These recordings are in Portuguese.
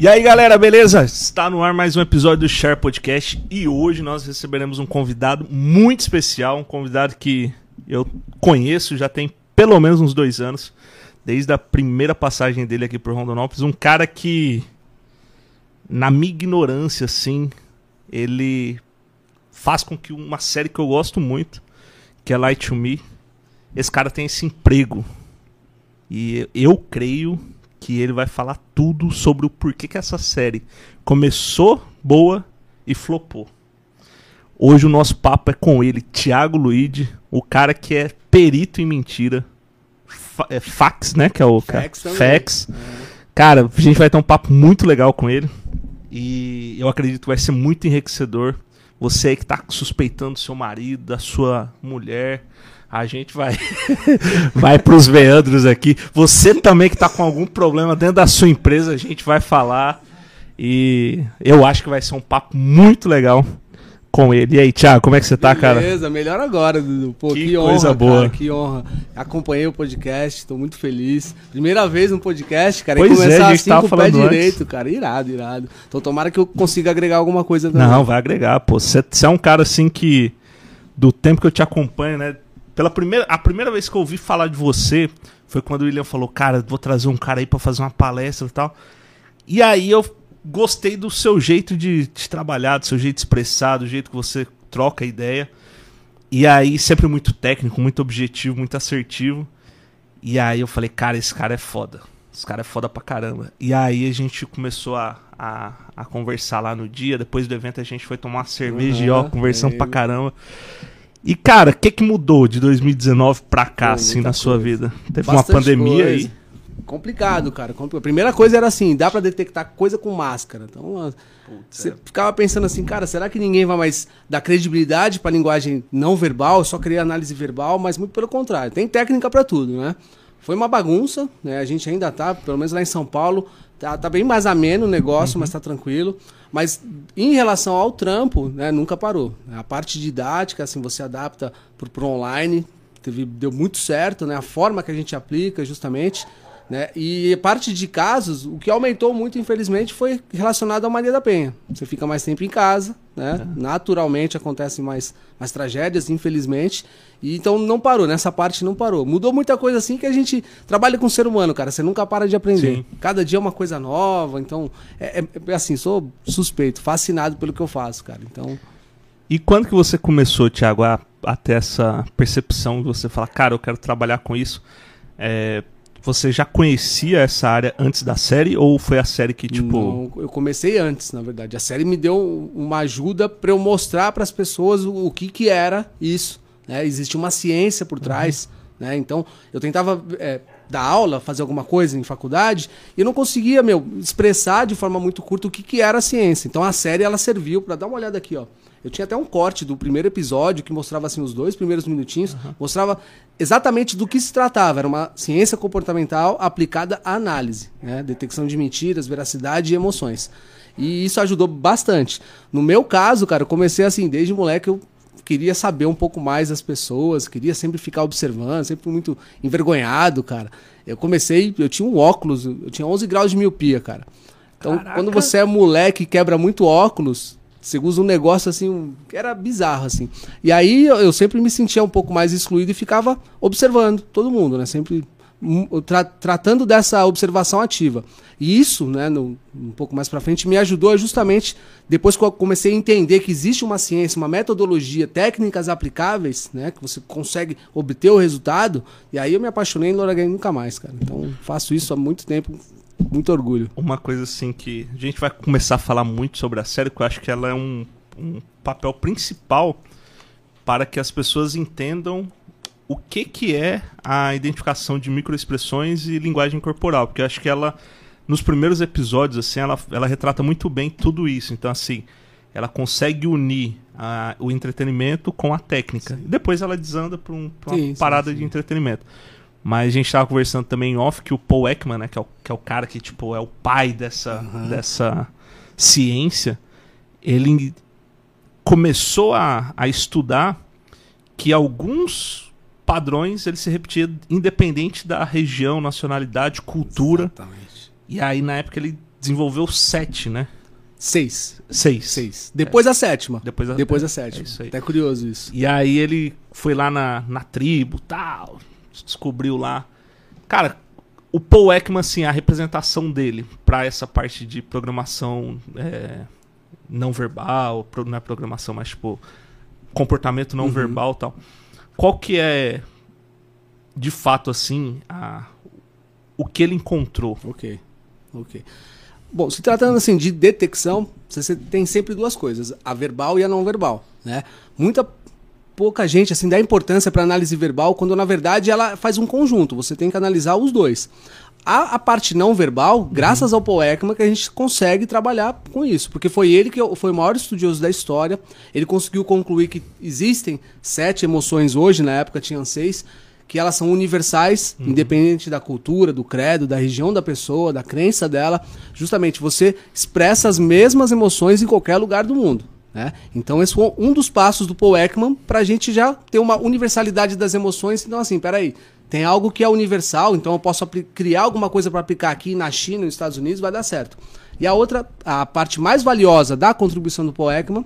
E aí, galera, beleza? Está no ar mais um episódio do Share Podcast e hoje nós receberemos um convidado muito especial, um convidado que eu conheço já tem pelo menos uns dois anos, desde a primeira passagem dele aqui por Rondonópolis, um cara que, na minha ignorância, assim, ele faz com que uma série que eu gosto muito, que é Light to Me, esse cara tem esse emprego. E eu creio que ele vai falar tudo sobre o porquê que essa série começou boa e flopou. Hoje o nosso papo é com ele, Thiago Luigi, o cara que é perito em mentira. Fa é fax, né? Que é o Fax cara. também. Fax. Cara, a gente vai ter um papo muito legal com ele. E eu acredito que vai ser muito enriquecedor. Você aí que tá suspeitando do seu marido, da sua mulher. A gente vai vai pros meandros aqui. Você também que tá com algum problema dentro da sua empresa, a gente vai falar. E eu acho que vai ser um papo muito legal com ele. E aí, Thiago, como é que você tá, cara? Beleza, melhor agora, Dudu. Pô, Que que, honra, coisa cara, boa. que honra. Acompanhei o podcast, tô muito feliz. Primeira vez no podcast, cara, Pois e é, começar a gente assim tava com o pé antes. direito, cara. Irado, irado. Então tomara que eu consiga agregar alguma coisa também. Não, vai agregar, pô. Você é um cara assim que. Do tempo que eu te acompanho, né? Pela primeira, a primeira vez que eu ouvi falar de você foi quando o William falou, cara, vou trazer um cara aí pra fazer uma palestra e tal. E aí eu gostei do seu jeito de, de trabalhar, do seu jeito de expressar, do jeito que você troca ideia. E aí, sempre muito técnico, muito objetivo, muito assertivo. E aí eu falei, cara, esse cara é foda. Esse cara é foda pra caramba. E aí a gente começou a, a, a conversar lá no dia. Depois do evento a gente foi tomar uma cerveja e ó, conversando é. pra caramba. E cara, o que que mudou de 2019 pra cá, Pô, assim, na sua coisa. vida? Teve Bastante uma pandemia coisa. aí. Complicado, cara. A primeira coisa era assim, dá pra detectar coisa com máscara. Então, você ficava pensando assim, cara, será que ninguém vai mais dar credibilidade pra linguagem não verbal, só querer análise verbal, mas muito pelo contrário. Tem técnica pra tudo, né? Foi uma bagunça, né? A gente ainda tá, pelo menos lá em São Paulo, tá, tá bem mais ameno o negócio, mas tá tranquilo. Mas em relação ao trampo, né, nunca parou. A parte didática, assim, você adapta pro, pro online, teve, deu muito certo, né? A forma que a gente aplica, justamente. Né? E parte de casos, o que aumentou muito, infelizmente, foi relacionado à Maria da Penha. Você fica mais tempo em casa, né? Naturalmente acontecem mais, mais tragédias, infelizmente. E então não parou, nessa parte não parou. Mudou muita coisa assim que a gente trabalha com o ser humano, cara. Você nunca para de aprender. Sim. Cada dia é uma coisa nova. Então, é, é- é assim, sou suspeito, fascinado pelo que eu faço, cara. Então, E quando que você começou, Thiago, a, a ter essa percepção de você falar, cara, eu quero trabalhar com isso? É, você já conhecia essa área antes da série ou foi a série que, tipo. Não, eu comecei antes, na verdade. A série me deu uma ajuda para eu mostrar para as pessoas o, o que, que era isso. Né? Existe uma ciência por trás. Né? Então, eu tentava é, dar aula, fazer alguma coisa em faculdade, e não conseguia, meu, expressar de forma muito curta o que, que era a ciência. Então, a série ela serviu para dar uma olhada aqui, ó. Eu tinha até um corte do primeiro episódio que mostrava assim os dois primeiros minutinhos, mostrava exatamente do que se tratava. Era uma ciência comportamental aplicada à análise, né? detecção de mentiras, veracidade e emoções. E isso ajudou bastante. No meu caso, cara, eu comecei assim, desde moleque eu queria saber um pouco mais das pessoas, queria sempre ficar observando, sempre muito envergonhado, cara. Eu comecei, eu tinha um óculos, eu tinha 11 graus de miopia, cara. Então, Caraca. quando você é moleque e quebra muito óculos, você usa um negócio assim, que era bizarro, assim. E aí eu, sempre me sentia um pouco mais excluído e ficava observando todo mundo, né? Sempre hum, tra- tratando dessa observação ativa. E isso, né, no- um pouco mais pra frente, me ajudou justamente, depois que eu comecei a entender que existe uma ciência, uma metodologia, técnicas aplicáveis, né, que você consegue obter o resultado, e aí eu me apaixonei e não larguei nunca mais, cara. Então faço isso há muito tempo, muito orgulho. Uma coisa assim que a gente vai começar a falar muito sobre a série, que eu acho que ela é um, um papel principal para que as pessoas entendam o que, que é a identificação de microexpressões e linguagem corporal, porque eu acho que ela nos primeiros episódios assim, ela, ela retrata muito bem tudo isso. Então assim, ela consegue unir a- o entretenimento com a técnica. E depois ela desanda para um, uma Sim, sim, parada sim. de entretenimento. Mas a gente tava conversando também em off que o Paul Ekman, né, que é o, que é o cara que tipo é o pai dessa, dessa ciência, ele começou a, a estudar que alguns padrões ele se repetia independente da região, nacionalidade, cultura. Exatamente. E aí na época ele desenvolveu sete, né? Seis. Seis. Seis. Depois a sétima. Depois da, Depois é, a sétima. é isso aí. Até curioso isso. E aí ele foi lá na, na tribo tal, descobriu lá. Cara, o Paul Ekman, assim, a representação dele pra essa parte de programação é, não verbal, não é programação, mas tipo, comportamento não Uhum. verbal tal. Qual que é, de fato, assim, a, o que ele encontrou? Ok. Ok. Bom, se tratando assim de detecção, você você tem sempre duas coisas, a verbal e a não verbal, né? Muita pouca gente assim dá importância para análise verbal, quando na verdade ela faz um conjunto, você tem que analisar os dois. A, a parte não verbal, graças ao Paul Ekman, que a gente consegue trabalhar com isso, porque foi ele que foi o maior estudioso da história, ele conseguiu concluir que existem sete emoções hoje, na época tinham seis, que elas são universais, independente da cultura, do credo, da região da pessoa, da crença dela. Justamente, você expressa as mesmas emoções em qualquer lugar do mundo. Né? Então, esse foi um dos passos do Paul Ekman para a gente já ter uma universalidade das emoções. Então, assim, peraí, tem algo que é universal, então eu posso criar alguma coisa para aplicar aqui na China, nos Estados Unidos, vai dar certo. E a outra, a parte mais valiosa da contribuição do Paul Ekman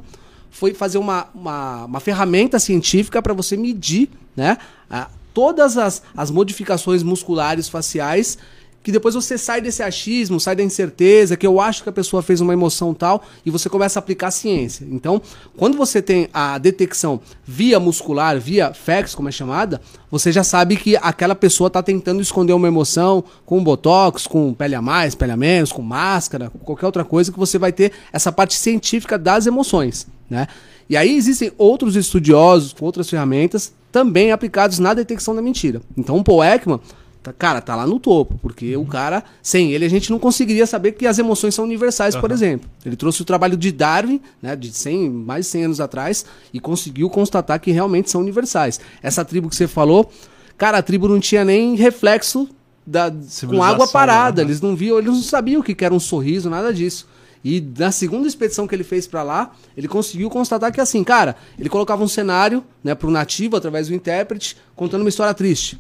foi fazer uma, uma, uma ferramenta científica para você medir né, a- todas as, as modificações musculares faciais que depois você sai desse achismo, sai da incerteza, que eu acho que a pessoa fez uma emoção tal, e você começa a aplicar a ciência. Então, quando você tem a detecção via muscular, via FACS, como é chamada, você já sabe que aquela pessoa está tentando esconder uma emoção com botox, com pele a mais, pele a menos, com máscara, com qualquer outra coisa, que você vai ter essa parte científica das emoções, né? E aí existem outros estudiosos com outras ferramentas também aplicados na detecção da mentira. Então, o Paul Ekman Tá- Cara, tá lá no topo, porque o cara, sem ele, a gente não conseguiria saber que as emoções são universais, por exemplo. Ele trouxe o trabalho de Darwin, né, de 100, mais de 100 anos atrás, e conseguiu constatar que realmente são universais. Essa tribo que você falou, cara, a tribo não tinha nem reflexo da, com água parada. né? Eles não viam, eles não sabiam o que que era um sorriso, nada disso. E na segunda expedição que ele fez pra lá, ele conseguiu constatar que assim, cara, ele colocava um cenário, né, pro nativo através do intérprete, contando uma história triste.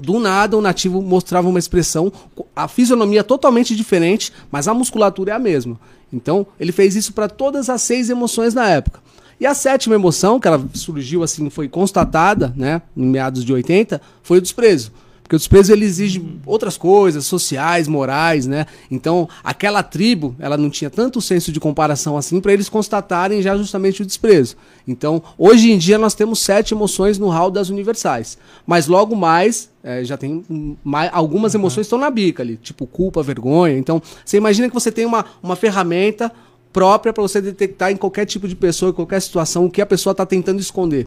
Do nada, o nativo mostrava uma expressão, a fisionomia totalmente diferente, mas a musculatura é a mesma. Então, ele fez isso para todas as seis emoções na época. E a sétima emoção, que ela surgiu assim, foi constatada, né, em meados de 80, foi o desprezo. Porque o desprezo ele exige outras coisas, sociais, morais, né? Então, aquela tribo, ela não tinha tanto senso de comparação assim para eles constatarem já justamente o desprezo. Então, hoje em dia nós temos sete emoções no hall das universais. Mas logo mais, eh, já tem mais, algumas emoções estão na bica ali, tipo culpa, vergonha. Então, você imagina que você tem uma, uma ferramenta própria para você detectar em qualquer tipo de pessoa, em qualquer situação, o que a pessoa está tentando esconder.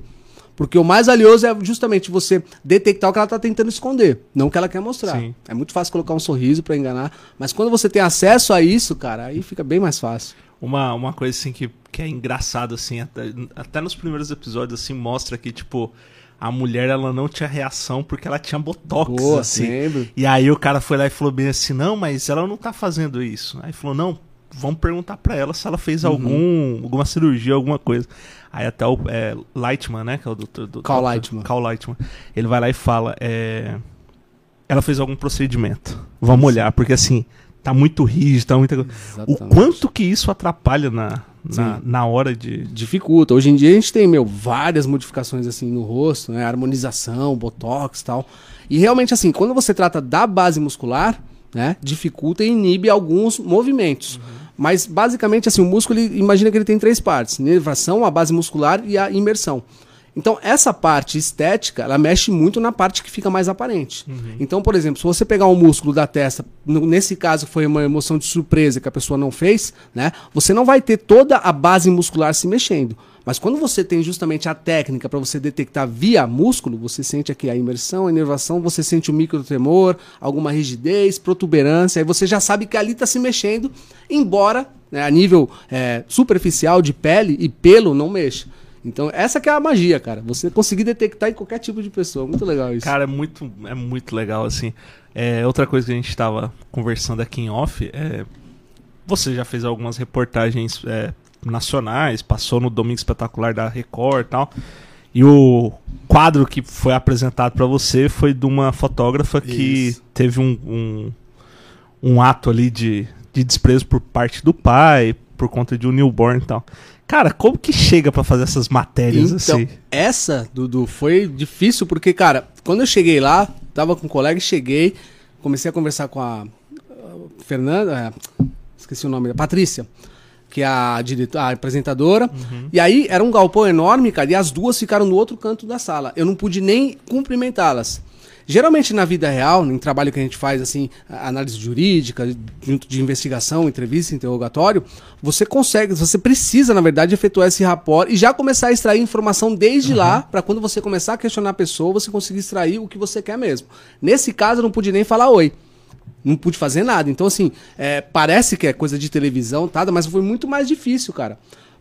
Porque o mais valioso é justamente você detectar o que ela está tentando esconder, não o que ela quer mostrar. Sim. É muito fácil colocar um sorriso para enganar, mas quando você tem acesso a isso, cara, aí fica bem mais fácil. Uma, uma coisa assim que, que é engraçado, assim, até, até nos primeiros episódios, assim, mostra que, tipo, a mulher ela não tinha reação porque ela tinha botox, Boa, assim. sempre. E aí o cara foi lá e falou bem assim, não, mas ela não tá fazendo isso. Aí falou, não, vamos perguntar pra ela se ela fez Uhum. algum, alguma cirurgia, alguma coisa. Aí até o é, Lightman, né, que é o doutor... Do, Cal Lightman. Cal Lightman. Ele vai lá e fala, é, ela fez algum procedimento. Vamos olhar, porque assim, tá muito rígido, tá muito... O Exatamente. quanto que isso atrapalha na, na, na hora de... dificulta. Hoje em dia a gente tem, meu, várias modificações assim no rosto, né? Harmonização, botox e tal. E realmente, assim, quando você trata da base muscular, né? Dificulta e inibe alguns movimentos. Mas basicamente, assim, o músculo, ele, imagina que ele tem três partes: nervação, a base muscular e a imersão. Então, essa parte estética, ela mexe muito na parte que fica mais aparente. Então, por exemplo, se você pegar um músculo da testa, nesse caso foi uma emoção de surpresa que a pessoa não fez, né? Você não vai ter toda a base muscular se mexendo. Mas quando você tem justamente a técnica para você detectar via músculo, você sente aqui a imersão, a inervação, você sente o microtremor, alguma rigidez, protuberância, aí você já sabe que ali está se mexendo, embora né, a nível é, superficial de pele e pelo não mexa. Então, essa que é a magia, cara. Você conseguir detectar em qualquer tipo de pessoa. Muito legal isso. Cara, é muito, é muito legal, assim. É, outra coisa que a gente tava conversando aqui em off é... Você já fez algumas reportagens é, nacionais, passou no Domingo Espetacular da Record e tal. E o quadro que foi apresentado pra você foi de uma fotógrafa que Isso. teve um, um, um ato ali de, de desprezo por parte do pai, por conta de um newborn e tal. Cara, como que chega pra fazer essas matérias Então, assim? essa, Dudu, foi difícil porque, cara, quando eu cheguei lá, tava com um colega e cheguei, comecei a conversar com a, Fernanda, é, esqueci o nome, a Patrícia, que é a, diretora, a apresentadora. E aí era um galpão enorme, cara, e as duas ficaram no outro canto da sala. Eu não pude nem cumprimentá-las. Geralmente na vida real, em trabalho que a gente faz, assim, análise jurídica, junto de investigação, entrevista, interrogatório, você consegue, você precisa, na verdade, efetuar esse rapport e já começar a extrair informação desde lá, para quando você começar a questionar a pessoa, você conseguir extrair o que você quer mesmo. Nesse caso, eu não pude nem falar oi. Não pude fazer nada. Então, assim, é, parece que é coisa de televisão, tá? mas foi muito mais difícil, cara.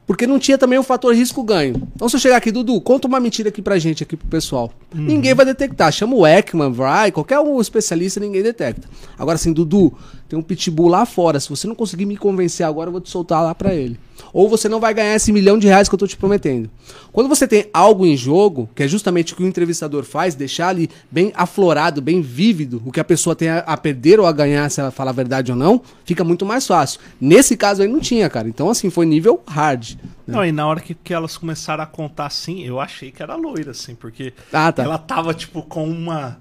Porque não tinha também o fator risco-ganho. Então, se eu chegar aqui, Dudu, conta uma mentira aqui pra gente, aqui pro pessoal. Ninguém vai detectar. Chama o Ekman, vai, qualquer um especialista, ninguém detecta. Agora, assim, Dudu, tem um pitbull lá fora. Se você não conseguir me convencer agora, eu vou te soltar lá pra ele. Ou você não vai ganhar esse milhão de reais que eu tô te prometendo. Quando você tem algo em jogo, que é justamente o que o entrevistador faz, deixar ali bem aflorado, bem vívido, o que a pessoa tem a, perder ou a ganhar, se ela fala a verdade ou não, fica muito mais fácil. Nesse caso aí não tinha, cara. Então, assim, foi nível hard. Não, e na hora que, que elas começaram a contar assim, eu achei que era loira, assim, porque Ah, tá. ela tava, tipo, com uma.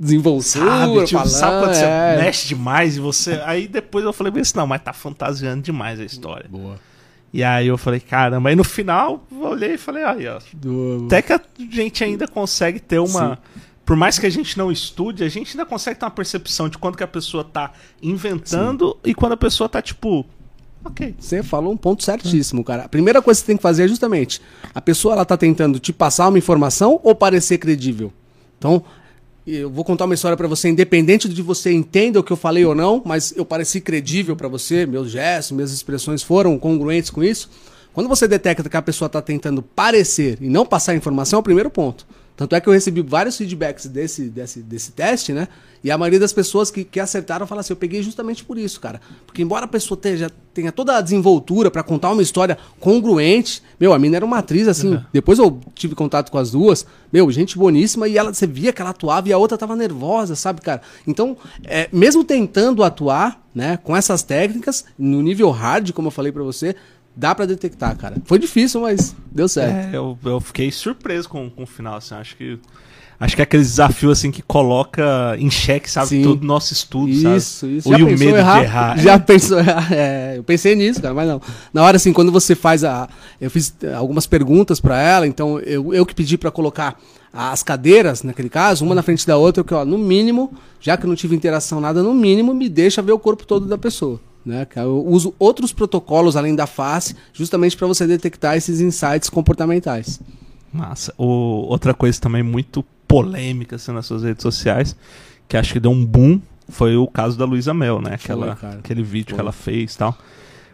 Desenvoltura, Sabe, tipo, falando, sabe quando você é. mexe demais e você. Aí depois eu falei assim, não, mas tá fantasiando demais a história. Boa. E aí eu falei, caramba, aí no final eu olhei e falei, aí, ó. Do... Até que a gente ainda consegue ter uma. Por mais que a gente não estude, a gente ainda consegue ter uma percepção de quando que a pessoa tá inventando e quando a pessoa tá, tipo. Ok. Você falou um ponto certíssimo, cara. A primeira coisa que você tem que fazer é justamente a pessoa ela tá tentando te passar uma informação ou parecer credível. Então, eu vou contar uma história pra você, independente de você entenda o que eu falei ou não, mas eu pareci credível pra você, meus gestos, minhas expressões foram congruentes com isso. Quando você detecta que a pessoa tá tentando parecer e não passar informação, é o primeiro ponto. Tanto é que eu recebi vários feedbacks desse, desse, desse teste, né? E a maioria das pessoas que, que acertaram fala assim: eu peguei justamente por isso, cara. Porque embora a pessoa tenha, tenha toda a desenvoltura pra contar uma história congruente, meu, a mina era uma atriz assim. Depois eu tive contato com as duas, meu, gente boníssima, e ela, você via que ela atuava e a outra tava nervosa, sabe, cara? Então, é, mesmo tentando atuar, né, com essas técnicas, no nível hard, como eu falei pra você, dá pra detectar, cara. Foi difícil, mas deu certo. É, eu, eu fiquei surpreso com, com o final, assim, acho que. Acho que é aquele desafio assim que coloca em xeque, sabe, Sim. todo o nosso estudo, sabe? Isso, isso. E o medo de errar. Já pensou errar? É, eu pensei nisso, cara, mas não. Na hora, assim, quando você faz a. Eu fiz eh, algumas perguntas pra ela, então eu, eu que pedi pra colocar as cadeiras, naquele caso, uma na frente da outra, que, ó, no mínimo, já que eu não tive interação nada, no mínimo, me deixa ver o corpo todo da pessoa. Né? Eu uso outros protocolos além da face, justamente pra você detectar esses insights comportamentais. Massa. O, outra coisa também muito polêmica assim, nas suas redes sociais, que acho que deu um boom, foi o caso da Luísa Mel, né? Aquela, aquele vídeo que ela fez e tal.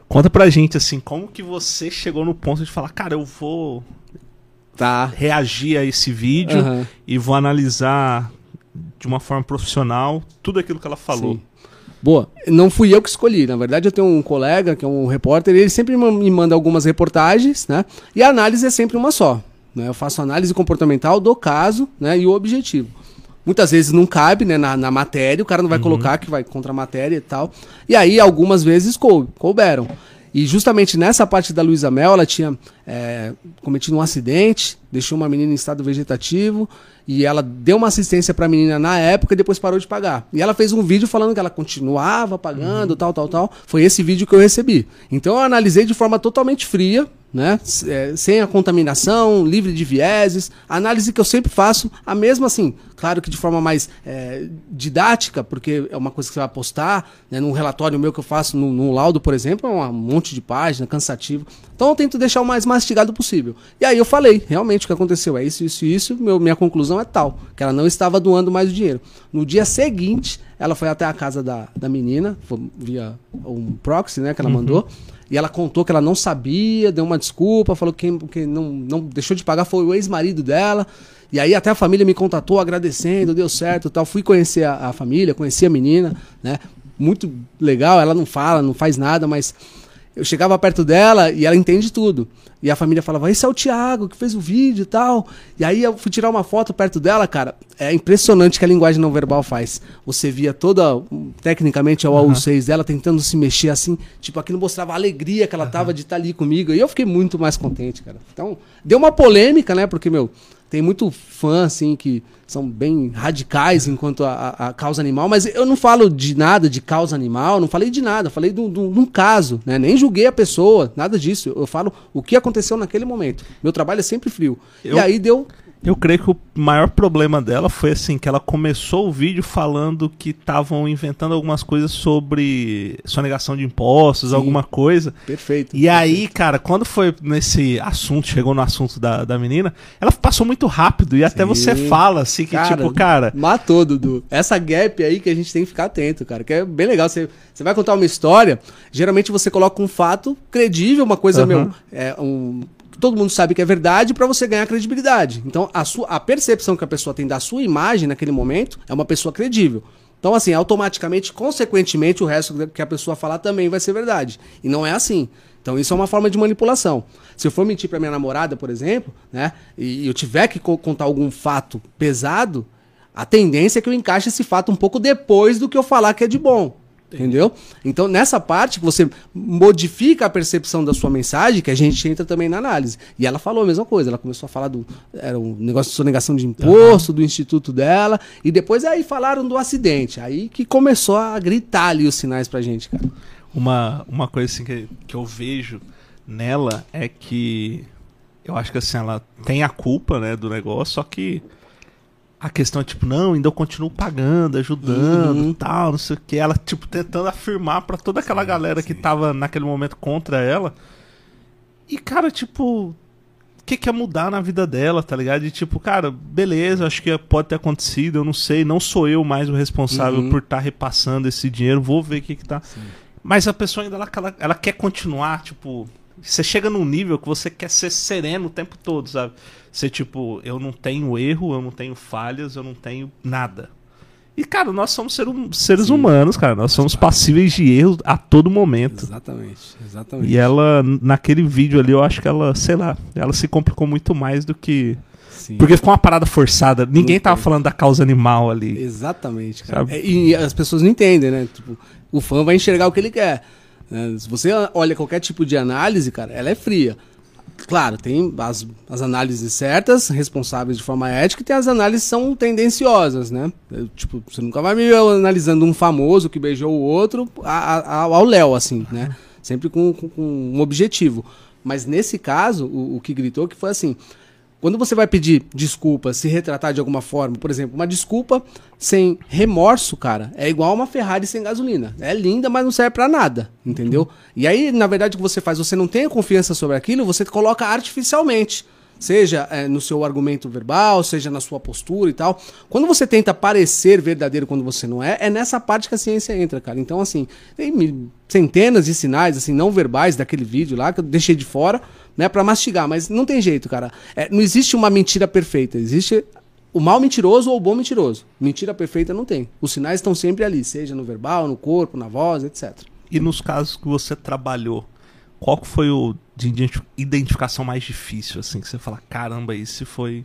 Conta pra gente, assim, como que você chegou no ponto de falar, cara, eu vou Tá. reagir a esse vídeo Aham. e vou analisar de uma forma profissional tudo aquilo que ela falou. Sim. Boa. Não fui eu que escolhi. Na verdade, eu tenho um colega que é um repórter, ele sempre me manda algumas reportagens, né? E a análise é sempre uma só. Né? Eu faço análise comportamental do caso né? e o objetivo. Muitas vezes não cabe né, na, na matéria, o cara não vai colocar que vai contra a matéria e tal. E aí, algumas vezes cou couberam. E justamente nessa parte da Luísa Mel, ela tinha é, cometido um acidente, deixou uma menina em estado vegetativo e ela deu uma assistência pra menina na época e depois parou de pagar. E ela fez um vídeo falando que ela continuava pagando, tal, tal, tal. Foi esse vídeo que eu recebi. Então eu analisei de forma totalmente fria, né? É, sem a contaminação, livre de vieses. Análise que eu sempre faço, a mesma assim, claro que de forma mais é, didática, porque é uma coisa que você vai postar, né? num relatório meu que eu faço, num, num laudo, por exemplo, é um monte de página, cansativo. Então eu tento deixar o mais mastigado possível. E aí eu falei, realmente o que aconteceu é isso, isso e isso, meu, minha conclusão é tal, que ela não estava doando mais o dinheiro. No dia seguinte, ela foi até a casa da, da menina, via um proxy, né, que ela mandou, e ela contou que ela não sabia, deu uma desculpa, falou que quem, quem não, não deixou de pagar foi o ex-marido dela. E aí até a família me contatou agradecendo, deu certo tal. Fui conhecer a, a família, conheci a menina, né? Muito legal, ela não fala, não faz nada, mas eu chegava perto dela e ela entende tudo. E a família falava, esse é o Thiago que fez o vídeo e tal. E aí eu fui tirar uma foto perto dela, cara. É impressionante que a linguagem não verbal faz. Você via toda, tecnicamente, é o uhum. AU6 dela tentando se mexer assim. Tipo, aquilo mostrava a alegria que ela uhum. tava de estar tá ali comigo. E eu fiquei muito mais contente, cara. Então, deu uma polêmica, né? Porque, meu, tem muito fã, assim, que são bem radicais enquanto a, a, causa animal, mas eu não falo de nada de causa animal, não falei de nada, falei de um caso, né? Nem julguei a pessoa, nada disso. Eu falo o que aconteceu naquele momento. Meu trabalho é sempre frio. Eu... E aí deu eu creio que o maior problema dela foi assim que ela começou o vídeo falando que estavam inventando algumas coisas sobre sonegação de impostos, Sim, alguma coisa. Perfeito. E perfeito. aí, cara, quando foi nesse assunto, chegou no assunto da, da menina, ela passou muito rápido e Sim. até você fala assim que cara, tipo, cara, matou Dudu. Essa gap aí que a gente tem que ficar atento, cara, que é bem legal. Você, você vai contar uma história, geralmente você coloca um fato credível, uma coisa uhum. meu, é um todo mundo sabe que é verdade para você ganhar credibilidade. Então, a, sua, a percepção que a pessoa tem da sua imagem naquele momento é uma pessoa credível. Então, assim, automaticamente, consequentemente, o resto que a pessoa falar também vai ser verdade. E não é assim. Então, isso é uma forma de manipulação. Se eu for mentir para minha namorada, por exemplo, né, e eu tiver que contar algum fato pesado, a tendência é que eu encaixe esse fato um pouco depois do que eu falar que é de bom. Entendeu? Então, nessa parte que você modifica a percepção da sua mensagem, que a gente entra também na análise. E ela falou a mesma coisa, ela começou a falar do era um negócio de sonegação de imposto, uhum. do instituto dela, e depois aí falaram do acidente. Aí que começou a gritar ali os sinais pra gente, cara. Uma, uma coisa assim que, que eu vejo nela é que eu acho que assim, ela tem a culpa, né, do negócio, só que a questão é tipo, não, ainda eu continuo pagando, ajudando, uhum. tal, não sei o que. Ela, tipo, tentando afirmar para toda aquela sim, galera sim. que tava naquele momento contra ela. E, cara, tipo, o que quer mudar na vida dela, tá ligado? E, tipo, cara, beleza, acho que pode ter acontecido, eu não sei, não sou eu mais o responsável uhum. por estar tá repassando esse dinheiro, vou ver o que que tá. Sim. Mas a pessoa ainda, ela, ela, ela quer continuar, tipo, você chega num nível que você quer ser sereno o tempo todo, sabe? Ser tipo, eu não tenho erro, eu não tenho falhas, eu não tenho nada. E, cara, nós somos ser, seres Sim. humanos, cara. Nós somos passíveis de erros a todo momento. Exatamente, exatamente. E ela, naquele vídeo ali, eu acho que ela, sei lá, ela se complicou muito mais do que. Sim. Porque ficou uma parada forçada. Ninguém tava falando da causa animal ali. Exatamente, cara. É, e as pessoas não entendem, né? Tipo, o fã vai enxergar o que ele quer. Né? Se você olha qualquer tipo de análise, cara, ela é fria. Claro, tem as, as análises certas, responsáveis de forma ética, e tem as análises que são tendenciosas, né? Eu, tipo, você nunca vai me analisando um famoso que beijou o outro a, a, ao Léo, assim, né? Sempre com, com, com, um objetivo. Mas nesse caso, o, o que gritou que foi assim: quando você vai pedir desculpa, se retratar de alguma forma, por exemplo, uma desculpa sem remorso, cara, é igual uma Ferrari sem gasolina. É linda, mas não serve para nada, entendeu? E aí, na verdade, o que você faz, você não tem confiança sobre aquilo, você coloca artificialmente. Seja é, no seu argumento verbal, seja na sua postura e tal. Quando você tenta parecer verdadeiro quando você não é, é nessa parte que a ciência entra, cara. Então, assim, tem centenas de sinais, assim, não verbais daquele vídeo lá que eu deixei de fora né, para mastigar, mas não tem jeito, cara. É, não existe uma mentira perfeita, existe o mal mentiroso ou o bom mentiroso. Mentira perfeita não tem. Os sinais estão sempre ali, seja no verbal, no corpo, na voz, etc. E nos casos que você trabalhou, qual foi o de identificação mais difícil, assim, que você fala, caramba, esse foi.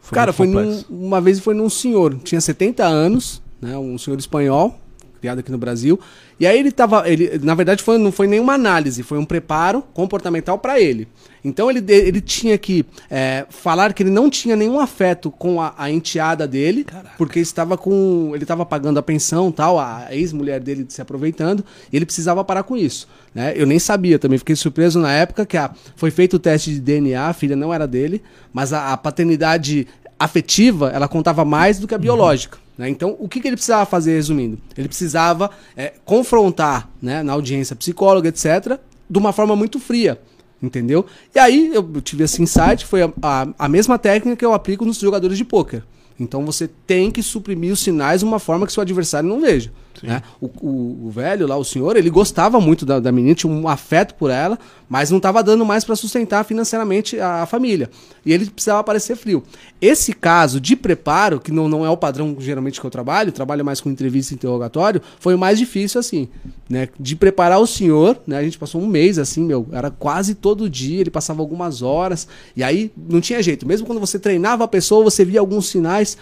foi Cara, foi num, uma vez foi num senhor, tinha 70 anos, né, um senhor espanhol, criado aqui no Brasil. E aí ele tava. Ele, na verdade, foi, não foi nenhuma análise, foi um preparo comportamental para ele. Então ele, ele tinha que é, falar que ele não tinha nenhum afeto com a, a enteada dele, Caraca. porque estava com. Ele estava pagando a pensão tal, a ex-mulher dele se aproveitando, e ele precisava parar com isso. Né? Eu nem sabia, também fiquei surpreso na época que a, foi feito o teste de DNA, a filha não era dele, mas a, a paternidade afetiva ela contava mais do que a biológica. Né? Então, o que, que ele precisava fazer, resumindo? Ele precisava é, confrontar né, na audiência psicóloga, etc., de uma forma muito fria. Entendeu? E aí eu tive esse insight, foi a, a, a mesma técnica que eu aplico nos jogadores de pôquer. Então você tem que suprimir os sinais de uma forma que seu adversário não veja. Né? O, o, o, velho lá, o senhor, ele gostava muito da, da menina, tinha um afeto por ela, mas não estava dando mais para sustentar financeiramente a, a, família. E ele precisava parecer frio. Esse caso de preparo, que não, não é o padrão geralmente que eu trabalho, trabalho mais com entrevista e interrogatório, foi o mais difícil, assim, né? De preparar o senhor, né? A gente passou um mês assim, meu, era quase todo dia, ele passava algumas horas, e aí não tinha jeito. Mesmo quando você treinava a pessoa, você via alguns sinais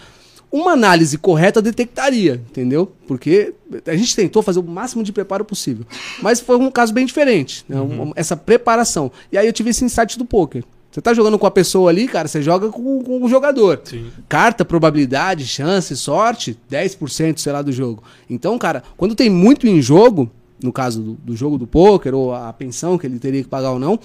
uma análise correta detectaria, entendeu? Porque a gente tentou fazer o máximo de preparo possível. Mas foi um caso bem diferente, né? uhum. essa preparação. E aí eu tive esse insight do poker. Você tá jogando com a pessoa ali, cara, você joga com, com o jogador. Sim. Carta, probabilidade, chance, sorte, 10%, sei lá, do jogo. Então, cara, quando tem muito em jogo, no caso do, do jogo do poker, ou a pensão que ele teria que pagar ou não,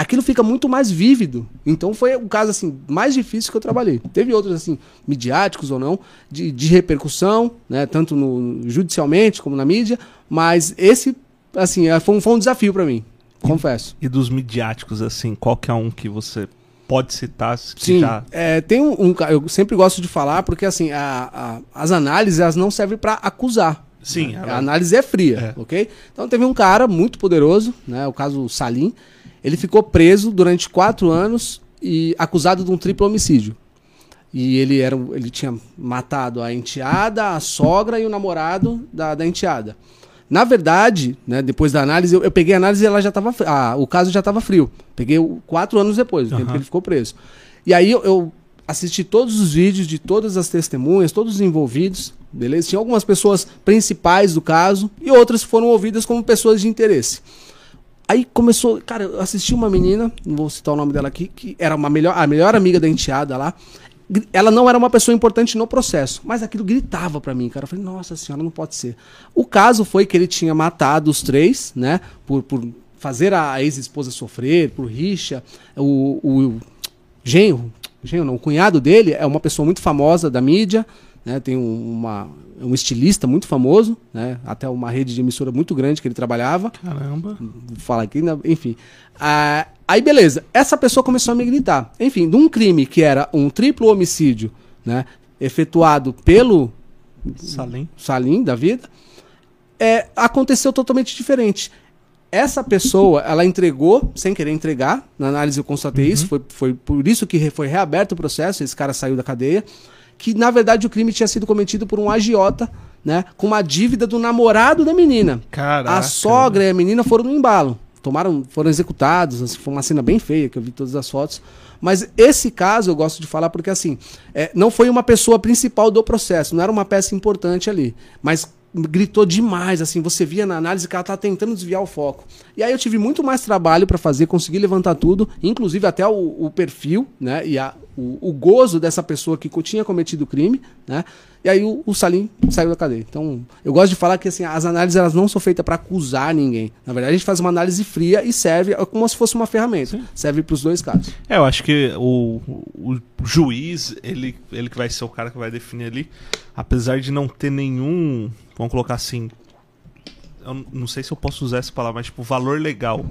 aquilo fica muito mais vívido. Então foi o caso assim mais difícil que eu trabalhei. Teve outros assim midiáticos ou não de, de repercussão, né, tanto no judicialmente como na mídia, mas esse assim é, foi um, foi um desafio para mim, confesso. E dos midiáticos assim, qual que é um que você pode citar? Sim, já... é, tem um, um, eu sempre gosto de falar porque assim a, a, as análises elas não servem para acusar. Sim, né? a análise é fria, é. ok? Então teve um cara muito poderoso, né, o caso Salim, ele ficou preso durante quatro anos e acusado de um triplo homicídio. E ele, era, ele tinha matado a enteada, a sogra e o namorado da, da enteada. Na verdade, né, depois da análise, eu, eu peguei a análise e ela já estava. Ah, o caso já estava frio. Peguei quatro anos depois, o uhum. tempo que ele ficou preso. E aí eu, eu assisti todos os vídeos de todas as testemunhas, todos os envolvidos, beleza? Tinha algumas pessoas principais do caso e outras foram ouvidas como pessoas de interesse. Aí começou, cara, eu assisti uma menina, não vou citar o nome dela aqui, que era uma melhor, a melhor amiga da enteada lá. Ela não era uma pessoa importante no processo, mas aquilo gritava para mim, cara. Eu falei, nossa senhora, não pode ser. O caso foi que ele tinha matado os três, né, por, por fazer a ex-esposa sofrer, por rixa. O, o genro, genro não, o cunhado dele é uma pessoa muito famosa da mídia, né, tem um, uma, um estilista muito famoso, né, até uma rede de emissora muito grande que ele trabalhava. Caramba. Fala aqui, né, enfim. Ah, aí beleza, essa pessoa começou a me gritar. Enfim, de um crime que era um triplo homicídio, né, efetuado pelo Salim, Salim da vida, é, aconteceu totalmente diferente. Essa pessoa, ela entregou, sem querer entregar, na análise eu constatei uhum. isso, foi, foi por isso que foi reaberto o processo, esse cara saiu da cadeia que na verdade o crime tinha sido cometido por um agiota, né? Com uma dívida do namorado da menina. Caraca. A sogra e a menina foram no embalo. Tomaram, foram executados. Assim, foi uma cena bem feia que eu vi todas as fotos. Mas esse caso eu gosto de falar porque assim, é, não foi uma pessoa principal do processo, não era uma peça importante ali. Mas gritou demais, assim, você via na análise que ela tá tentando desviar o foco. E aí eu tive muito mais trabalho para fazer, conseguir levantar tudo, inclusive até o, o perfil, né, e a, o, o, gozo dessa pessoa que tinha cometido o crime, né, e aí o, o, Salim saiu da cadeia. Então, eu gosto de falar que assim, as análises elas não são feitas para acusar ninguém. Na verdade, a gente faz uma análise fria e serve como se fosse uma ferramenta. Sim. Serve para os dois casos. É, eu acho que o, o juiz, ele, ele que vai ser o cara que vai definir ali, apesar de não ter nenhum vamos colocar assim. Eu não sei se eu posso usar essa palavra, mas tipo, valor legal.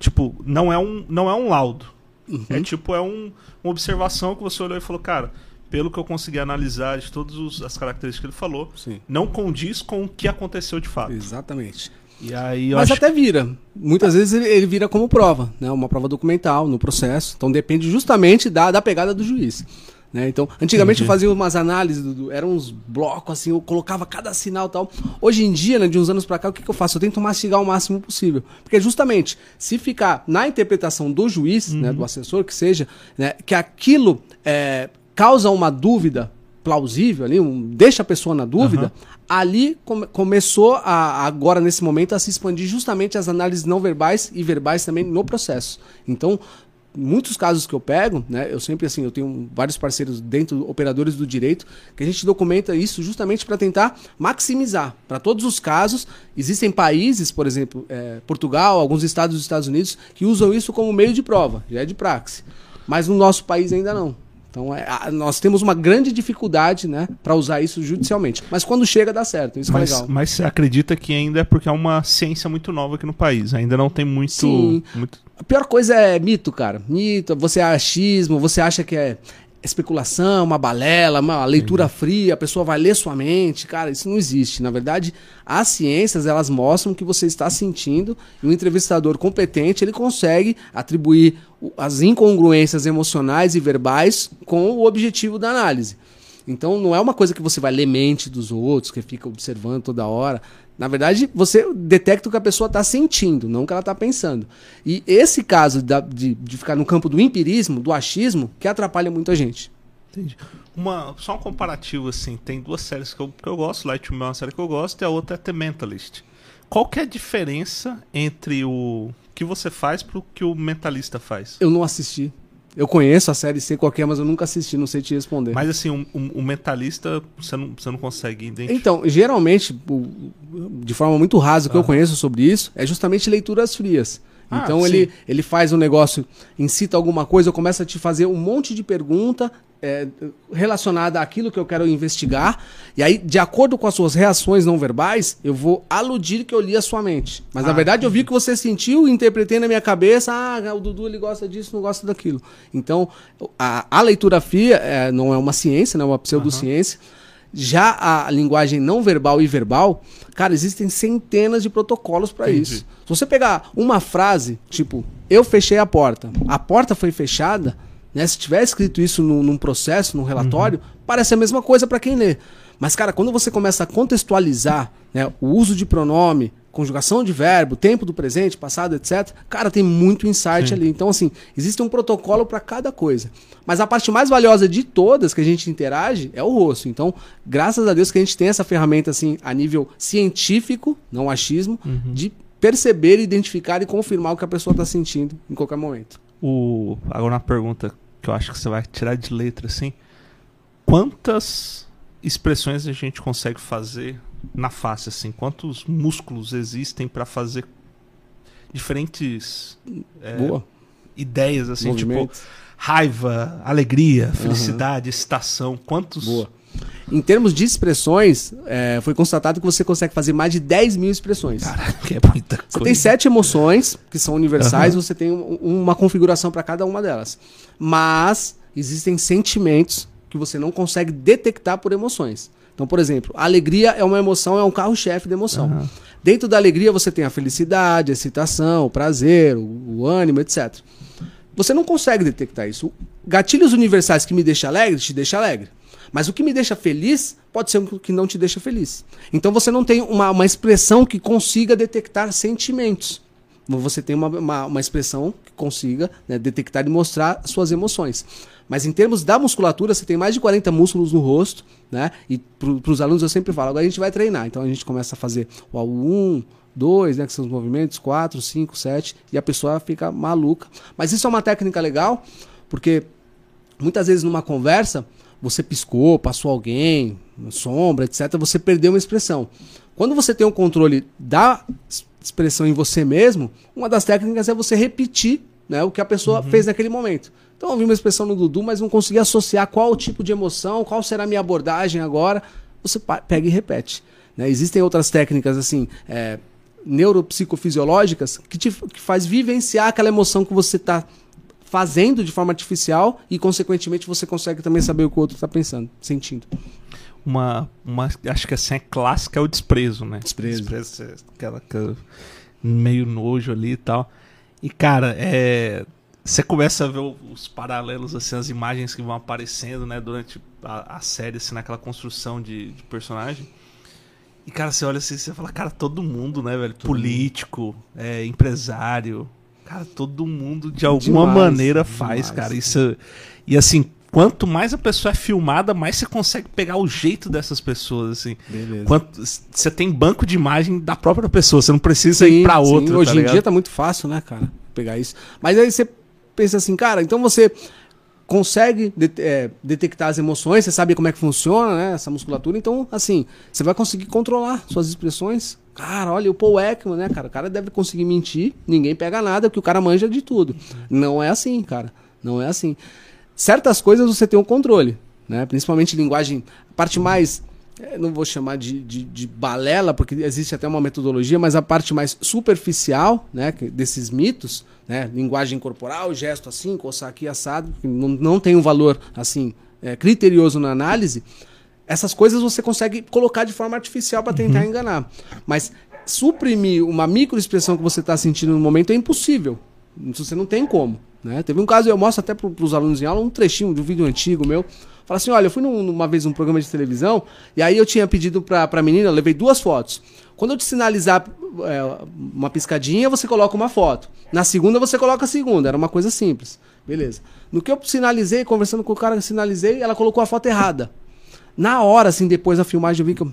Tipo, não é um, não é um laudo. Uhum. É tipo, é um, uma observação que você olhou e falou, cara, pelo que eu consegui analisar de todas as características que ele falou, Sim. não condiz com o que aconteceu de fato. Exatamente. E aí, Mas até vira. Muitas vezes ele, ele, vira como prova, né? Uma prova documental no processo. Então depende justamente da, da pegada do juiz. Né? Então, antigamente Entendi. eu fazia umas análises, do, do, eram uns blocos assim, eu colocava cada sinal e tal. Hoje em dia, né, de uns anos para cá, o que, que eu faço? Eu tento mastigar o máximo possível. Porque justamente, se ficar na interpretação do juiz, uhum. né, do assessor, que seja, né, que aquilo é, causa uma dúvida plausível ali, um, deixa a pessoa na dúvida, uhum. ali come, começou a, agora nesse momento a se expandir justamente as análises não verbais e verbais também no processo. Então, muitos casos que eu pego, né, eu sempre assim, eu tenho vários parceiros dentro, operadores do direito, que a gente documenta isso justamente para tentar maximizar. Para todos os casos, existem países, por exemplo, é, Portugal, alguns estados dos Estados Unidos, que usam isso como meio de prova, já é de praxe. Mas no nosso país ainda não. Então, é, a, nós temos uma grande dificuldade né, para usar isso judicialmente. Mas quando chega, dá certo. Isso mas, é legal. Mas você acredita que ainda é porque é uma ciência muito nova aqui no país? Ainda não tem muito. Sim. muito... A pior coisa é mito, cara. Mito, você é achismo, você acha que é. Especulação, uma balela, uma leitura fria, a pessoa vai ler sua mente. Cara, isso não existe. Na verdade, as ciências, elas mostram o que você está sentindo e um entrevistador competente, ele consegue atribuir as incongruências emocionais e verbais com o objetivo da análise. Então, não é uma coisa que você vai ler mente dos outros, que fica observando toda hora. Na verdade, você detecta o que a pessoa está sentindo, não o que ela está pensando. E esse caso da- de, de ficar no campo do empirismo, do achismo, que atrapalha muito a gente. Entendi. Uma, só um comparativo, assim, tem duas séries que eu, que eu gosto, Light é uma série que eu gosto e a outra é The Mentalist. Qual que é a diferença entre o que você faz pro que o mentalista faz? Eu não assisti. Eu conheço a série, sei qual que é, mas eu nunca assisti, não sei te responder. Mas assim, o, o- o mentalista você não, você não consegue identificar. Então, geralmente, de forma muito rasa, o que eu Aham. conheço sobre isso é justamente leituras frias. Ah, Então sim. ele, ele faz um negócio, incita alguma coisa, eu começo a te fazer um monte de pergunta é, relacionada àquilo que eu quero investigar. E aí, de acordo com as suas reações não verbais, eu vou aludir que eu li a sua mente. Mas na Ah, verdade eu vi o que você sentiu e interpretei na minha cabeça. Ah, o Dudu ele gosta disso, não gosta daquilo. Então, a, a leitura fria é, não é uma ciência, não é uma pseudociência. Já a linguagem não verbal e verbal, cara, existem centenas de protocolos para isso. Se você pegar uma frase, tipo, eu fechei a porta, a porta foi fechada, né? Se tiver escrito isso num, num processo, num relatório, parece a mesma coisa para quem lê. Mas, cara, quando você começa a contextualizar né, o uso de pronome, conjugação de verbo, tempo do presente, passado, etc., cara, tem muito insight Sim. ali. Então, assim, existe um protocolo para cada coisa. Mas a parte mais valiosa de todas que a gente interage é o rosto. Então, graças a Deus que a gente tem essa ferramenta, assim, a nível científico, não achismo, de perceber, identificar e confirmar o que a pessoa está sentindo em qualquer momento. O, agora uma pergunta que eu acho que você vai tirar de letra, assim. Quantas expressões a gente consegue fazer na face, assim? Quantos músculos existem para fazer diferentes é, ideias, assim, tipo Movimentos. raiva, alegria, felicidade, excitação? Quantos? Boa. Em termos de expressões, é, foi constatado que você consegue fazer mais de 10 mil expressões. Caraca, é muita coisa. Você tem sete emoções que são universais, Aham. você tem um- uma configuração para cada uma delas. Mas existem sentimentos que você não consegue detectar por emoções. Então, por exemplo, a alegria é uma emoção, é um carro-chefe da emoção. Aham. Dentro da alegria você tem a felicidade, a excitação, o prazer, o, o ânimo, etc. Você não consegue detectar isso. Gatilhos universais que me deixam alegre, te deixa alegre. Mas o que me deixa feliz pode ser o que não te deixa feliz. Então você não tem uma, uma expressão que consiga detectar sentimentos. Você tem uma, uma, uma expressão que consiga né, detectar e mostrar suas emoções. Mas em termos da musculatura, você tem mais de 40 músculos no rosto, né? E para os alunos eu sempre falo, agora a gente vai treinar. Então a gente começa a fazer o 1, 2, né? Que são os movimentos, 4, 5, 7, e a pessoa fica maluca. Mas isso é uma técnica legal, porque muitas vezes numa conversa, você piscou, passou alguém, sombra, etc., você perdeu uma expressão. Quando você tem o controle da es- expressão em você mesmo, uma das técnicas é você repetir né, o que a pessoa fez naquele momento. Então eu vi uma expressão no Dudu, mas não consegui associar qual o tipo de emoção, qual será a minha abordagem agora. Você pega e repete. né? Existem outras técnicas assim, é, neuropsicofisiológicas que te que faz vivenciar aquela emoção que você está fazendo de forma artificial e, consequentemente, você consegue também saber o que o outro está pensando, sentindo. uma, uma acho que assim é clássica é o desprezo, né? Desprezo. desprezo é aquela, aquela meio nojo ali e tal. E cara, é você começa a ver os paralelos assim, as imagens que vão aparecendo, né, durante a, a série assim, naquela construção de, de personagem. E cara, você olha assim, você fala, cara, todo mundo, né, velho, político, é, empresário, cara, todo mundo de alguma Demais, maneira faz, demais. cara. Isso e assim, quanto mais a pessoa é filmada, mais você consegue pegar o jeito dessas pessoas, assim. Beleza. Quanto você tem banco de imagem da própria pessoa, você não precisa ir pra outra. Hoje tá em ligado? dia tá muito fácil, né, cara? Pegar isso. Mas aí você pensa assim, cara, então você consegue de- é, detectar as emoções, você sabe como é que funciona, né, essa musculatura, então, assim, você vai conseguir controlar suas expressões. Cara, olha, o Paul Ekman, né, cara? O cara deve conseguir mentir, ninguém pega nada, porque o cara manja de tudo. Não é assim, cara. Não é assim. Certas coisas você tem um controle, né? Principalmente linguagem, a parte mais é, não vou chamar de, de, de, balela, porque existe até uma metodologia, mas a parte mais superficial né, desses mitos, né, linguagem corporal, gesto assim, coçar aqui assado, não, não tem um valor assim é, criterioso na análise, essas coisas você consegue colocar de forma artificial para tentar uhum. enganar. Mas suprimir uma microexpressão que você está sentindo no momento é impossível. Você não tem como. Né? Teve um caso, eu mostro até para os alunos em aula, um trechinho de um vídeo antigo meu. Fala assim: olha, eu fui num, uma vez num programa de televisão e aí eu tinha pedido para a menina, eu levei duas fotos. Quando eu te sinalizar é, uma piscadinha, você coloca uma foto. Na segunda, você coloca a segunda. Era uma coisa simples. Beleza. No que eu sinalizei, conversando com o cara que sinalizei, ela colocou a foto errada. Na hora, assim, depois da filmagem, eu vi que. Eu...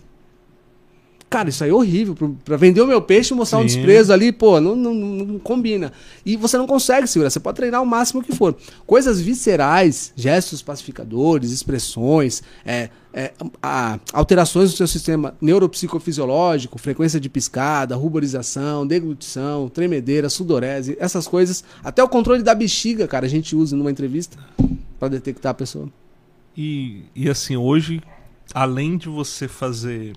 Cara, isso aí é horrível. Pra vender o meu peixe e mostrar Sim. um desprezo ali, pô, não, não, não, combina. E você não consegue segurar, você pode treinar o máximo que for. Coisas viscerais, gestos pacificadores, expressões, é, é, a, alterações no seu sistema neuropsicofisiológico, frequência de piscada, ruborização, deglutição, tremedeira, sudorese, essas coisas. Até o controle da bexiga, cara, a gente usa numa entrevista para detectar a pessoa. E, e assim, hoje, além de você fazer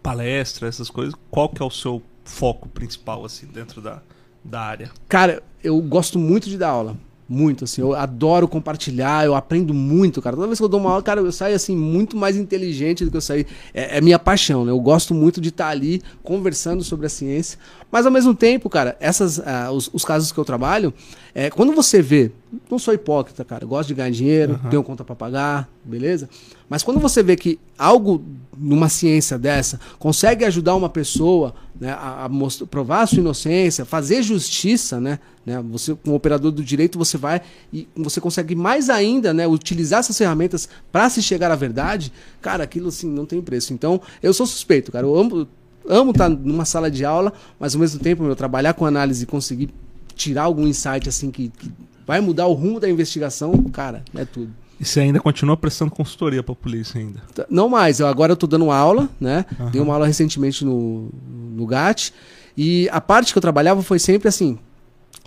palestra, essas coisas, qual que é o seu foco principal, assim, dentro da, da área? Cara, eu gosto muito de dar aula. Muito, assim, eu adoro compartilhar, eu aprendo muito, cara. Toda vez que eu dou uma aula, cara, eu saio, assim, muito mais inteligente do que eu saí. É, é minha paixão, né? Eu gosto muito de estar ali conversando sobre a ciência. Mas, ao mesmo tempo, cara, essas, uh, os, os, casos que eu trabalho, é, quando você vê, não sou hipócrita, cara, gosto de ganhar dinheiro, uhum. tenho conta para pagar, beleza? Mas quando você vê que algo numa ciência dessa consegue ajudar uma pessoa né, a, a mostrar, provar a sua inocência, fazer justiça, né, né, você como operador do direito você vai e você consegue mais ainda, né, utilizar essas ferramentas para se chegar à verdade, cara, aquilo assim não tem preço. Então eu sou suspeito, cara, eu amo amo estar numa sala de aula, mas ao mesmo tempo meu trabalhar com análise e conseguir tirar algum insight assim que, que vai mudar o rumo da investigação, cara, é tudo. E você ainda continua prestando consultoria para a polícia ainda? Não mais. Eu, agora eu estou dando aula, né? Uhum. Dei uma aula recentemente no, no GAT. E a parte que eu trabalhava foi sempre assim,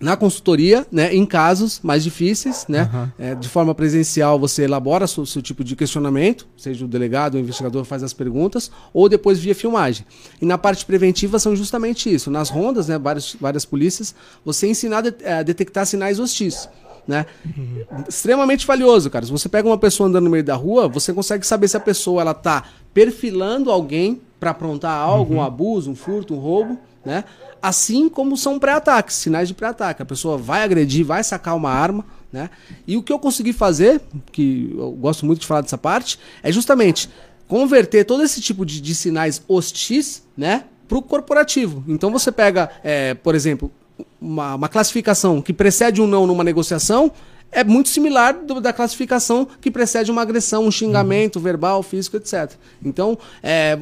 na consultoria, né, em casos mais difíceis, né, uhum. é, de forma presencial você elabora seu, seu tipo de questionamento, seja o delegado o investigador faz as perguntas, ou depois via filmagem. E na parte preventiva são justamente isso. Nas rondas, né, várias, várias polícias, você ensinar a, de, a detectar sinais hostis né? Uhum. Extremamente valioso, cara. Se você pega uma pessoa andando no meio da rua, você consegue saber se a pessoa ela tá perfilando alguém para aprontar algo, uhum. um abuso, um furto, um roubo, né? Assim como são pré-ataques, sinais de pré-ataque. A pessoa vai agredir, vai sacar uma arma, né? E o que eu consegui fazer, que eu gosto muito de falar dessa parte, é justamente converter todo esse tipo de, de sinais hostis, né? Para o corporativo. Então você pega, é, por exemplo, uma, uma classificação que precede um não numa negociação é muito similar do, da classificação que precede uma agressão, um xingamento uhum. verbal, físico, etc. Então, é,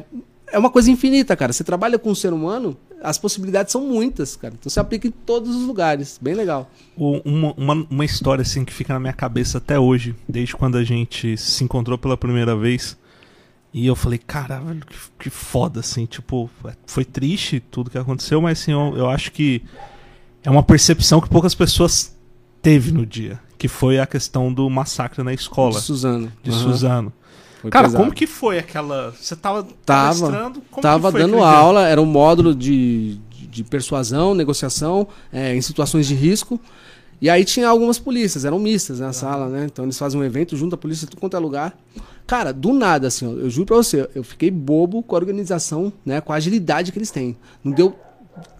é uma coisa infinita, cara. Você trabalha com o um ser humano, as possibilidades são muitas, cara. Então você aplica em todos os lugares. Bem legal. Uma, uma, uma, história assim que fica na minha cabeça até hoje, desde quando a gente se encontrou pela primeira vez. E eu falei, caralho, que, que foda, assim. Tipo, foi triste tudo que aconteceu, mas assim, eu, eu acho que é uma percepção que poucas pessoas teve no dia, que foi a questão do massacre na escola. De Suzano. De uhum. Suzano. Foi Cara, pesado. como que foi aquela. Você tava tava, tava dando aula, era um módulo de, de, de persuasão, negociação, é, em situações de risco. E aí tinha algumas polícias, eram mistas na sala, né? Então eles fazem um evento junto a polícia tudo quanto é lugar. Cara, do nada, assim, ó, eu juro pra você, eu fiquei bobo com a organização, né? Com a agilidade que eles têm. Não deu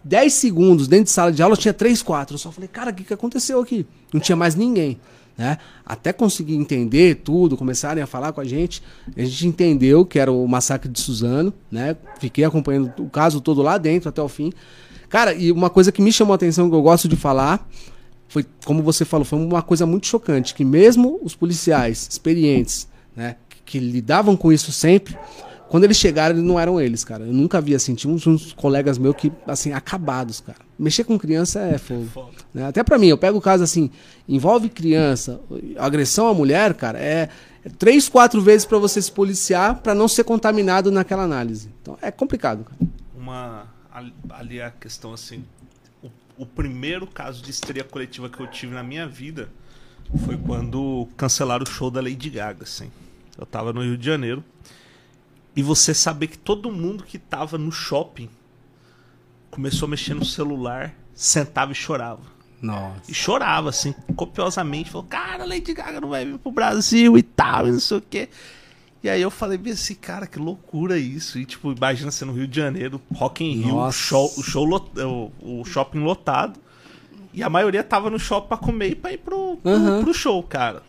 10 segundos dentro de sala de aula, tinha 3, 4. Eu só falei, cara, o que, que aconteceu aqui? Não tinha mais ninguém. Né? Até conseguir entender tudo, começarem a falar com a gente, a gente entendeu que era o massacre de Suzano, né? Fiquei acompanhando o caso todo lá dentro até o fim. Cara, e uma coisa que me chamou a atenção, que eu gosto de falar, foi, como você falou, foi uma coisa muito chocante, que mesmo os policiais experientes, né, que, que lidavam com isso sempre, quando eles chegaram, não eram eles, cara. Eu nunca vi assim. Tinha uns, uns colegas meus que, assim, acabados, cara. Mexer com criança é fogo. Né? Até para mim, eu pego o caso assim, envolve criança, agressão à mulher, cara, é, é três, quatro vezes para você se policiar para não ser contaminado naquela análise. Então é complicado, cara. Uma. Ali a questão assim. O, o primeiro caso de histeria coletiva que eu tive na minha vida foi quando cancelaram o show da Lady Gaga, assim. Eu tava no Rio de Janeiro. E você saber que todo mundo que tava no shopping começou a mexer no celular, sentava e chorava. Nossa. E chorava, assim, copiosamente. Falou, cara, Lady Gaga não vai vir pro Brasil e tal, e não sei o quê. E aí eu falei bem assim, cara, que loucura isso. E tipo, imagina você no Rio de Janeiro, Rock in Rio, Nossa. show, o, show lot- o, o shopping lotado. E a maioria tava no shopping pra comer e pra ir pro, pro, Aham. pro show, cara.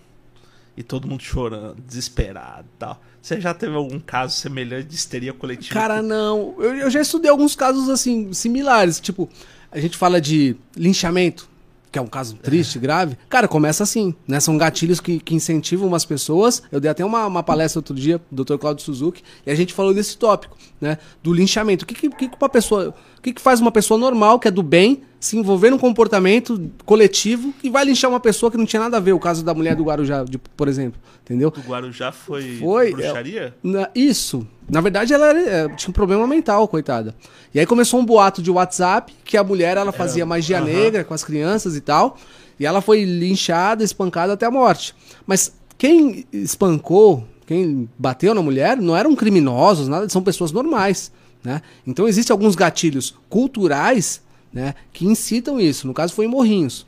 E todo mundo chorando, desesperado e tal. Você já teve algum caso semelhante de histeria coletiva? Cara, não. Eu, eu já estudei alguns casos assim, similares. Tipo, a gente fala de linchamento, que é um caso triste, grave. Cara, começa assim, né? São gatilhos que, que incentivam umas pessoas. Eu dei até uma, uma palestra outro dia, do Dr. Claudio Suzuki, e a gente falou desse tópico, né? Do linchamento. O que, que, que que uma pessoa. O que, que faz uma pessoa normal, que é do bem, se envolver num comportamento coletivo e vai linchar uma pessoa que não tinha nada a ver? O caso da mulher do Guarujá, de- por exemplo. Entendeu? Do Guarujá foi, Foi, bruxaria? Na- isso. Na verdade, ela era- é, tinha um problema mental, coitada. E aí começou um boato de WhatsApp que a mulher ela fazia magia aham. negra com as crianças e tal. E ela foi linchada, espancada até a morte. Mas quem espancou, quem bateu na mulher, não eram criminosos, nada, são pessoas normais. Né? Então existem alguns gatilhos culturais né, que incitam isso. No caso foi em Morrinhos.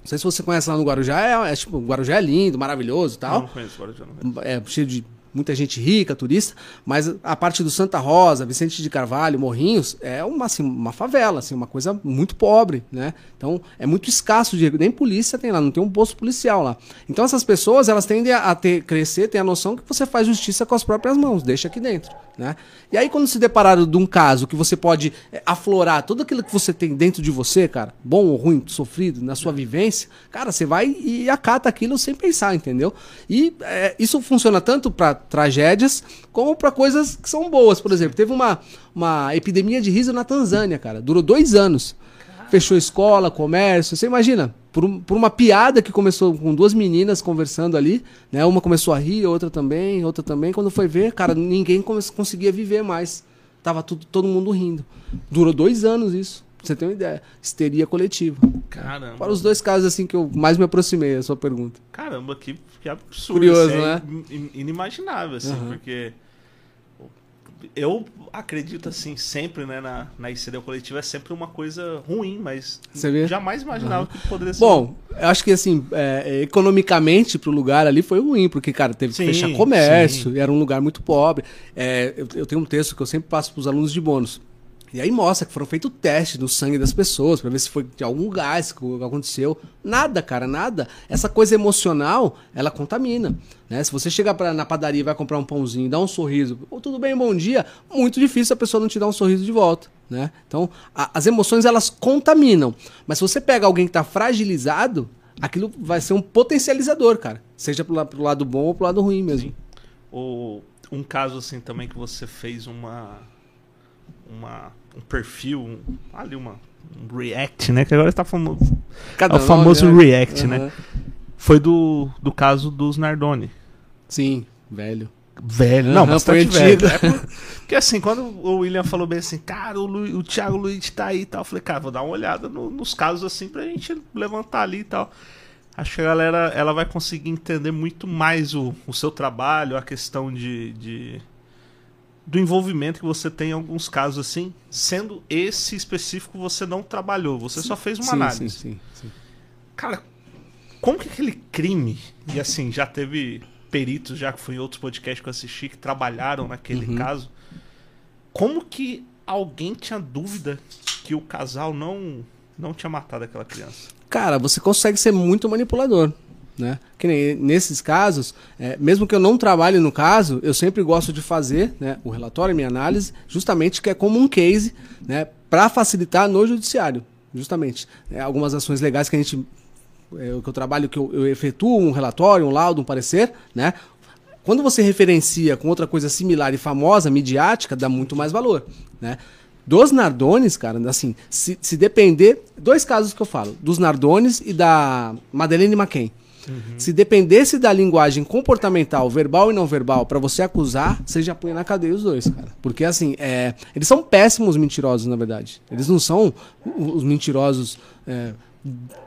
Não sei se você conhece lá no Guarujá, é, é tipo, o Guarujá é lindo, maravilhoso e tal Não conheço Guarujá, não conheço. é, cheio de muita gente rica, turista, mas a parte do Santa Rosa, Vicente de Carvalho, Morrinhos, é uma, assim, uma favela, assim, uma coisa muito pobre, né? Então, é muito escasso de nem polícia tem lá, não tem um posto policial lá. Então, essas pessoas, elas tendem a, ter, crescer, ter a noção que você faz justiça com as próprias mãos, deixa aqui dentro, né? E aí, quando se depararam de um caso que você pode é, aflorar tudo aquilo que você tem dentro de você, cara, bom ou ruim, sofrido, na sua vivência, cara, você vai e acata aquilo sem pensar, entendeu? E é, isso funciona tanto para tragédias como para coisas que são boas. Por exemplo, teve uma, uma epidemia de riso na Tanzânia, cara, durou dois anos. Fechou escola, comércio, você imagina, por, um- por uma piada que começou com duas meninas conversando ali, né? Uma começou a rir, outra também, outra também. Quando foi ver, cara, ninguém conseguia viver mais. Tava tudo, todo mundo rindo. Durou dois anos isso. Pra você ter uma ideia. Histeria coletiva. Caramba. Para os dois casos assim que eu mais me aproximei, a sua pergunta. Caramba, que, que absurdo. Curioso, isso é né? in- Inimaginável, assim, Aham. porque eu acredito, assim, sempre, né, na, na histeria coletiva é sempre uma coisa ruim, mas jamais imaginava que poderia ser. Bom, eu acho que assim, é, economicamente pro lugar ali foi ruim, porque, cara, teve que Sim, fechar comércio, era um lugar muito pobre. É, eu, eu tenho um texto que eu sempre passo pros alunos de bônus. E aí mostra que foram feitos testes no sangue das pessoas, pra ver se foi de algum gás que aconteceu. Nada, cara, nada. Essa coisa emocional, ela contamina. Né? Se você chegar pra, na padaria e vai comprar um pãozinho dar um sorriso, "Ô, tudo bem, bom dia, muito difícil a pessoa não te dar um sorriso de volta. Né? Então, a- as emoções, elas contaminam. Mas se você pega alguém que tá fragilizado, aquilo vai ser um potencializador, cara. Seja pro, pro lado bom ou pro lado ruim mesmo. Ou um caso, assim, também que você fez uma. uma um perfil, um- ali uma. Um react, né? Que agora tá famoso. Cada É o famoso nome, react, né? Foi do, do caso dos Nardoni. Sim, velho. Velho, não, bastante foi velho. É por- porque assim, quando o William falou bem assim, cara, o, Lu, o Thiago Luiz tá aí e tal, eu falei, cara, vou dar uma olhada no- nos casos assim pra gente levantar ali e tal. Acho que a galera ela vai conseguir entender muito mais o, o seu trabalho, a questão de, de- do envolvimento que você tem em alguns casos assim, sendo esse específico você não trabalhou, você só fez uma sim, análise. sim, sim, sim. Cara, como que aquele crime, e assim, já teve peritos, já que foi em outros podcasts que eu assisti, que trabalharam naquele Uhum. caso, como que alguém tinha dúvida que o casal não, não tinha matado aquela criança? Cara, você consegue ser muito manipulador. Né? Que nem nesses casos, é, mesmo que eu não trabalhe no caso, eu sempre gosto de fazer né, o relatório, minha análise, justamente que é como um case né, para facilitar no judiciário. Justamente. É, algumas ações legais que a gente. É, que eu trabalho, que eu, eu efetuo um relatório, um laudo, um parecer, né? Quando você referencia com outra coisa similar e famosa, midiática, dá muito mais valor, né? Dos Nardones, cara, assim, se, se depender... Dois casos que eu falo, dos Nardones e da Madeleine McCain. Se dependesse da linguagem comportamental, verbal e não verbal, pra você acusar, você já põe na cadeia os dois, cara. Porque, assim, é, eles são péssimos mentirosos, na verdade. Eles não são os mentirosos... é,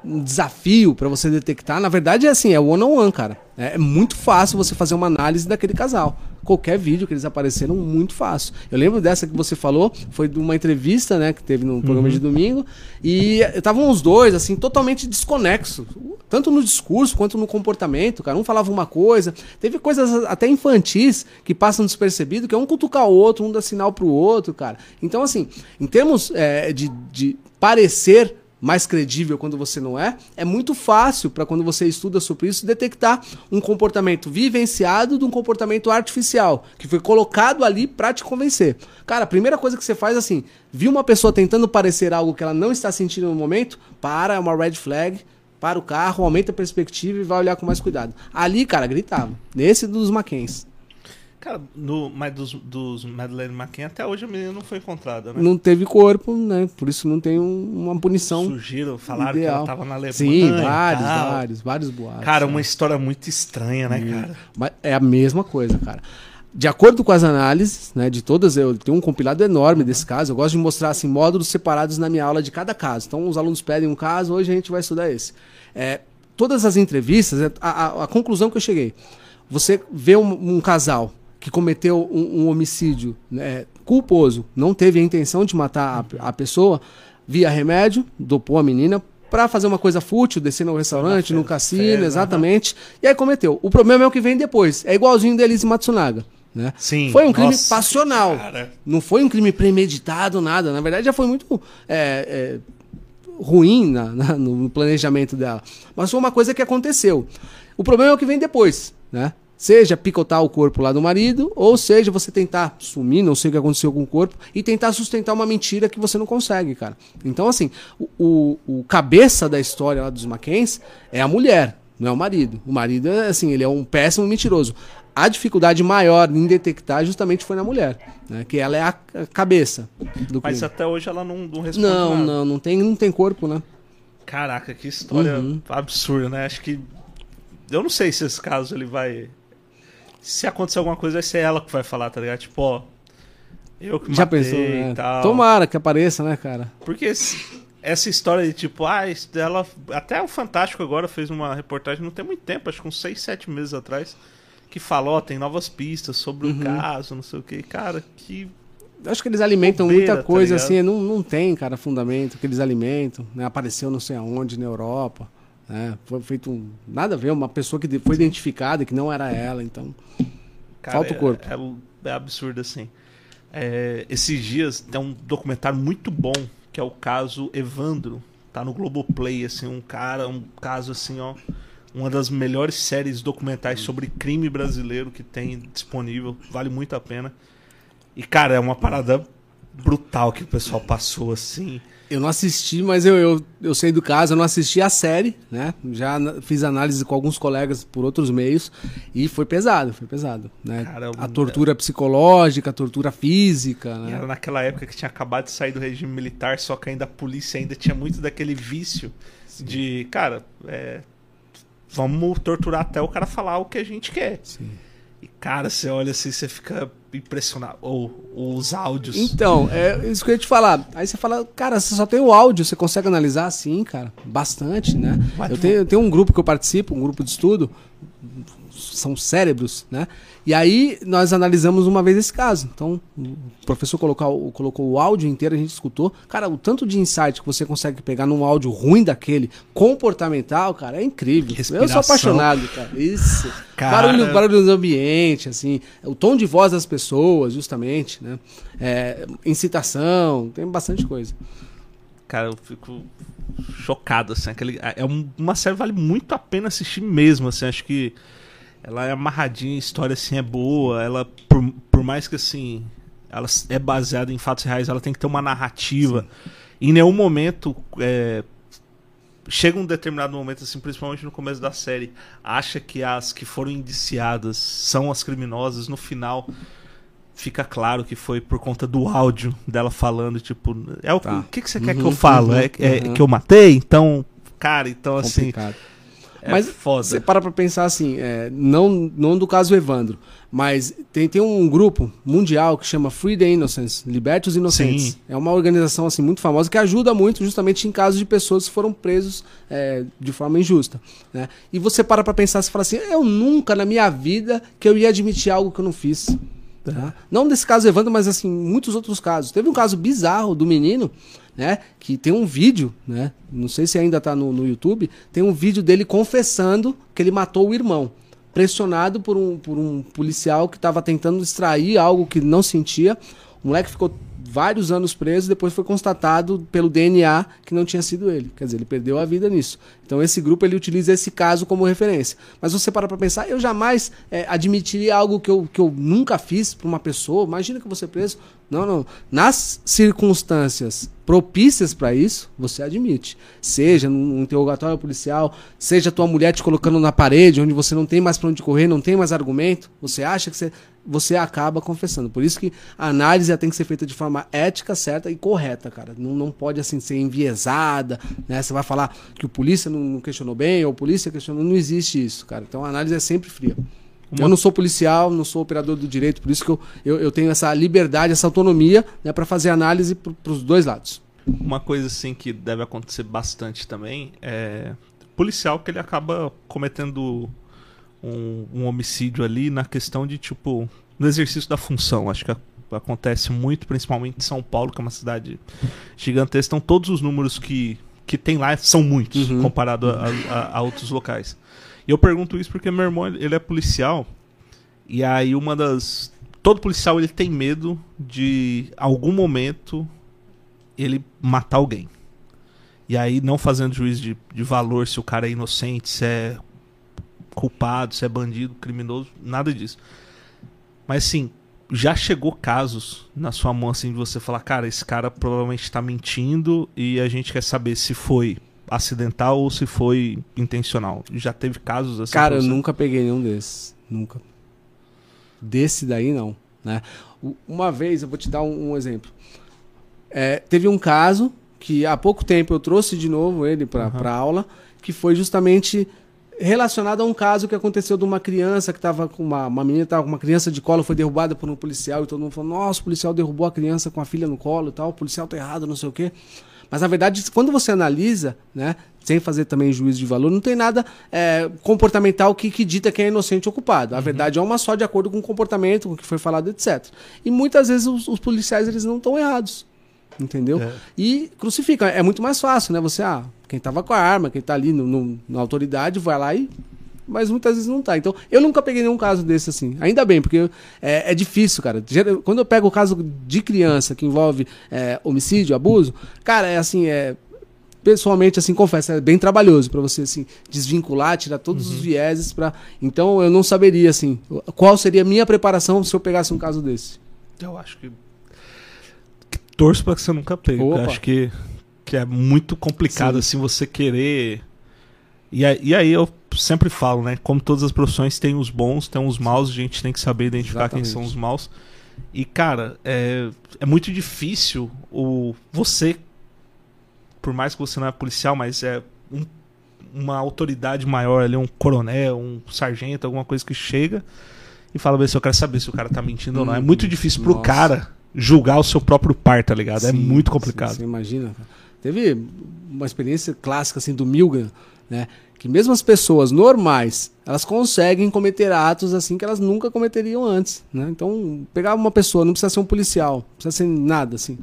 um desafio para você detectar. Na verdade, é assim, é one on one, cara. É, é muito fácil você fazer uma análise daquele casal. Qualquer vídeo que eles apareceram, muito fácil. Eu lembro dessa que você falou, foi de uma entrevista, né, que teve no programa Uhum. de domingo, e estavam os dois, assim, totalmente desconexos. Tanto no discurso quanto no comportamento, cara. Um falava uma coisa. Teve coisas até infantis que passam despercebido, que é um cutucar o outro, um dá sinal pro outro, cara. Então, assim, em termos é, de, de parecer mais credível quando você não é, é muito fácil para quando você estuda sobre isso detectar um comportamento vivenciado de um comportamento artificial que foi colocado ali para te convencer. Cara, a primeira coisa que você faz assim, viu uma pessoa tentando parecer algo que ela não está sentindo no momento, para, é uma red flag, para o carro, aumenta a perspectiva e vai olhar com mais cuidado. Ali, cara, gritava. Nesse dos Mackenzie. Cara, no, mas dos, dos Madeleine McCann, até hoje a menina não foi encontrada, né? Não teve corpo, né? Por isso não tem um- uma punição. Surgiram, falaram que ideal. ela tava na Alemanha. Sim, vários, vários, vários boatos. Cara, né? uma história muito estranha, né, cara? Mas é a mesma coisa, cara. De acordo com as análises, né, de todas, eu tenho um compilado enorme desse caso. Eu gosto de mostrar assim módulos separados na minha aula de cada caso. Então, os alunos pedem um caso, hoje a gente vai estudar esse. É, todas as entrevistas, é, a, a- a conclusão que eu cheguei, você vê um, um casal que cometeu um, um homicídio né, culposo, não teve a intenção de matar a, a pessoa, via remédio, dopou a menina pra fazer uma coisa fútil, descer no restaurante, no cassino, exatamente. E aí cometeu. O problema é o que vem depois. É igualzinho da Elise Matsunaga. Né? Sim. Foi um crime Nossa, passional. cara. Não foi um crime premeditado, nada. Na verdade, já foi muito é, é, ruim na- na- no planejamento dela. Mas foi uma coisa que aconteceu. O problema é o que vem depois, né? Seja picotar o corpo lá do marido, ou seja, você tentar sumir, não sei o que aconteceu com o corpo, e tentar sustentar uma mentira que você não consegue, cara. Então, assim, o, o- o cabeça da história lá dos Mackenzie é a mulher, não é o marido. O marido, é assim, ele é um péssimo mentiroso. A dificuldade maior em detectar justamente foi na mulher, né? Que ela é a cabeça do Mas crime. até hoje ela não, não responde Não, nada. não, não tem, não tem corpo, né? Caraca, que história Uhum. absurda, né? Acho que. Eu não sei se esse caso ele vai. Se acontecer alguma coisa, vai ser ela que vai falar, tá ligado? Tipo, ó. Eu que Já matei pensou, né? e tal. Tomara que apareça, né, cara? Porque essa história de tipo, ah, isso dela. Até o Fantástico agora fez uma reportagem não tem muito tempo, acho que uns 6, 7 meses atrás, que falou, ó, tem novas pistas sobre Uhum. o caso, não sei o que. Cara, que. Acho que eles alimentam Bobeira, muita tá coisa ligado? assim, não, não tem, cara, fundamento que eles alimentam, né? Apareceu não sei aonde na Europa, né? Foi feito um, nada a ver, uma pessoa que foi identificada que não era ela, então. Cara, Falta o é- corpo. É, é absurdo assim. É, esses dias tem um documentário muito bom que é o caso Evandro. Tá no Globoplay, assim, um cara, um caso assim, ó. Uma das melhores séries documentais sobre crime brasileiro que tem disponível. Vale muito a pena. E, cara, é uma parada brutal que o pessoal passou, assim. Eu não assisti, mas eu, eu, eu sei do caso, eu não assisti a série, né? Já fiz análise com alguns colegas por outros meios e foi pesado, foi pesado, né? Cara, a tortura psicológica, a tortura física, né? era naquela época que tinha acabado de sair do regime militar, só que ainda a polícia ainda tinha muito daquele vício de, cara, é, vamos torturar até o cara falar o que a gente quer. Sim. E, cara, você olha assim, você fica impressionado. Ou, ou os áudios. Então, é isso que eu ia te falar. Aí você fala, cara, você só tem o áudio, você consegue analisar sim, cara, bastante, né? Eu tenho, eu tenho um grupo que eu participo, um grupo de estudo, são cérebros, né? E aí nós analisamos uma vez esse caso. Então, o professor colocou, colocou o áudio inteiro, a gente escutou. Cara, o tanto de insight que você consegue pegar num áudio ruim daquele, comportamental, cara, é incrível. Eu sou apaixonado, cara. Isso. Cara. Barulho, barulho do ambiente, assim, o tom de voz das pessoas, justamente, né? É, incitação, tem bastante coisa. Cara, eu fico chocado, assim. Aquele, é um- uma série que vale muito a pena assistir mesmo, assim. Acho que ela é amarradinha, a história, assim, é boa. Ela, por, por mais que, assim, ela é baseada em fatos reais, ela tem que ter uma narrativa. Em nenhum momento... é, chega um determinado momento, assim, principalmente no começo da série, acha que as que foram indiciadas são as criminosas. No final, fica claro que foi por conta do áudio dela falando, tipo, é o, Tá. que, que você quer que Uhum, eu falo? uhum, é é uhum. que eu matei? Então, cara, então assim, Complicado. É mas foda. você para pra pensar assim, é, não, não do caso Evandro, mas tem, tem um grupo mundial que chama Free the Innocents, Liberte os Inocentes. Sim. É uma organização assim muito famosa que ajuda muito justamente em casos de pessoas que foram presos é, de forma injusta. Né? E você para pra pensar, você fala assim, eu nunca na minha vida que eu ia admitir algo que eu não fiz. Tá? Não desse caso Evandro, mas assim, muitos outros casos. Teve um caso bizarro do menino, né? Que tem um vídeo, né? Não sei se ainda tá no, no YouTube, tem um vídeo dele confessando que ele matou o irmão. Pressionado por um, por um policial que estava tentando extrair algo que não sentia. O moleque ficou vários anos preso, depois foi constatado pelo DNA que não tinha sido ele. Quer dizer, ele perdeu a vida nisso. Então esse grupo ele utiliza esse caso como referência. Mas você para para pensar, eu jamais é, admitiria algo que eu, que eu nunca fiz para uma pessoa. Imagina que vou ser preso. Não, não. Nas circunstâncias propícias para isso, você admite. Seja num interrogatório policial, seja tua mulher te colocando na parede, onde você não tem mais para onde correr, não tem mais argumento, você acha que você, você acaba confessando. Por isso que a análise tem que ser feita de forma ética, certa e correta, cara. Não, não pode assim ser enviesada, né? Você vai falar que o polícia não questionou bem, ou o polícia questionou, não existe isso, cara. Então a análise é sempre fria. Uma- Eu não sou policial, não sou operador do direito, por isso que eu, eu, eu tenho essa liberdade, essa autonomia né, para fazer análise para os dois lados. Uma coisa assim que deve acontecer bastante também é policial que ele acaba cometendo um, um homicídio ali na questão de tipo no exercício da função. Acho que a- acontece muito, principalmente em São Paulo, que é uma cidade gigantesca. Então todos os números que que tem lá são muitos Uhum. comparado a, a- a outros locais. E eu pergunto isso porque meu irmão ele é policial e aí uma das todo policial ele tem medo de algum momento ele matar alguém. E aí, não fazendo juízo de, de valor se o cara é inocente, se é culpado, se é bandido, criminoso, nada disso. Mas assim, já chegou casos na sua mão assim de você falar, cara, esse cara provavelmente tá mentindo e a gente quer saber se foi acidental ou se foi intencional. Já teve casos assim? Cara, eu nunca peguei nenhum desses. Nunca. Desse daí, não. Né? Uma vez, eu vou te dar um, um exemplo. É, teve um caso que há pouco tempo eu trouxe de novo ele para Aham. aula, que foi justamente relacionado a um caso que aconteceu de uma criança que estava com uma, uma menina, tava com uma criança de colo, foi derrubada por um policial e todo mundo falou: Nossa, o policial derrubou a criança com a filha no colo e tal, o policial tá errado, não sei o quê. Mas na verdade, quando você analisa, né, sem fazer também juízo de valor, não tem nada é, comportamental que, que dita quem é inocente ou culpado. A verdade é uma só de acordo com o comportamento, com o que foi falado, etc. E muitas vezes os, os policiais eles não estão errados. Entendeu? É. E crucifica. É muito mais fácil, né? Você, ah, quem tava com a arma, quem tá ali no, no- na autoridade, vai lá e. Mas muitas vezes não tá. Então, eu nunca peguei nenhum caso desse assim. Ainda bem, porque é, é difícil, cara. Quando eu pego o caso de criança que envolve é, homicídio, abuso, cara, é assim, é. Pessoalmente, assim, confesso, é bem trabalhoso pra você, assim, desvincular, tirar todos os vieses para Então, eu não saberia, assim, qual seria a minha preparação se eu pegasse um caso desse. Eu acho que. torço pra que você nunca pegue. eu acho que, que é muito complicado Sim. assim você querer. E aí, e aí eu sempre falo, né? Como todas as profissões tem os bons, tem os maus, a gente tem que saber identificar quem Exatamente. são os maus. E, cara, é, é muito difícil o você, por mais que você não é policial, mas é um- uma autoridade maior ali, um coronel, um sargento, alguma coisa que chega e fala, "Bem, se eu quero saber se o cara tá mentindo ou não. É Uhum. muito difícil pro Nossa. cara julgar o seu próprio par, tá ligado? é Sim, muito sim, complicado. Você imagina. Teve uma experiência clássica assim do Milgram, né? Que mesmo as pessoas normais, elas conseguem cometer atos assim que elas nunca cometeriam antes, né? Então, pegar uma pessoa, não precisa ser um policial, não precisa ser nada assim.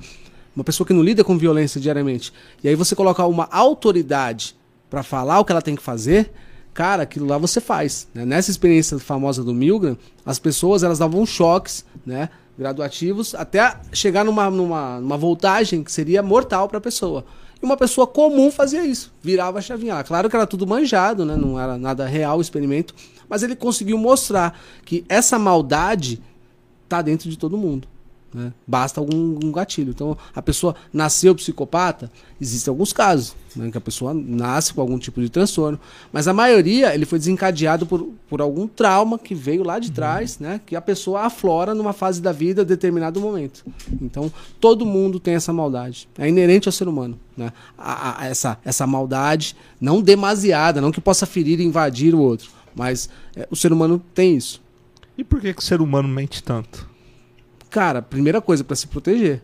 Uma pessoa que não lida com violência diariamente. E aí você colocar uma autoridade pra falar o que ela tem que fazer, cara, aquilo lá você faz. né? Nessa experiência famosa do Milgram, as pessoas elas davam choques, né? Graduativos, até chegar numa, numa, numa voltagem que seria mortal pra pessoa. Uma pessoa comum fazia isso, virava a chavinha. lá. Claro que era tudo manjado, né? Não era nada real o experimento, mas ele conseguiu mostrar que essa maldade tá dentro de todo mundo. Né? Basta algum um gatilho. Então, a pessoa nasceu psicopata, existem alguns casos né, que a pessoa nasce com algum tipo de transtorno, mas a maioria ele foi desencadeado por, por algum trauma que veio lá de trás, né, que a pessoa aflora numa fase da vida, determinado momento. Então, todo mundo tem essa maldade. É inerente ao ser humano. Né? A, a, essa, essa maldade, não demasiada, não que possa ferir e invadir o outro, mas é, o ser humano tem isso. E por que, que o ser humano mente tanto? Cara, primeira coisa, para se proteger.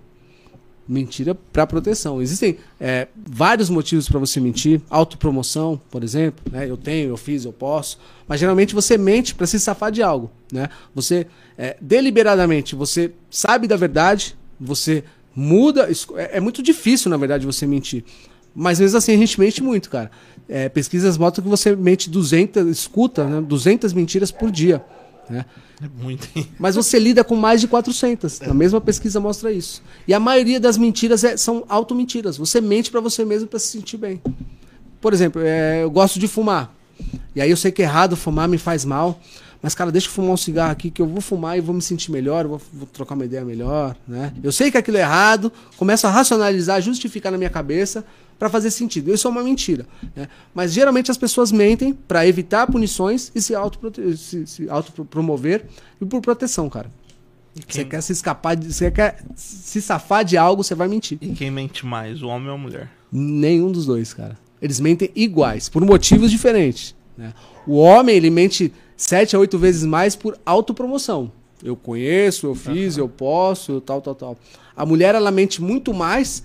Mentira para proteção. Existem é, vários motivos para você mentir. Autopromoção, por exemplo. Né? Eu tenho, eu fiz, eu posso. Mas geralmente você mente para se safar de algo. Né? Você, é, deliberadamente, você sabe da verdade, você muda. É, é, muito difícil, na verdade, você mentir. Mas mesmo assim a gente mente muito, cara. É, pesquisas mostram que você mente 200, escuta né, 200 mentiras por dia. Né? É muito. Mas você lida com mais de 400. É. A mesma pesquisa mostra isso. E a maioria das mentiras é, são auto-mentiras. Você mente para você mesmo para se sentir bem. Por exemplo, é, eu gosto de fumar. E aí eu sei que é errado fumar me faz mal. Mas, cara, deixa eu fumar um cigarro aqui que eu vou fumar e vou me sentir melhor, vou, vou, trocar uma ideia melhor, né? Eu sei que aquilo é errado, começo a racionalizar, justificar na minha cabeça para fazer sentido. Isso é uma mentira. Né? Mas geralmente as pessoas mentem para evitar punições e se autopromover se, se auto e por proteção, cara. Você quer se escapar, de, você quer se safar de algo, você vai mentir. E quem mente mais, o homem ou a mulher? Nenhum dos dois, cara. Eles mentem iguais, por motivos diferentes. Né? O homem, ele mente sete a oito vezes mais por autopromoção. Eu conheço, eu fiz, uhum. eu posso, tal, tal, tal. A mulher, ela mente muito mais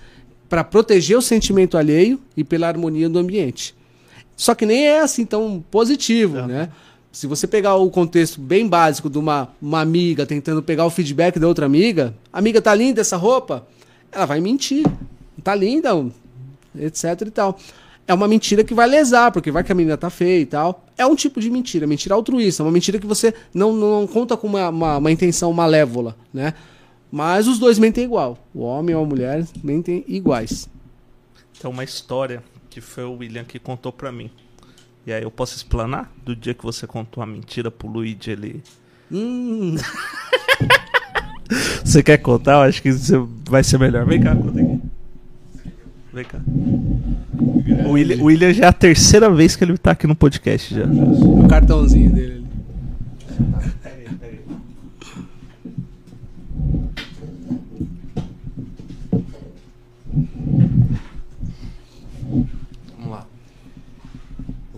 para proteger o sentimento alheio e pela harmonia do ambiente. Só que nem é assim tão positivo, é. né? Se você pegar o contexto bem básico de uma, uma amiga tentando pegar o feedback da outra amiga, amiga, tá linda essa roupa? Ela vai mentir. Tá linda, etc e tal. É uma mentira que vai lesar, porque vai que a menina tá feia e tal. É um tipo de mentira, mentira altruísta, uma mentira que você não, não conta com uma, uma, uma intenção malévola, né? Mas os dois mentem igual. O homem e a mulher mentem iguais. Tem uma história que foi o William que contou para mim. E aí eu posso explanar do dia que você contou a mentira pro Luigi ele. Hum. você quer contar? Eu acho que vai ser melhor. Vem cá, conta aqui. Vem cá. O William, o William já é a terceira vez que ele tá aqui no podcast já. O cartãozinho dele.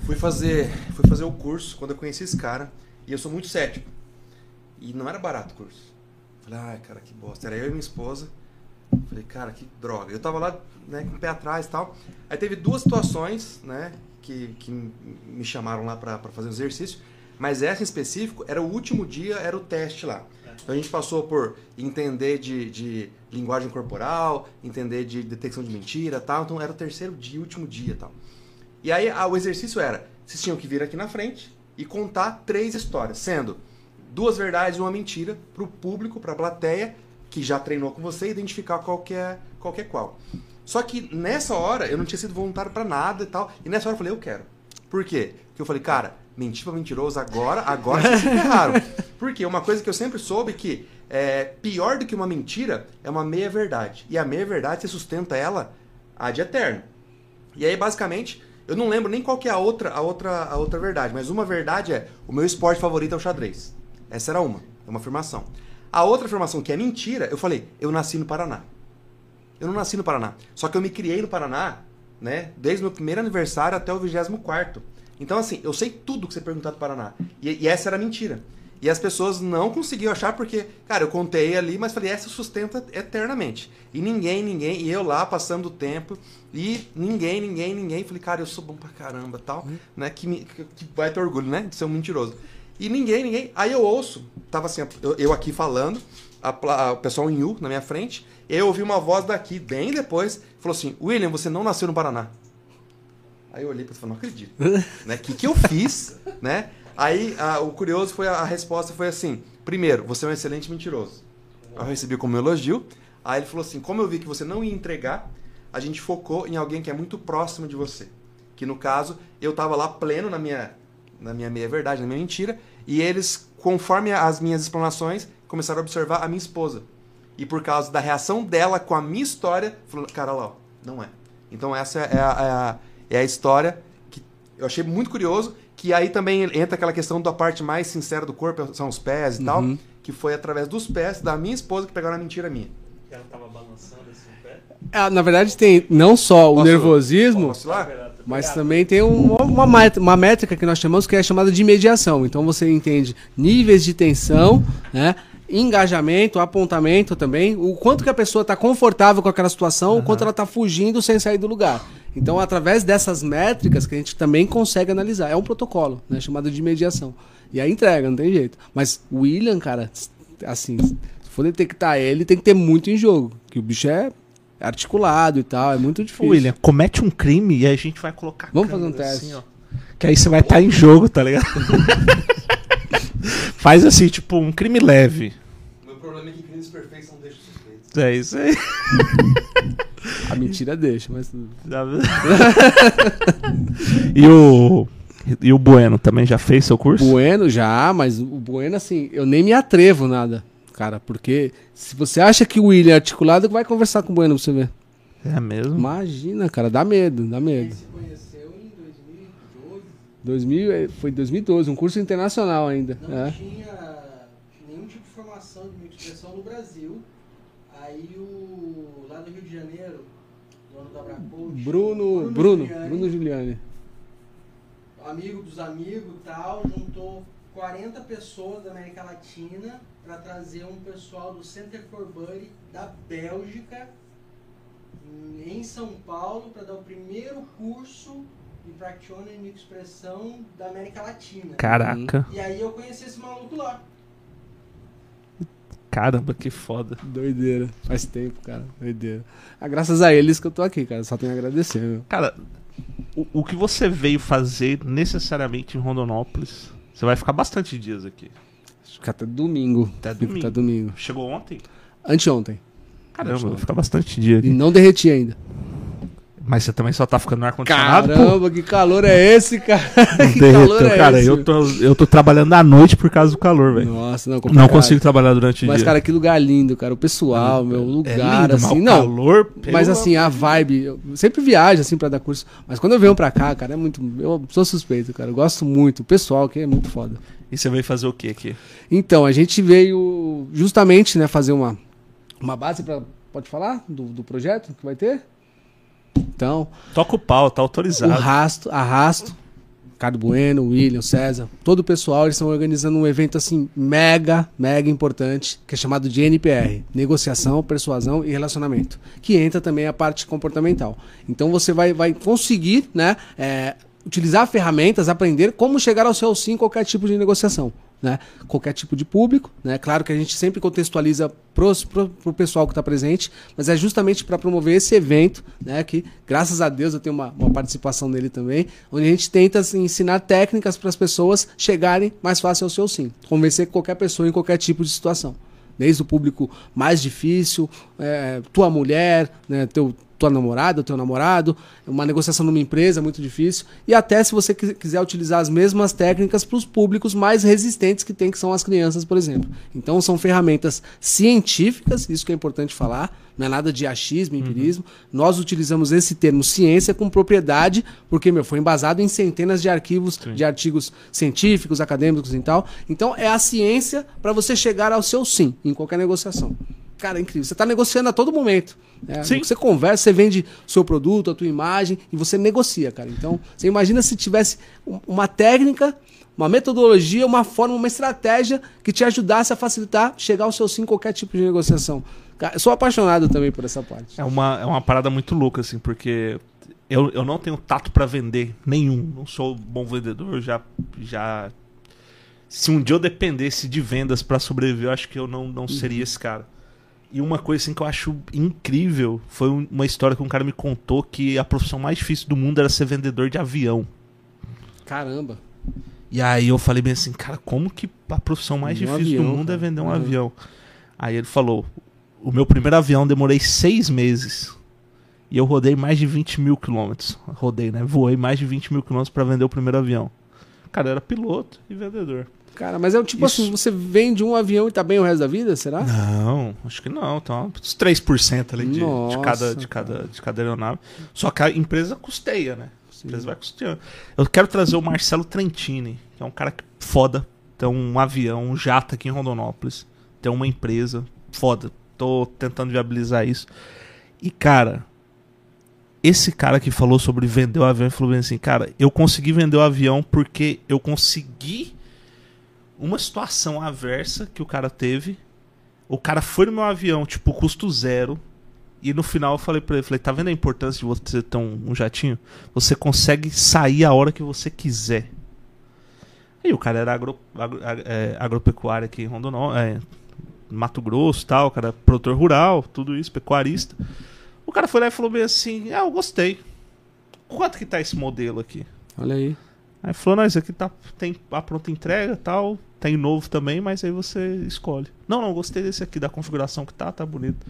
Fui fazer, fui fazer o curso quando eu conheci esse cara. E eu sou muito cético. E não era barato o curso. Falei, ai, cara, que bosta. Era eu e minha esposa. Falei, cara, que droga. Eu tava lá, né, com o pé atrás e tal. Aí teve duas situações, né, que, que me chamaram lá para fazer o exercício. Mas essa em específico, era o último dia, era o teste lá. Então a gente passou por entender de, de linguagem corporal, entender de detecção de mentira tal. Então era o terceiro dia, último dia tal. E aí o exercício era, vocês tinham que vir aqui na frente e contar três histórias, sendo duas verdades e uma mentira para o público, para a plateia, que já treinou com você, identificar qualquer, qualquer qual. Só que nessa hora eu não tinha sido voluntário para nada e tal. E nessa hora eu falei, eu quero. Por quê? Porque eu falei, cara, mentir pra mentiroso agora, agora vocês se ferraram. Porque uma coisa que eu sempre soube que é, pior do que uma mentira é uma meia verdade. E a meia verdade você sustenta ela ad eterno. E aí, basicamente, eu não lembro nem qual que é a outra, a outra, a outra verdade, mas uma verdade é: o meu esporte favorito é o xadrez. Essa era uma, é uma afirmação. A outra afirmação que é mentira, eu falei: eu nasci no Paraná. Eu não nasci no Paraná. Só que eu me criei no Paraná, né? Desde o meu primeiro aniversário até o 24. Então, assim, eu sei tudo que você perguntar do Paraná. E, e essa era mentira. E as pessoas não conseguiam achar porque, cara, eu contei ali, mas falei, essa sustenta eternamente. E ninguém, ninguém, e eu lá passando o tempo, e ninguém, ninguém, ninguém. Falei, cara, eu sou bom pra caramba tal, uhum. né? Que, me, que, que vai ter orgulho, né? De ser um mentiroso. E ninguém, ninguém. Aí eu ouço, tava assim, eu, eu aqui falando, a, a, o pessoal em U na minha frente, eu ouvi uma voz daqui, bem depois, falou assim: William, você não nasceu no Paraná. Aí eu olhei para falei, não acredito. né? O que, que eu fiz, né? Aí a, o curioso foi a, a, resposta foi assim: primeiro, você é um excelente mentiroso. Eu recebi como elogio. Aí ele falou assim: como eu vi que você não ia entregar, a gente focou em alguém que é muito próximo de você. Que no caso, eu estava lá pleno na minha, na minha meia verdade, na minha mentira, e eles, conforme as minhas explanações, começaram a observar a minha esposa. E por causa da reação dela com a minha história, falou, cara, lá, ó, não é. Então essa é a, é a, é a história que eu achei muito curioso, que aí também entra aquela questão da parte mais sincera do corpo, são os pés e tal, Uhum. que foi através dos pés da minha esposa que pegaram a mentira minha. Ela tava balançando assim o pé. Ah, na verdade, tem não só o Posso- nervosismo, Posso lá? Mas também tem um- uma, uma métrica que nós chamamos que é chamada de mediação. Então você entende níveis de tensão, né? engajamento, apontamento também, o quanto que a pessoa está confortável com aquela situação, o quanto ela está fugindo sem sair do lugar. Então, através dessas métricas que a gente também consegue analisar. É um protocolo, né? chamado de mediação. E aí entrega, não tem jeito. Mas o William, cara, assim, se for detectar ele, tem que ter muito em jogo. Que o bicho é articulado e tal, é muito difícil. William, comete um crime e aí a gente vai colocar. Vamos fazer um câmera teste. ó. que aí você vai estar em jogo, tá ligado? Faz assim, tipo, um crime leve. Meu problema é que crimes perfeitos não deixam suspeitos. É isso aí. A mentira deixa, mas. e o. E o Bueno também já fez seu curso? Bueno já, mas o Bueno, assim, eu nem me atrevo nada, cara, porque se você acha que o William é articulado, vai conversar com o Bueno pra você ver. É mesmo? Imagina, cara, dá medo, dá medo. se conheceu em 2012. 2000, eh, foi 2012, um curso internacional ainda. Não é. tinha nenhum tipo de formação de multipressão no Brasil. Aí o lá do Rio de Janeiro, dono da Abracode, Bruno, Bruno, Giuliani, Bruno Giuliani. amigo dos amigos e tal, juntou 40 pessoas da América Latina para trazer um pessoal do Center for Buddy da Bélgica em São Paulo para dar o primeiro curso de Practitioner e Expressão da América Latina. Caraca. E aí eu conheci esse maluco lá. Caramba, que foda. Doideira. Faz tempo, cara. Doideira. Ah, graças a eles que eu tô aqui, cara. Só tenho a agradecer, meu. Cara, o, o que você veio fazer necessariamente em Rondonópolis? Você vai ficar bastante dias aqui. Que até domingo. Até domingo. Até domingo. Chegou ontem? Anteontem. Caramba, vai ficar bastante dia E aqui. não derreti ainda. Mas você também só tá ficando no ar-condicionado, pô? Caramba, que calor é esse, cara? que Derreteu, cara. Eu tô, eu tô trabalhando à noite por causa do calor, velho. Nossa, não, Não complicado. consigo trabalhar durante o Mas, dia. cara, que lugar lindo, cara. O pessoal, meu, o é lugar, lindo, mas assim. o Não, calor, mas assim, a vibe. Eu sempre viajo, assim, pra dar curso. Mas quando eu venho pra cá, cara, é muito. Eu sou suspeito, cara. Eu gosto muito. O pessoal aqui é muito foda. E você veio fazer o que aqui? Então, a gente veio justamente, né, fazer uma, uma base pra. Pode falar? Do, do projeto que vai ter? Então, Toca o pau, tá autorizado. Rasto, Arrasto, Ricardo Bueno, William, César, todo o pessoal, eles estão organizando um evento assim mega, mega importante, que é chamado de NPR, Negociação, Persuasão e Relacionamento, que entra também a parte comportamental. Então você vai, vai conseguir, né, é, utilizar ferramentas, aprender como chegar ao seu sim em qualquer tipo de negociação. Né? Qualquer tipo de público, né? Claro que a gente sempre contextualiza pro, pro pessoal que está presente, mas é justamente para promover esse evento, né? Que graças a Deus eu tenho uma, uma participação nele também, onde a gente tenta assim, ensinar técnicas para as pessoas chegarem mais fácil ao seu sim, convencer qualquer pessoa em qualquer tipo de situação, desde o público mais difícil, é, tua mulher, né? Teu tua namorada, teu namorado, uma negociação numa empresa é muito difícil, e até se você qui- quiser utilizar as mesmas técnicas para os públicos mais resistentes que tem, que são as crianças, por exemplo. Então são ferramentas científicas, isso que é importante falar, não é nada de achismo, empirismo. Nós utilizamos esse termo ciência com propriedade, porque meu, foi embasado em centenas de arquivos, de artigos científicos, acadêmicos e tal. Então é a ciência para você chegar ao seu sim em qualquer negociação. Cara, é incrível. Você está negociando a todo momento. né? Sim. Você conversa, você vende seu produto, a tua imagem e você negocia, cara. Então, você imagina se tivesse um- uma técnica, uma metodologia, uma forma, uma estratégia que te ajudasse a facilitar chegar ao seu sim em qualquer tipo de negociação. Cara, eu sou apaixonado também por essa parte. É uma, é uma parada muito louca, assim, porque eu, eu não tenho tato pra vender nenhum. Não sou bom vendedor, já. já Se um dia eu dependesse de vendas pra sobreviver, eu acho que eu não, não seria esse cara. E uma coisa assim que eu acho incrível foi um- uma história que um cara me contou que a profissão mais difícil do mundo era ser vendedor de avião. Caramba. E aí eu falei bem assim, cara, como que a profissão mais Um difícil avião, do mundo é cara. vender um Uhum. avião? Aí ele falou, o meu primeiro avião demorei seis meses. E eu rodei mais de 20 mil quilômetros. Rodei, né? Voei mais de 20 mil quilômetros pra vender o primeiro avião. Cara, era piloto e vendedor. Cara, mas é tipo Isso. assim, você vende um avião e tá bem o resto da vida, será? Não, acho que não. Então, uns 3% ali de, de, Nossa, cada, de, cada, de cada aeronave. Só que a empresa custeia, né? A empresa vai custeando. Eu quero trazer o Marcelo Trentini, que é um cara que foda. Tem um avião, um jato aqui em Rondonópolis. Tem uma empresa foda. Tô tentando viabilizar isso. E, cara, esse cara que falou sobre vender o avião, falou bem assim, cara, eu consegui vender o avião porque eu consegui uma situação aversa que o cara teve. O cara foi no meu avião, tipo, custo zero. E no final eu falei pra ele, falei, tá vendo a importância de você ter um, um jatinho? Você consegue sair a hora que você quiser. E o cara era agro, agro- é, agropecuário aqui em Rondonó, é, Mato Grosso tal, o cara é produtor rural, tudo isso, pecuarista. O cara foi lá e falou bem assim, ah, eu gostei. Quanto que tá esse modelo aqui? Olha aí. Aí falou, não, isso aqui tá, tem a pronta entrega tal, tem novo também, mas aí você escolhe. Não, não, gostei desse aqui, da configuração que tá, tá bonito.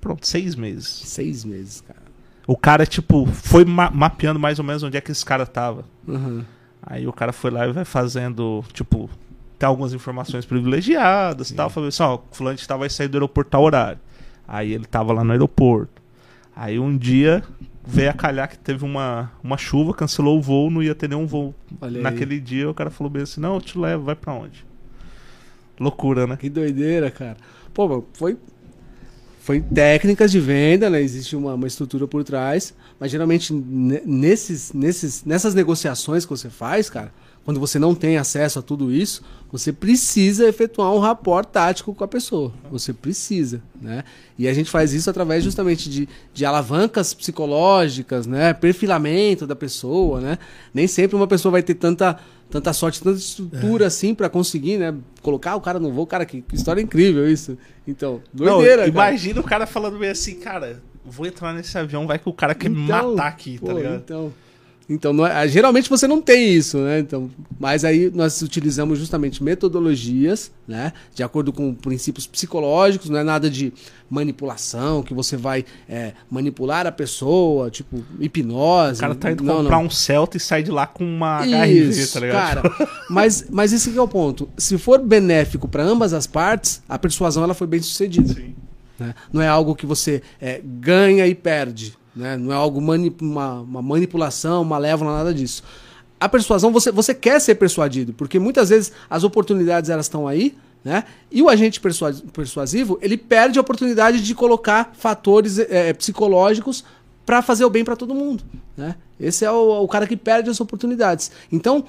Pronto, seis meses. Seis meses, cara. O cara, tipo, foi ma- mapeando mais ou menos onde é que esse cara tava. Uhum. Aí o cara foi lá e vai fazendo, tipo, tem algumas informações privilegiadas e tal. Falei assim, ó, o fulano de tal vai sair do aeroporto tal horário. Aí ele tava lá no aeroporto. Aí um dia veio a calhar que teve uma, uma chuva, cancelou o voo, não ia ter nenhum voo. Olha aí. Naquele dia o cara falou bem assim, não, eu te levo, vai pra onde? Loucura, né? Que doideira, cara. Pô, foi. Foi técnicas de venda, né? Existe uma, uma estrutura por trás. Mas geralmente ne- nesses, nesses, nessas negociações que você faz, cara, quando você não tem acesso a tudo isso, você precisa efetuar um rapport tático com a pessoa. Você precisa, né? E a gente faz isso através justamente de, de alavancas psicológicas, né? Perfilamento da pessoa, né? Nem sempre uma pessoa vai ter tanta, tanta sorte, tanta estrutura assim para conseguir, né? Colocar o cara no voo. Cara, que, que história incrível isso. Então, doideira, Não, cara. imagina o cara falando bem assim, cara, vou entrar nesse avião, vai que o cara quer me Então, matar aqui, tá pô, ligado? Então, então é- geralmente você não tem isso, né? Então, mas aí nós utilizamos justamente metodologias, né? De acordo com princípios psicológicos, não é nada de manipulação, que você vai é, manipular a pessoa, tipo hipnose. O cara tá indo não, comprar não. um Celta e sai de lá com uma HRV, Isso, tá ligado? cara. Mas, mas esse que é o ponto. Se for benéfico para ambas as partes, a persuasão ela foi bem sucedida. Sim. né? Não é algo que você é, ganha e perde. Né? Não é algo mani uma, uma manipulação, malévola, nada disso. A persuasão, você, você quer ser persuadido, porque muitas vezes as oportunidades elas estão aí, né? E o agente persua- persuasivo, ele perde a oportunidade de colocar fatores é, psicológicos para fazer o bem para todo mundo, né? Esse é o, o cara que perde as oportunidades. Então,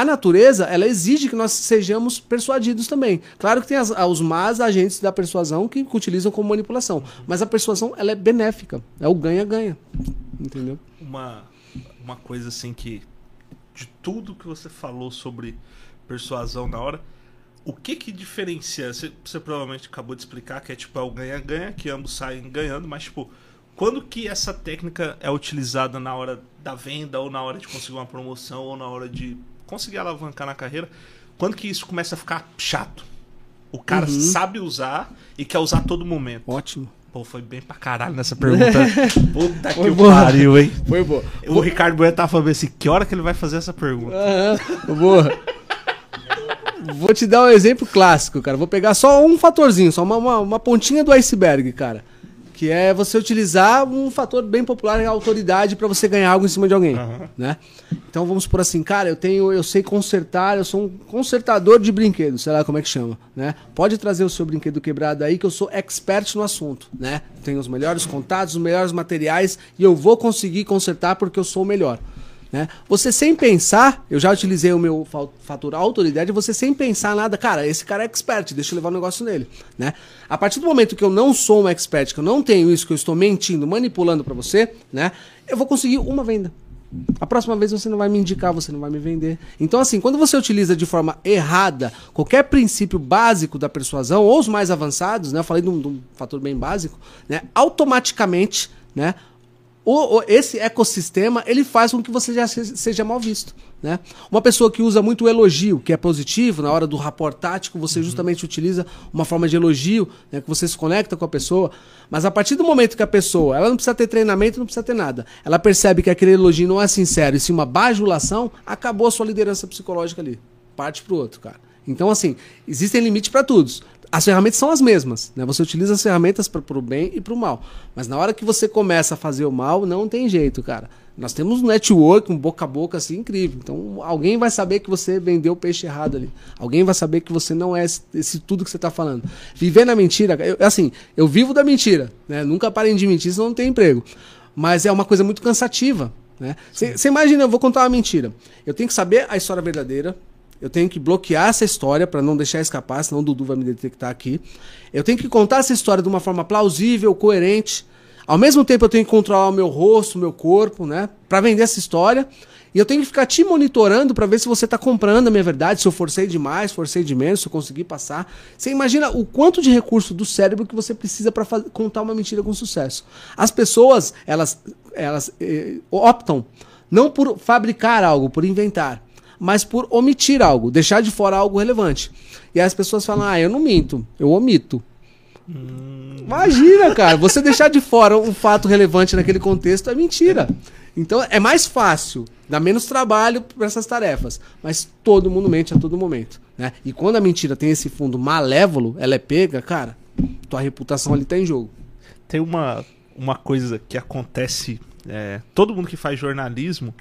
a natureza, ela exige que nós sejamos persuadidos também. Claro que tem as- os más agentes da persuasão que utilizam como manipulação, mas a persuasão, ela é benéfica. É o ganha-ganha. Entendeu? Uma, uma coisa assim que. De tudo que você falou sobre persuasão na hora, o que que diferencia? Você, você provavelmente acabou de explicar que é tipo é o ganha-ganha, que ambos saem ganhando, mas tipo, quando que essa técnica é utilizada na hora da venda, ou na hora de conseguir uma promoção, ou na hora de conseguir alavancar na carreira? Quando que isso começa a ficar chato? O cara Uhum. sabe usar e quer usar a todo momento. Ótimo. Pô, foi bem pra caralho nessa pergunta. Puta Foi que boa. pariu, hein? Foi boa. O Ricardo Bueno tava falando assim, que hora que ele vai fazer essa pergunta? Aham, boa. Vou te dar um exemplo clássico, cara. Vou pegar só um fatorzinho, só uma, uma, uma pontinha do iceberg, cara. Que é você utilizar um fator bem popular, a autoridade, para você ganhar algo em cima de alguém, Aham. né? Então vamos por assim, cara, eu tenho, eu sei consertar, eu sou um consertador de brinquedos, sei lá como é que chama, né? Pode trazer o seu brinquedo quebrado aí que eu sou expert no assunto, né? Tenho os melhores contatos, os melhores materiais e eu vou conseguir consertar porque eu sou o melhor. Né? Você sem pensar, eu já utilizei o meu fa- fator autoridade, você sem pensar nada, cara, esse cara é expert, deixa eu levar o negócio nele, né? A partir do momento que eu não sou um expert, que eu não tenho isso, que eu estou mentindo, manipulando para você, né? Eu vou conseguir uma venda. A próxima vez você não vai me indicar, você não vai me vender. Então, assim, quando você utiliza de forma errada qualquer princípio básico da persuasão, ou os mais avançados, né? Eu falei de um, de um fator bem básico, né? Automaticamente, né? O- o- esse ecossistema ele faz com que você já se- seja mal visto. Né? Uma pessoa que usa muito o elogio, que é positivo, na hora do rapport tático, você justamente utiliza uma forma de elogio, né, que você se conecta com a pessoa. Mas a partir do momento que a pessoa, ela não precisa ter treinamento, não precisa ter nada, ela percebe que aquele elogio não é sincero e sim uma bajulação, acabou a sua liderança psicológica ali. Parte pro outro, cara. Então, assim, existem limites para todos. As ferramentas são as mesmas, né? Você utiliza as ferramentas para o bem e para o mal. Mas na hora que você começa a fazer o mal, não tem jeito, cara. Nós temos um network, um boca a boca assim incrível. Então alguém vai saber que você vendeu o peixe errado ali. Alguém vai saber que você não é esse, esse tudo que você está falando. Viver na mentira, eu, assim, eu vivo da mentira, né? Nunca parem de mentir, senão não tem emprego. Mas é uma coisa muito cansativa. Você né? imagina, eu vou contar uma mentira. Eu tenho que saber a história verdadeira, eu tenho que bloquear essa história para não deixar escapar, senão o Dudu vai me detectar aqui. Eu tenho que contar essa história de uma forma plausível, coerente. Ao mesmo tempo eu tenho que controlar o meu rosto, o meu corpo, né, para vender essa história. E eu tenho que ficar te monitorando para ver se você está comprando a minha verdade, se eu forcei demais, forcei de menos, se eu consegui passar. Você imagina o quanto de recurso do cérebro que você precisa para contar uma mentira com sucesso. As pessoas, elas, elas eh, optam não por fabricar algo, por inventar mas por omitir algo, deixar de fora algo relevante. E as pessoas falam: ah, eu não minto, eu omito. Hum. Imagina, cara, você deixar de fora um fato relevante naquele contexto é mentira. Então é mais fácil, dá menos trabalho para essas tarefas, mas todo mundo mente a todo momento. Né? E quando a mentira tem esse fundo malévolo, ela é pega, cara, tua reputação ali tá em jogo. Tem uma, uma coisa que acontece, é, todo mundo que faz jornalismo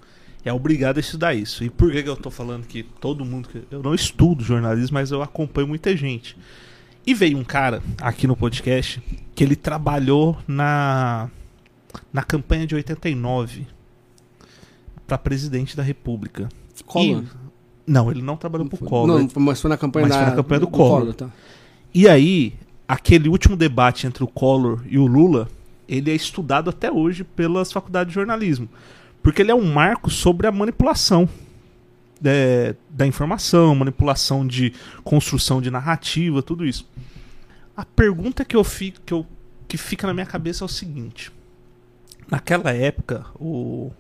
é obrigado a estudar isso. E por que, que eu estou falando que todo mundo. Eu não estudo jornalismo, mas eu acompanho muita gente. E veio um cara aqui no podcast que ele trabalhou na, na campanha de 89 para presidente da República. Collor? E, não, ele não trabalhou para o Collor. Não, mas foi na campanha, da, foi na campanha do, do Collor. Collor tá. E aí, aquele último debate entre o Collor e o Lula, ele é estudado até hoje pelas faculdades de jornalismo. Porque ele é um marco sobre a manipulação é, da informação, manipulação de construção de narrativa, tudo isso. A pergunta que eu fico, que, eu, que fica na minha cabeça é o seguinte: naquela época, o,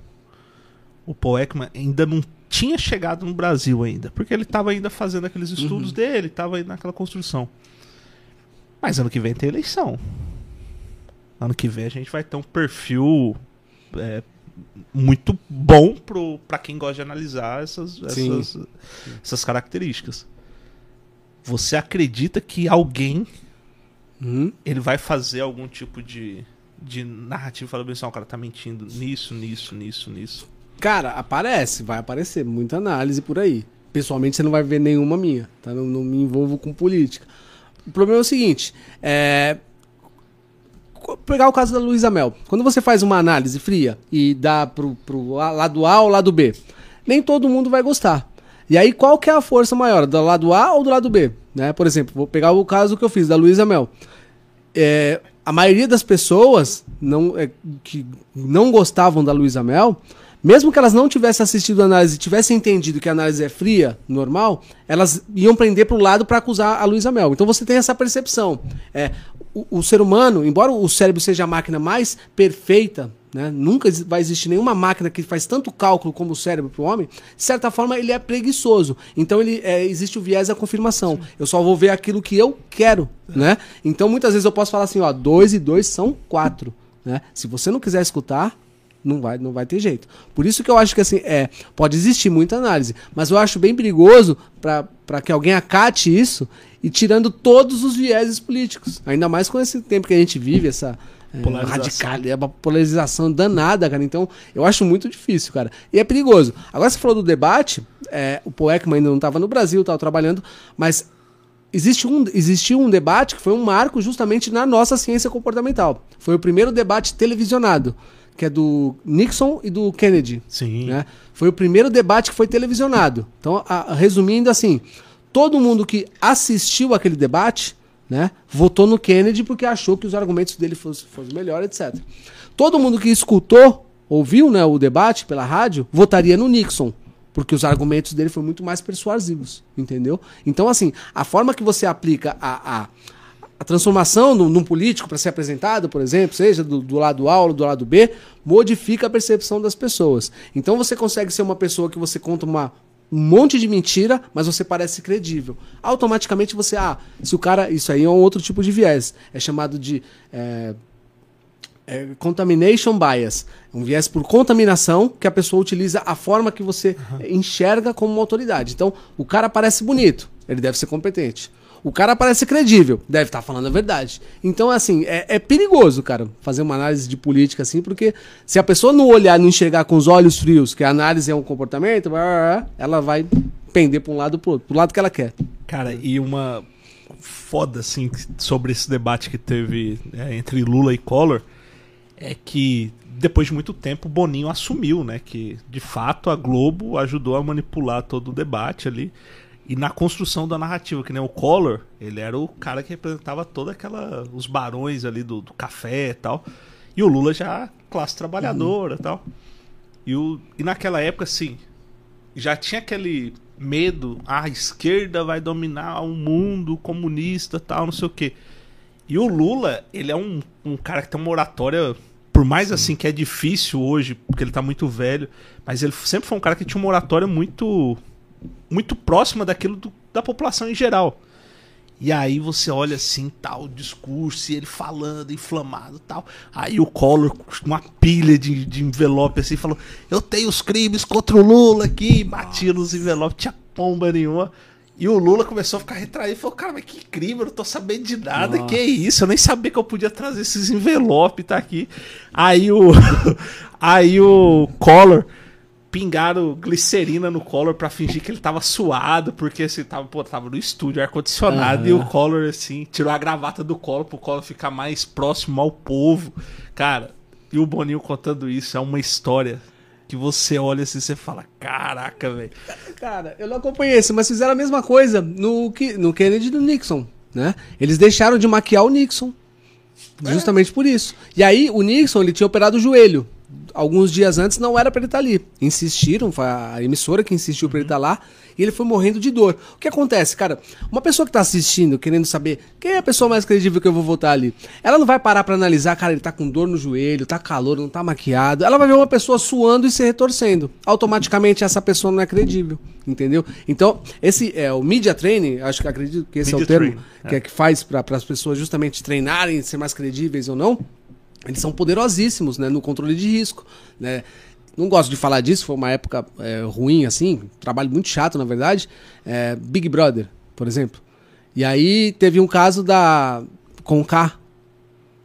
o Paul Ekman ainda não tinha chegado no Brasil ainda, porque ele estava ainda fazendo aqueles estudos uhum. dele, estava naquela construção. Mas ano que vem tem eleição. Ano que vem a gente vai ter um perfil é, muito bom para quem gosta de analisar essas, essas, essas, características. Você acredita que alguém uhum. ele vai fazer algum tipo de, de narrativa falando assim, o cara tá mentindo nisso, nisso, nisso, nisso? Cara, aparece, vai aparecer muita análise por aí. Pessoalmente você não vai ver nenhuma minha, tá? Não, não me envolvo com política. O problema é o seguinte, é, pegar o caso da Luísa Mel. Quando você faz uma análise fria e dá pro, pro lado A ou lado B, nem todo mundo vai gostar. E aí, qual que é a força maior? Do lado A ou do lado B? Né? Por exemplo, vou pegar o caso que eu fiz da Luísa Mel. É, a maioria das pessoas não, é, que não gostavam da Luísa Mel, mesmo que elas não tivessem assistido a análise e tivessem entendido que a análise é fria, normal, elas iam prender para o lado para acusar a Luísa Mel. Então você tem essa percepção. É, o, o, ser humano, embora o cérebro seja a máquina mais perfeita, né, nunca vai existir nenhuma máquina que faz tanto cálculo como o cérebro para o homem, de certa forma ele é preguiçoso. Então ele, é, existe o viés da confirmação. Eu só vou ver aquilo que eu quero. É. Né? Então muitas vezes eu posso falar assim, ó, dois e dois são quatro. Né? Se você não quiser escutar, não vai, não vai ter jeito. Por isso que eu acho que assim, é, pode existir muita análise, mas eu acho bem perigoso para que alguém acate isso e tirando todos os vieses políticos. Ainda mais com esse tempo que a gente vive, essa é, radical, é uma polarização danada, cara. Então, eu acho muito difícil, cara. E é perigoso. Agora você falou do debate, é, o Poekman ainda não estava no Brasil, estava trabalhando, mas existe um, existiu um debate que foi um marco justamente na nossa ciência comportamental. Foi o primeiro debate televisionado, que é do Nixon e do Kennedy. Sim. Né? Foi o primeiro debate que foi televisionado. Então, a, resumindo assim, todo mundo que assistiu aquele debate, né, votou no Kennedy porque achou que os argumentos dele fossem, melhores, etc. Todo mundo que escutou, ouviu né, o debate pela rádio, votaria no Nixon. Porque os argumentos dele foram muito mais persuasivos, entendeu? Então, assim, a forma que você aplica a, a, a transformação num, político para ser apresentado, por exemplo, seja do, do, lado A ou do lado B, modifica a percepção das pessoas. Então você consegue ser uma pessoa que você conta uma, um monte de mentira, mas você parece credível. Automaticamente você, ah, se o cara. Isso aí é um outro tipo de viés. É chamado de. É, é contamination bias. Um viés por contaminação que a pessoa utiliza a forma que você enxerga como uma autoridade. Então, o cara parece bonito, ele deve ser competente. O cara parece credível, deve estar falando a verdade. Então, assim, é, é perigoso, cara, fazer uma análise de política assim, porque se a pessoa não olhar, não enxergar com os olhos frios que a análise é um comportamento, ela vai pender para um lado pro outro, pro lado que ela quer. Cara, e uma foda, assim, sobre esse debate que teve é, entre Lula e Collor é que depois de muito tempo Boninho assumiu, né? Que de fato a Globo ajudou a manipular todo o debate ali. E na construção da narrativa, que nem o Collor, ele era o cara que representava toda aquela. os barões ali do, do café e tal. E o Lula já classe trabalhadora e tal. E, o, e naquela época, assim, já tinha aquele medo, ah, a esquerda vai dominar o mundo comunista tal, não sei o quê. E o Lula, ele é um, um cara que tem uma oratória, por mais assim que é difícil hoje, porque ele tá muito velho, mas ele sempre foi um cara que tinha uma oratória muito muito próxima daquilo do- da população em geral. E aí você olha assim, tal, o discurso, e ele falando, inflamado tal. Aí o Collor, com uma pilha de, de envelope assim, falou: Eu tenho os crimes contra o Lula aqui, batia nos envelopes, tinha pomba nenhuma. E o Lula começou a ficar retraído e falou: Cara, mas que crime, eu não tô sabendo de nada, Nossa. que isso? Eu nem sabia que eu podia trazer esses envelopes, tá aqui. Aí o. aí o Collor pingaram glicerina no Collor pra fingir que ele tava suado, porque assim, tava, pô, tava no estúdio, ar-condicionado, Aham. e o Collor, assim, tirou a gravata do Collor pro Collor ficar mais próximo ao povo. Cara, e o Boninho contando isso é uma história que você olha assim e você fala, caraca, velho. Cara, eu não acompanhei esse, mas fizeram a mesma coisa no, que- no Kennedy e no Nixon, né? Eles deixaram de maquiar o Nixon. Justamente por isso. E aí, o Nixon, ele tinha operado o joelho. Alguns dias antes não era pra ele estar ali. Insistiram, foi a emissora que insistiu pra ele estar lá, e ele foi morrendo de dor. O que acontece, cara? Uma pessoa que tá assistindo, querendo saber quem é a pessoa mais credível que eu vou votar ali, ela não vai parar pra analisar, cara, ele tá com dor no joelho, tá calor, não tá maquiado. Ela vai ver uma pessoa suando e se retorcendo. Automaticamente essa pessoa não é credível, entendeu? Então, esse é o media training, acho que acredito que esse é o Media termo training, que é que faz para as pessoas justamente treinarem, ser mais credíveis ou não. Eles são poderosíssimos, né, no controle de risco, né? Não gosto de falar disso, foi uma época é, ruim, assim, trabalho muito chato, na verdade. É, Big Brother, por exemplo. E aí teve um caso da Conká,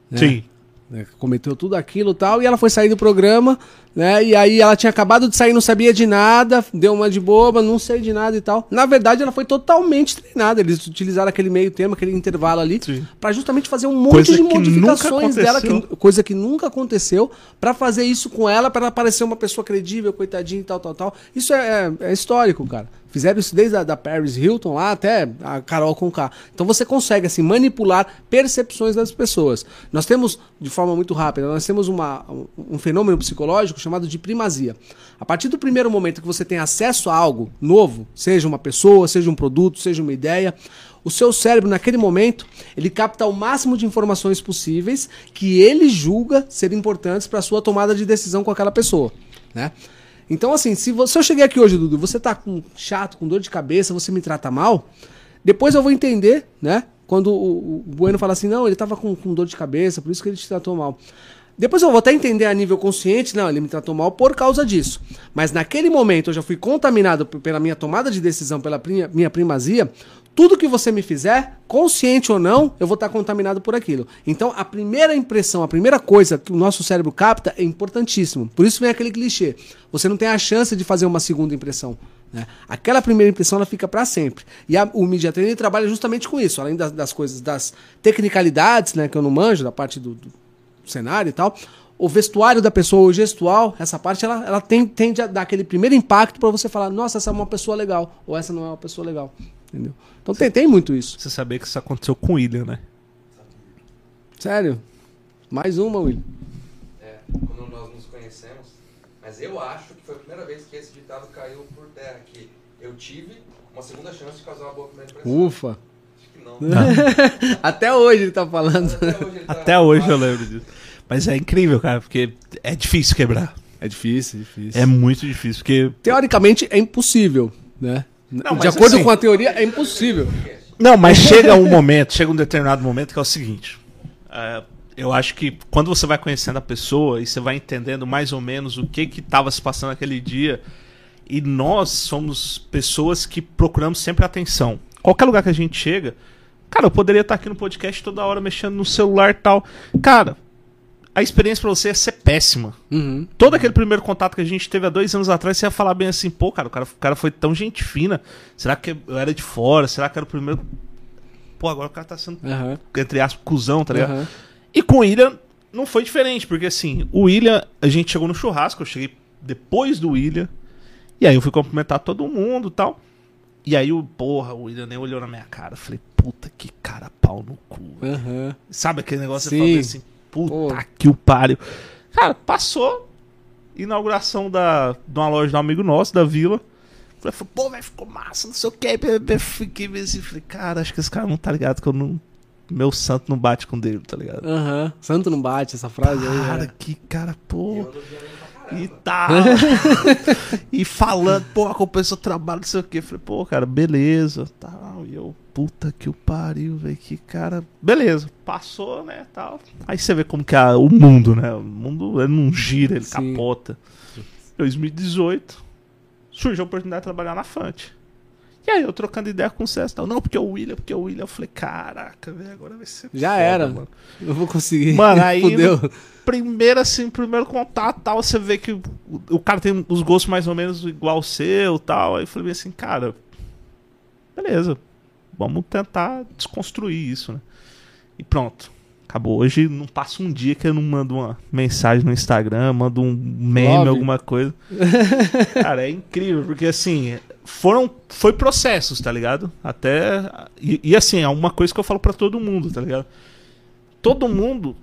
né? Sim. né, cometeu tudo aquilo e tal, e ela foi sair do programa, né? E aí ela tinha acabado de sair, não sabia de nada, deu uma de boba, não sei de nada e tal. Na verdade, ela foi totalmente treinada. Eles utilizaram aquele meio termo, aquele intervalo ali, pra justamente fazer um monte Coisa de modificações dela, que, coisa que nunca aconteceu, pra fazer isso com ela, pra ela parecer uma pessoa credível, coitadinha e tal, tal, tal. Isso é, é- é histórico, cara. Fizeram isso desde a da Paris Hilton lá até a Carol Conká. Então você consegue assim manipular percepções das pessoas. Nós temos de forma muito rápida, nós temos uma, um, um fenômeno psicológico chamado de primazia. A partir do primeiro momento que você tem acesso a algo novo, seja uma pessoa, seja um produto, seja uma ideia, o seu cérebro naquele momento, ele capta o máximo de informações possíveis que ele julga ser importantes para a sua tomada de decisão com aquela pessoa, né? Então, assim, se, você, se eu cheguei aqui hoje, Dudu, você tá com chato, com dor de cabeça, você me trata mal, depois eu vou entender, né? Quando o, o Bueno fala assim, não, ele tava com, com dor de cabeça, por isso que ele te tratou mal. Depois eu vou até entender a nível consciente, não, ele me tratou mal por causa disso. Mas naquele momento eu já fui contaminado pela minha tomada de decisão, pela minha primazia. Tudo que você me fizer, consciente ou não, eu vou estar contaminado por aquilo. Então, a primeira impressão, a primeira coisa que o nosso cérebro capta é importantíssimo. Por isso vem aquele clichê. Você não tem a chance de fazer uma segunda impressão. né? Aquela primeira impressão ela fica para sempre. E a- o Media Training trabalha justamente com isso. Além das, das coisas, das tecnicalidades, né, que eu não manjo, da parte do- do, cenário e tal. O vestuário da pessoa, o gestual, essa parte ela, ela tem, tende a dar aquele primeiro impacto para você falar, nossa, essa é uma pessoa legal, ou essa não é uma pessoa legal. Entendeu? Então tem, tem muito isso. Você sabia que isso aconteceu com o William, né? Sério. Mais uma, Will. É, quando nós nos conhecemos, mas eu acho que foi a primeira vez que esse ditado caiu por terra, que eu tive uma segunda chance de causar uma boa primeira impressão. Ufa. Acho que não. Até hoje ele tá falando. Até hoje, ele tá- Até hoje eu lembro disso. Mas é incrível, cara, porque é difícil quebrar. É difícil, difícil. É muito difícil, porque. Teoricamente é impossível, né? Não, de acordo assim- com a teoria, é impossível. Não, mas chega um momento, chega um determinado momento que é o seguinte. é, Eu acho que quando você vai conhecendo a pessoa e você vai entendendo mais ou menos o que que estava se passando naquele dia, e nós somos pessoas que procuramos sempre atenção. Qualquer lugar que a gente chega, cara, eu poderia estar aqui no podcast toda hora mexendo no celular e tal. Cara, a experiência pra você ia ser péssima. Uhum. Todo aquele primeiro contato que a gente teve há dois anos atrás, você ia falar bem assim, pô, cara, o cara, o cara foi tão gente fina. Será que eu era de fora? Será que era o primeiro. Pô, agora o cara tá sendo, Aham. entre aspas, cuzão, tá ligado? Aham. E com o William não foi diferente, porque assim, o William, a gente chegou no churrasco, eu cheguei depois do William, e aí eu fui cumprimentar todo mundo e tal. E aí o, porra, o William nem olhou na minha cara. Eu falei, puta que cara pau no cu. Aham. Sabe aquele negócio que Sim. você fala assim, puta Pô. que o pariu. Cara, passou. Inauguração da, de uma loja de um amigo nosso, da vila. Falei, pô, velho, ficou massa, não sei o que. Fiquei meio assim, falei, cara, acho que esse cara não tá ligado que eu não. Meu santo não bate com dele, tá ligado? Aham. Santo não bate essa frase aí. Cara, né? que cara, pô. E tá. e falando, pô, compensou o trabalho, não sei o que. Falei, pô, cara, beleza. Tal. E eu, puta que o pariu, velho. Que cara. Beleza, passou, né? Tal. Aí você vê como que é o mundo, né? O mundo ele não gira, ele Sim. capota. 2018, surgiu a oportunidade de trabalhar na Fante. E aí eu trocando ideia com o César, tal. não, porque é o William, porque é o William. Eu falei, caraca, velho, agora vai ser. Já foda, era. mano. Eu vou conseguir. Mano, aí- Fudeu. primeiro, assim, primeiro contato tal, você vê que o, o cara tem os gostos mais ou menos igual ao seu tal. Aí eu falei assim, cara, beleza, vamos tentar desconstruir isso, né? E pronto. Acabou. Hoje não passa um dia que eu não mando uma mensagem no Instagram, mando um meme, Love. alguma coisa. Cara, é incrível, porque assim, foram. Foi processos, tá ligado? Até. E, e, assim, é uma coisa que eu falo pra todo mundo, tá ligado? Todo mundo.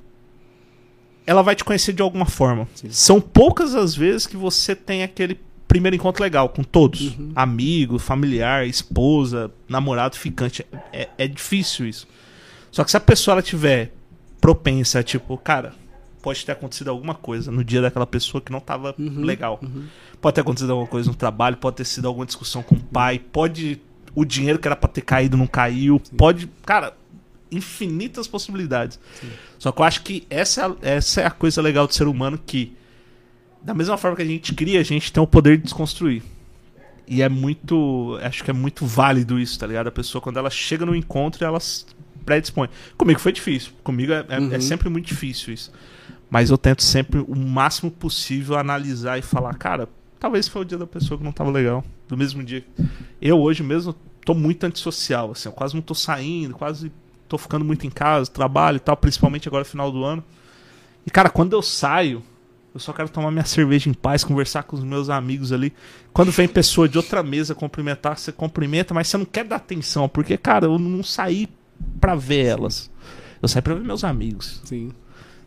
Ela vai te conhecer de alguma forma. São poucas as vezes que você tem aquele primeiro encontro legal com todos. Amigo, familiar, esposa, namorado, ficante. É, é difícil isso. Só que se a pessoa ela tiver propensa, tipo, cara, pode ter acontecido alguma coisa no dia daquela pessoa que não tava legal. Pode ter acontecido alguma coisa no trabalho, pode ter sido alguma discussão com o pai, pode o dinheiro que era pra ter caído não caiu, pode, cara, infinitas possibilidades. Só que eu acho que essa, é a- essa é a coisa legal do ser humano que da mesma forma que a gente cria, a gente tem o poder de desconstruir. E é muito. Acho que é muito válido isso, tá ligado? A pessoa, quando ela chega no encontro, ela predispõe. Comigo foi difícil. Comigo é, é- é sempre muito difícil isso. Mas eu tento sempre, o máximo possível, analisar e falar, cara, talvez foi o dia da pessoa que não tava legal. Do mesmo dia. Eu hoje mesmo tô muito antissocial, assim, eu quase não tô saindo, quase tô ficando muito em casa, trabalho e tal, principalmente agora final do ano. E, cara, quando eu saio, eu só quero tomar minha cerveja em paz, conversar com os meus amigos ali. Quando vem pessoa de outra mesa cumprimentar, você cumprimenta, mas você não quer dar atenção, porque, cara, eu não saí pra ver elas. Eu saí pra ver meus amigos. Sim.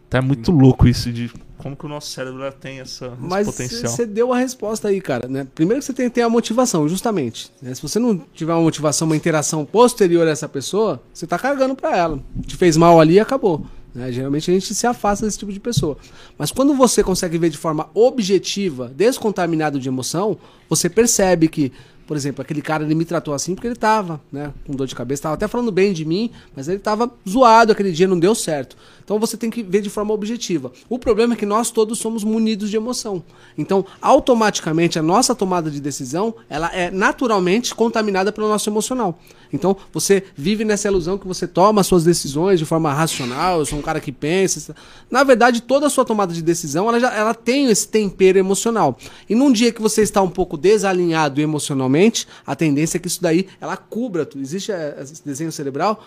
Então é muito louco isso de como que o nosso cérebro tem essa, esse Mas potencial. você deu a resposta aí, cara. Né? Primeiro que você tem que ter a motivação, justamente. né? Se você não tiver uma motivação, uma interação posterior a essa pessoa, você tá carregando pra ela. Te fez mal ali e acabou. Né? Geralmente a gente se afasta desse tipo de pessoa. Mas quando você consegue ver de forma objetiva, descontaminado de emoção, você percebe que, por exemplo, aquele cara ele me tratou assim porque ele tava, né, com dor de cabeça, tava até falando bem de mim, mas ele tava zoado aquele dia, não deu certo. Então você tem que ver de forma objetiva. O problema é que nós todos somos munidos de emoção. Então, automaticamente a nossa tomada de decisão, ela é naturalmente contaminada pelo nosso emocional. Então, você vive nessa ilusão que você toma as suas decisões de forma racional, eu sou um cara que pensa. Na verdade, toda a sua tomada de decisão, ela, já, ela tem esse tempero emocional. E num dia que você está um pouco desalinhado emocionalmente, a tendência é que isso daí, ela cubra tudo. Existe eh, esse desenho cerebral,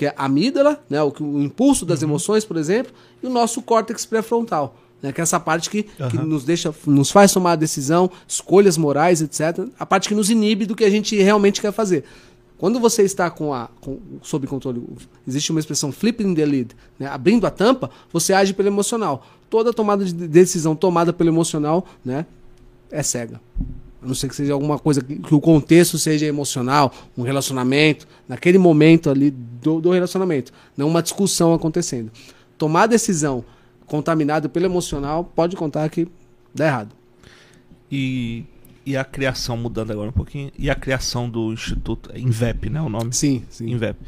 que é a amígdala, né, o, o impulso das emoções, por exemplo, e o nosso córtex pré-frontal. Né, que é essa parte que, que nos deixa, nos faz tomar decisão, escolhas morais, etc. A parte que nos inibe do que a gente realmente quer fazer. Quando você está com a com, sob controle, existe uma expressão flipping the lid, né? abrindo a tampa, você age pelo emocional. Toda tomada de decisão tomada pelo emocional, né, é cega. A não ser que seja alguma coisa que, que o contexto seja emocional, um relacionamento, naquele momento ali do, do relacionamento, não uma discussão acontecendo. Tomar decisão contaminado pelo emocional, pode contar que dá errado. E, e a criação, mudando agora um pouquinho, e a criação do Instituto, Invep, né, o nome? Sim, sim. Invep.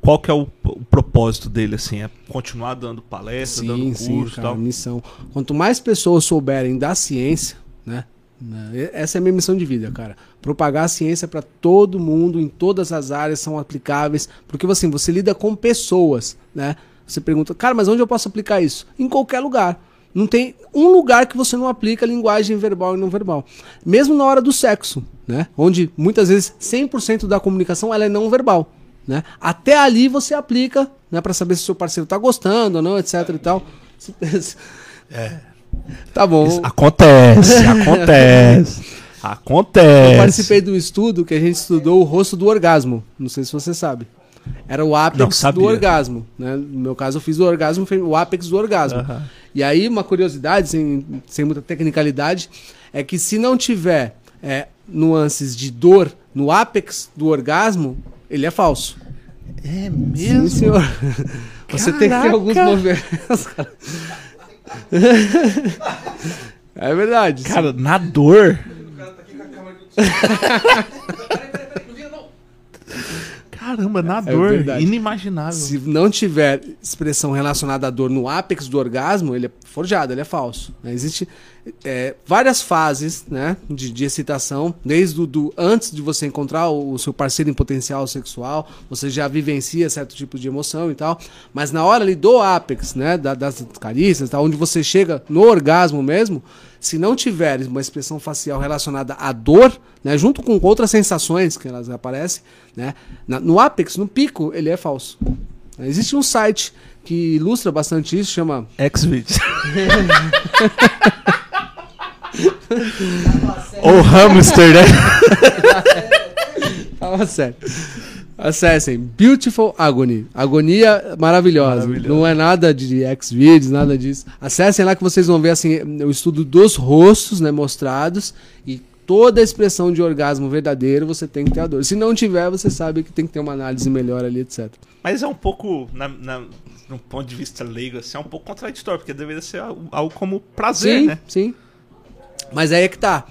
qual que é o, o propósito dele, assim? É continuar dando palestra, dando curso sim, cara, tal? missão. Quanto mais pessoas souberem da ciência, né? Né, Essa é a minha missão de vida, cara. Propagar a ciência para todo mundo, em todas as áreas, são aplicáveis. Porque assim, você lida com pessoas, né? Você pergunta, cara, mas onde eu posso aplicar isso? Em qualquer lugar. Não tem um lugar que você não aplica linguagem verbal e não verbal. Mesmo na hora do sexo, né? Onde muitas vezes 100% da comunicação ela é não verbal, né? Até ali você aplica, né, para saber se seu parceiro tá gostando ou não, etc e tal. É. Tá bom. Isso acontece, acontece. acontece. Eu participei do estudo que a gente estudou o rosto do orgasmo. Não sei se você sabe. Era o ápex do orgasmo. Né? No meu caso, eu fiz o orgasmo, o ápex do orgasmo. Aham. E aí, uma curiosidade, sem, sem muita tecnicalidade, é que se não tiver é, nuances de dor no ápex do orgasmo, ele é falso. É Sim, senhor. Você tem que ter alguns Caraca. movimentos. É verdade. Cara, na dor. Não não. Caramba, na É dor. verdade. inimaginável. Se não tiver expressão relacionada à dor no ápex do orgasmo, ele é forjado, ele é falso. né? Existe é, várias fases né, de, de excitação, desde o do, antes de você encontrar o, o seu parceiro em potencial sexual, você já vivencia certo tipo de emoção e tal, mas na hora ali do ápex, né, da- das carícias, tá, onde você chega no orgasmo mesmo, se não tiver uma expressão facial relacionada à dor, né, junto com outras sensações que elas aparecem, né, na- no ápex, no pico, ele é falso. Existe um site que ilustra bastante isso, chama X-Videos. Ou hamster, né? Fala sério. Acessem Beautiful Agony. Agonia maravilhosa. Maravilhosa. Não é nada de Xvideos, nada disso. Acessem lá que vocês vão ver assim, o estudo dos rostos né, mostrados e toda a expressão de orgasmo verdadeiro você tem que ter a dor. Se não tiver, você sabe que tem que ter uma análise melhor ali, etc. Mas é um pouco, na, na, no ponto de vista leigo, assim, é um pouco contraditório, porque deveria ser algo, algo como prazer, sim, né? sim. Mas aí é que tá.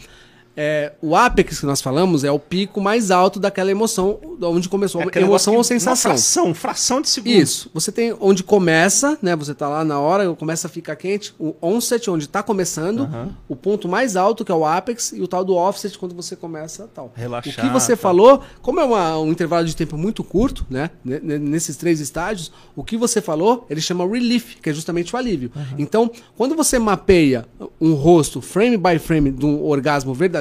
É, o ápex que nós falamos é o pico mais alto daquela emoção, onde começou É a emoção ou que- Uma sensação. fração, fração de segundo. Isso. Você tem onde começa, né? Você tá lá na hora, começa a ficar quente. O onset, onde tá começando. Aham. O ponto mais alto, que é o apex. E o tal do offset, quando você começa tal. Relaxar, O que você tá. falou, como é uma- um intervalo de tempo muito curto, né? ne- ne- Nesses três estágios, o que você falou, ele chama relief, que é justamente o alívio. Então, quando você mapeia um rosto, frame by frame, de um orgasmo verdadeiro,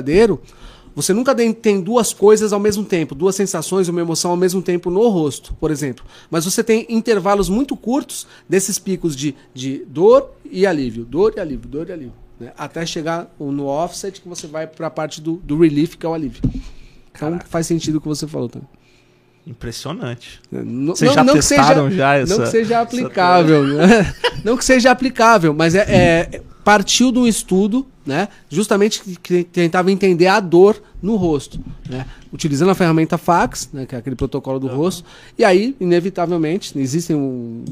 você nunca tem- duas coisas ao mesmo tempo, duas sensações, uma emoção ao mesmo tempo no rosto, por exemplo. Mas você tem intervalos muito curtos desses picos de, de dor e alívio, dor e alívio, dor e alívio. né? Até chegar no offset que você vai para a parte do, do relief, que é o alívio. Então Caraca. faz sentido o que você falou também. Impressionante. Não, Vocês já que testaram seja, já essa- Não que seja aplicável. né? não que seja aplicável, mas é, é- partiu de um estudo, né? Justamente que, tentava entender a dor no rosto, né? Utilizando a ferramenta fax, né? Que é aquele protocolo do rosto. E aí, inevitavelmente, existe um,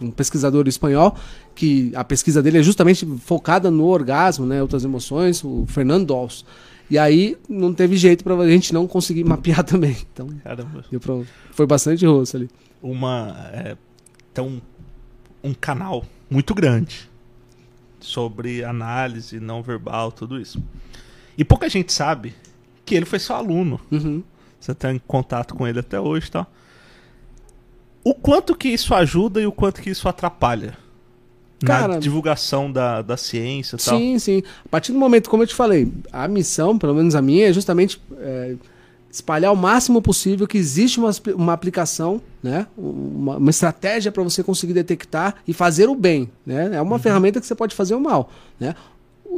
um- pesquisador espanhol que a pesquisa dele é justamente focada no orgasmo, né? Outras emoções, o Fernando Dolce. E aí não teve jeito para a gente não conseguir mapear também. Então, Caramba. deu pra- foi bastante rosto ali. Uma. É, um, um canal muito grande sobre análise não verbal, tudo isso. E pouca gente sabe que ele foi seu aluno. Uhum. Você tá em contato com ele até hoje tal. O quanto que isso ajuda e o quanto que isso atrapalha na Cara- divulgação da, da ciência e tal. Sim, sim. A partir do momento, como eu te falei, a missão, pelo menos a minha, é justamente é, espalhar o máximo possível que existe uma, uma aplicação, né? uma, uma estratégia para você conseguir detectar e fazer o bem. Né? É uma ferramenta que você pode fazer o mal. Né?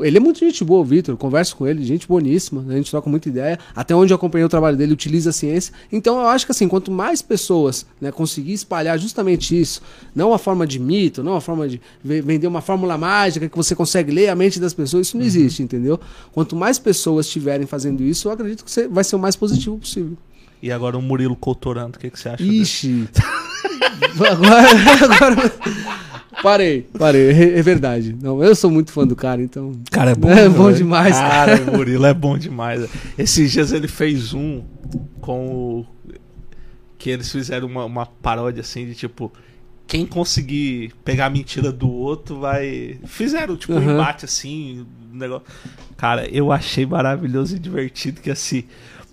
Ele é muito gente boa, o Vitor. Converso com ele, gente boníssima, né? a gente troca muita ideia. Até onde eu acompanhei o trabalho dele, utiliza a ciência. Então eu acho que assim, quanto mais pessoas né, conseguir espalhar justamente isso, não a forma de mito, não a forma de ve- vender uma fórmula mágica que você consegue ler a mente das pessoas, isso não existe, entendeu? Quanto mais pessoas estiverem fazendo isso, eu acredito que você vai ser o mais positivo possível. E agora o Murilo Coutorando, o que, que você acha? Ixi. agora, agora. Parei, parei. É, é verdade. Não, eu sou muito fã do cara, então. Cara, é bom, É bom demais, Cara, o Murilo é bom demais. Esses dias ele fez um com o. que eles fizeram uma, uma paródia assim de tipo. Quem conseguir pegar a mentira do outro vai. Fizeram, tipo, um Uhum. embate assim, um negócio. Cara, eu achei maravilhoso e divertido que assim.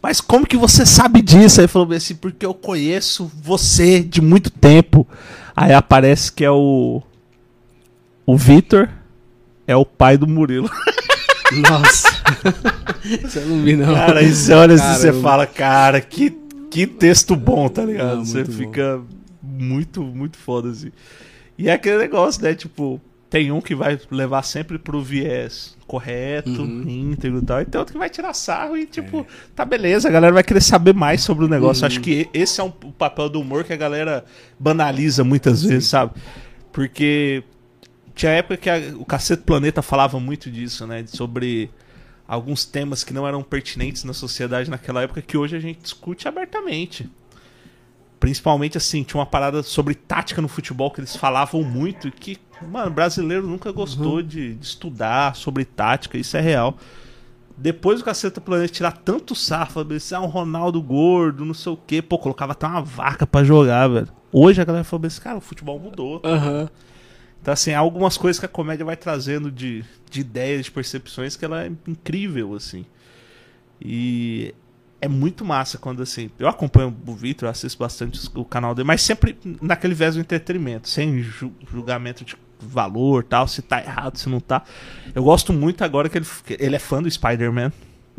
Mas como que você sabe disso? Aí falou bem assim, porque eu conheço você de muito tempo. Aí aparece que é o. O Vitor é o pai do Murilo. Nossa. Eu não vi, não. Cara, aí você olha assim, você fala, cara, que, que texto bom, tá ligado? Não, você fica muito, muito foda, assim. E é aquele negócio, né? Tipo, tem um que vai levar sempre pro viés correto, Uhum. íntegro e tal, e tem outro que vai tirar sarro e, tipo, tá beleza, a galera vai querer saber mais sobre o negócio. Uhum. Acho que esse é um, o papel do humor que a galera banaliza muitas vezes, sabe? Porque tinha época que a- o Cacete Planeta falava muito disso, né? Sobre alguns temas que não eram pertinentes na sociedade naquela época que hoje a gente discute abertamente. Principalmente assim, tinha uma parada sobre tática no futebol que eles falavam muito e que, mano, brasileiro nunca gostou de, de estudar sobre tática, isso é real. Depois do Caceta Planeta tirar tanto sarro, assim, ah, um Ronaldo gordo, não sei o quê, pô, colocava até uma vaca pra jogar, velho. Hoje a galera falou assim, cara, o futebol mudou. Aham. Então, assim, há algumas coisas que a comédia vai trazendo de, de ideias, de percepções, que ela é incrível, assim. E é muito massa quando, assim, eu acompanho o Vitor, assisto bastante o canal dele, mas sempre naquele viés do entretenimento, sem ju- julgamento de valor, tal, se tá errado, se não tá. Eu gosto muito agora que ele, ele é fã do Spider-Man,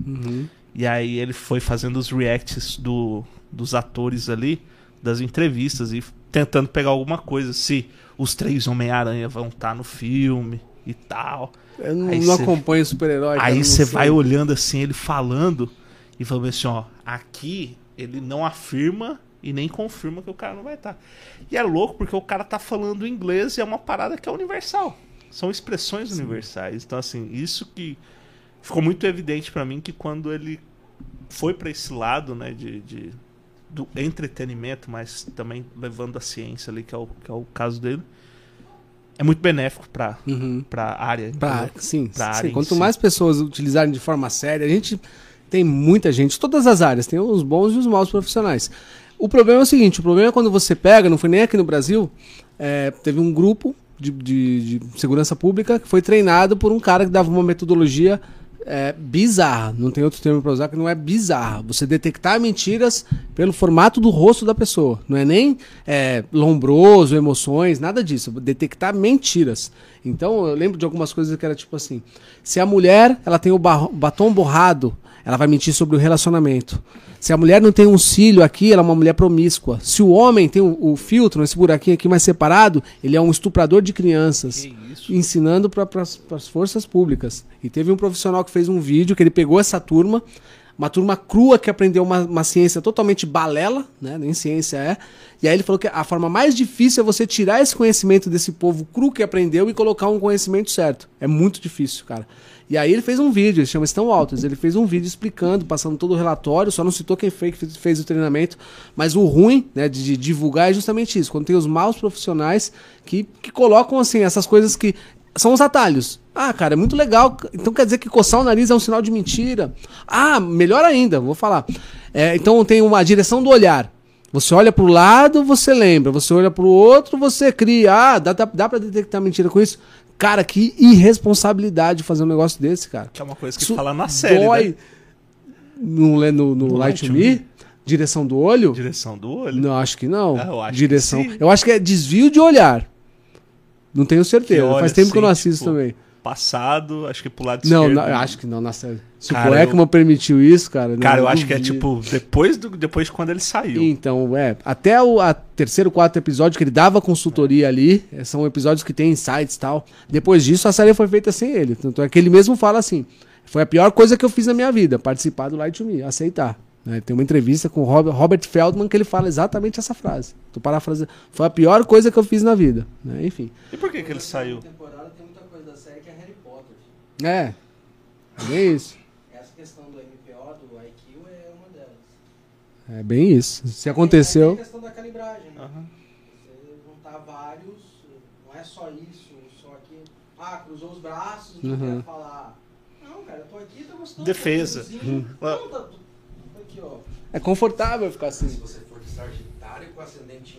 Uhum. e aí ele foi fazendo os reacts do, dos atores ali, das entrevistas, e tentando pegar alguma coisa, se os três Homem-Aranha vão estar no filme e tal. Eu não, não cê- acompanho super-herói. Aí você vai olhando assim, ele falando, e falando assim, ó, aqui ele não afirma e nem confirma que o cara não vai estar. E é louco porque o cara tá falando inglês e é uma parada que é universal. São expressões universais. Então, assim, isso que ficou muito evidente pra mim que quando ele foi pra esse lado, né, de, de- do entretenimento, mas também levando a ciência ali, que é o, que é o caso dele, é muito benéfico pra, Uhum. pra área. Pra, sim, Pra sim. área Quanto si. mais pessoas utilizarem de forma séria, a gente tem muita gente, todas as áreas, tem os bons e os maus profissionais. O problema é o seguinte, o problema é quando você pega, não foi nem aqui no Brasil, é, teve um grupo de, de- de segurança pública que foi treinado por um cara que dava uma metodologia é, bizarra, não tem outro termo para usar que não é bizarra. Você detectar mentiras pelo formato do rosto da pessoa, não é nem é, lombroso, emoções, nada disso. Detectar mentiras. Então eu lembro de algumas coisas que era tipo assim: se a mulher ela tem o batom borrado, ela vai mentir sobre o relacionamento. Se a mulher não tem um cílio aqui, ela é uma mulher promíscua. Se o homem tem o, o filtro, esse buraquinho aqui mais separado, ele é um estuprador de crianças ensinando para as forças públicas. E teve um profissional que fez um vídeo que ele pegou essa turma, uma turma crua que aprendeu uma, uma ciência totalmente balela, né? Nem ciência é. E aí ele falou que a forma mais difícil é você tirar esse conhecimento desse povo cru que aprendeu e colocar um conhecimento certo. É muito difícil, cara. E aí ele fez um vídeo, ele chama Estão Altos, ele fez um vídeo explicando, passando todo o relatório, só não citou quem foi que fez, o treinamento, mas o ruim, né, de, de divulgar é justamente isso, quando tem os maus profissionais que, que colocam, assim, essas coisas que são os atalhos. Ah, cara, é muito legal, então quer dizer que coçar o nariz é um sinal de mentira. Ah, melhor ainda, vou falar. É, então tem uma direção do olhar. Você olha pro lado, você lembra. Você olha pro outro, você cria. Ah, dá, dá, dá pra detectar mentira com isso? Cara, que irresponsabilidade fazer um negócio desse, cara. Que é uma coisa que Isso fala na série, dói né? no, no, no No Light Light Me? Me? Direção do olho? Direção do olho. Não, acho que não. Ah, eu acho que Direção. sim. eu acho que é desvio de olhar. Não tenho certeza. Que Faz tempo que eu não assisto tipo, também. Passado, acho que pro lado Não, esquerdo. não, eu acho que não, na série. Se Cara, o Ekman permitiu isso, cara. Cara, eu acho que é tipo, depois, do, depois de quando ele saiu. Então, é. Até o a terceiro, quarto episódio que ele dava consultoria ali, é, são episódios que tem insights e tal. Depois disso, a série foi feita sem ele. Tanto é que ele mesmo fala assim: foi a pior coisa que eu fiz na minha vida, participar do Light to Me, aceitar. né? Tem uma entrevista com o Robert, Robert Feldman que ele fala exatamente essa frase. Tô parafraseando. Foi a pior coisa que eu fiz na vida. né? Enfim. E por que, que ele saiu? temporada tem muita coisa da série que é Harry Potter. É. É bem isso. Essa questão do MPO, do IQ, é uma delas. É bem isso. Se aconteceu. a questão da calibragem, né? Aham. Você juntar vários, não é só isso, só que. Ah, cruzou os braços, não Uhum. quer falar. Não, cara, eu tô aqui, tô gostando. Defesa. Uhum. Não, tá, tô aqui, ó. É confortável ficar assim. Se você for Sagitário com ascendente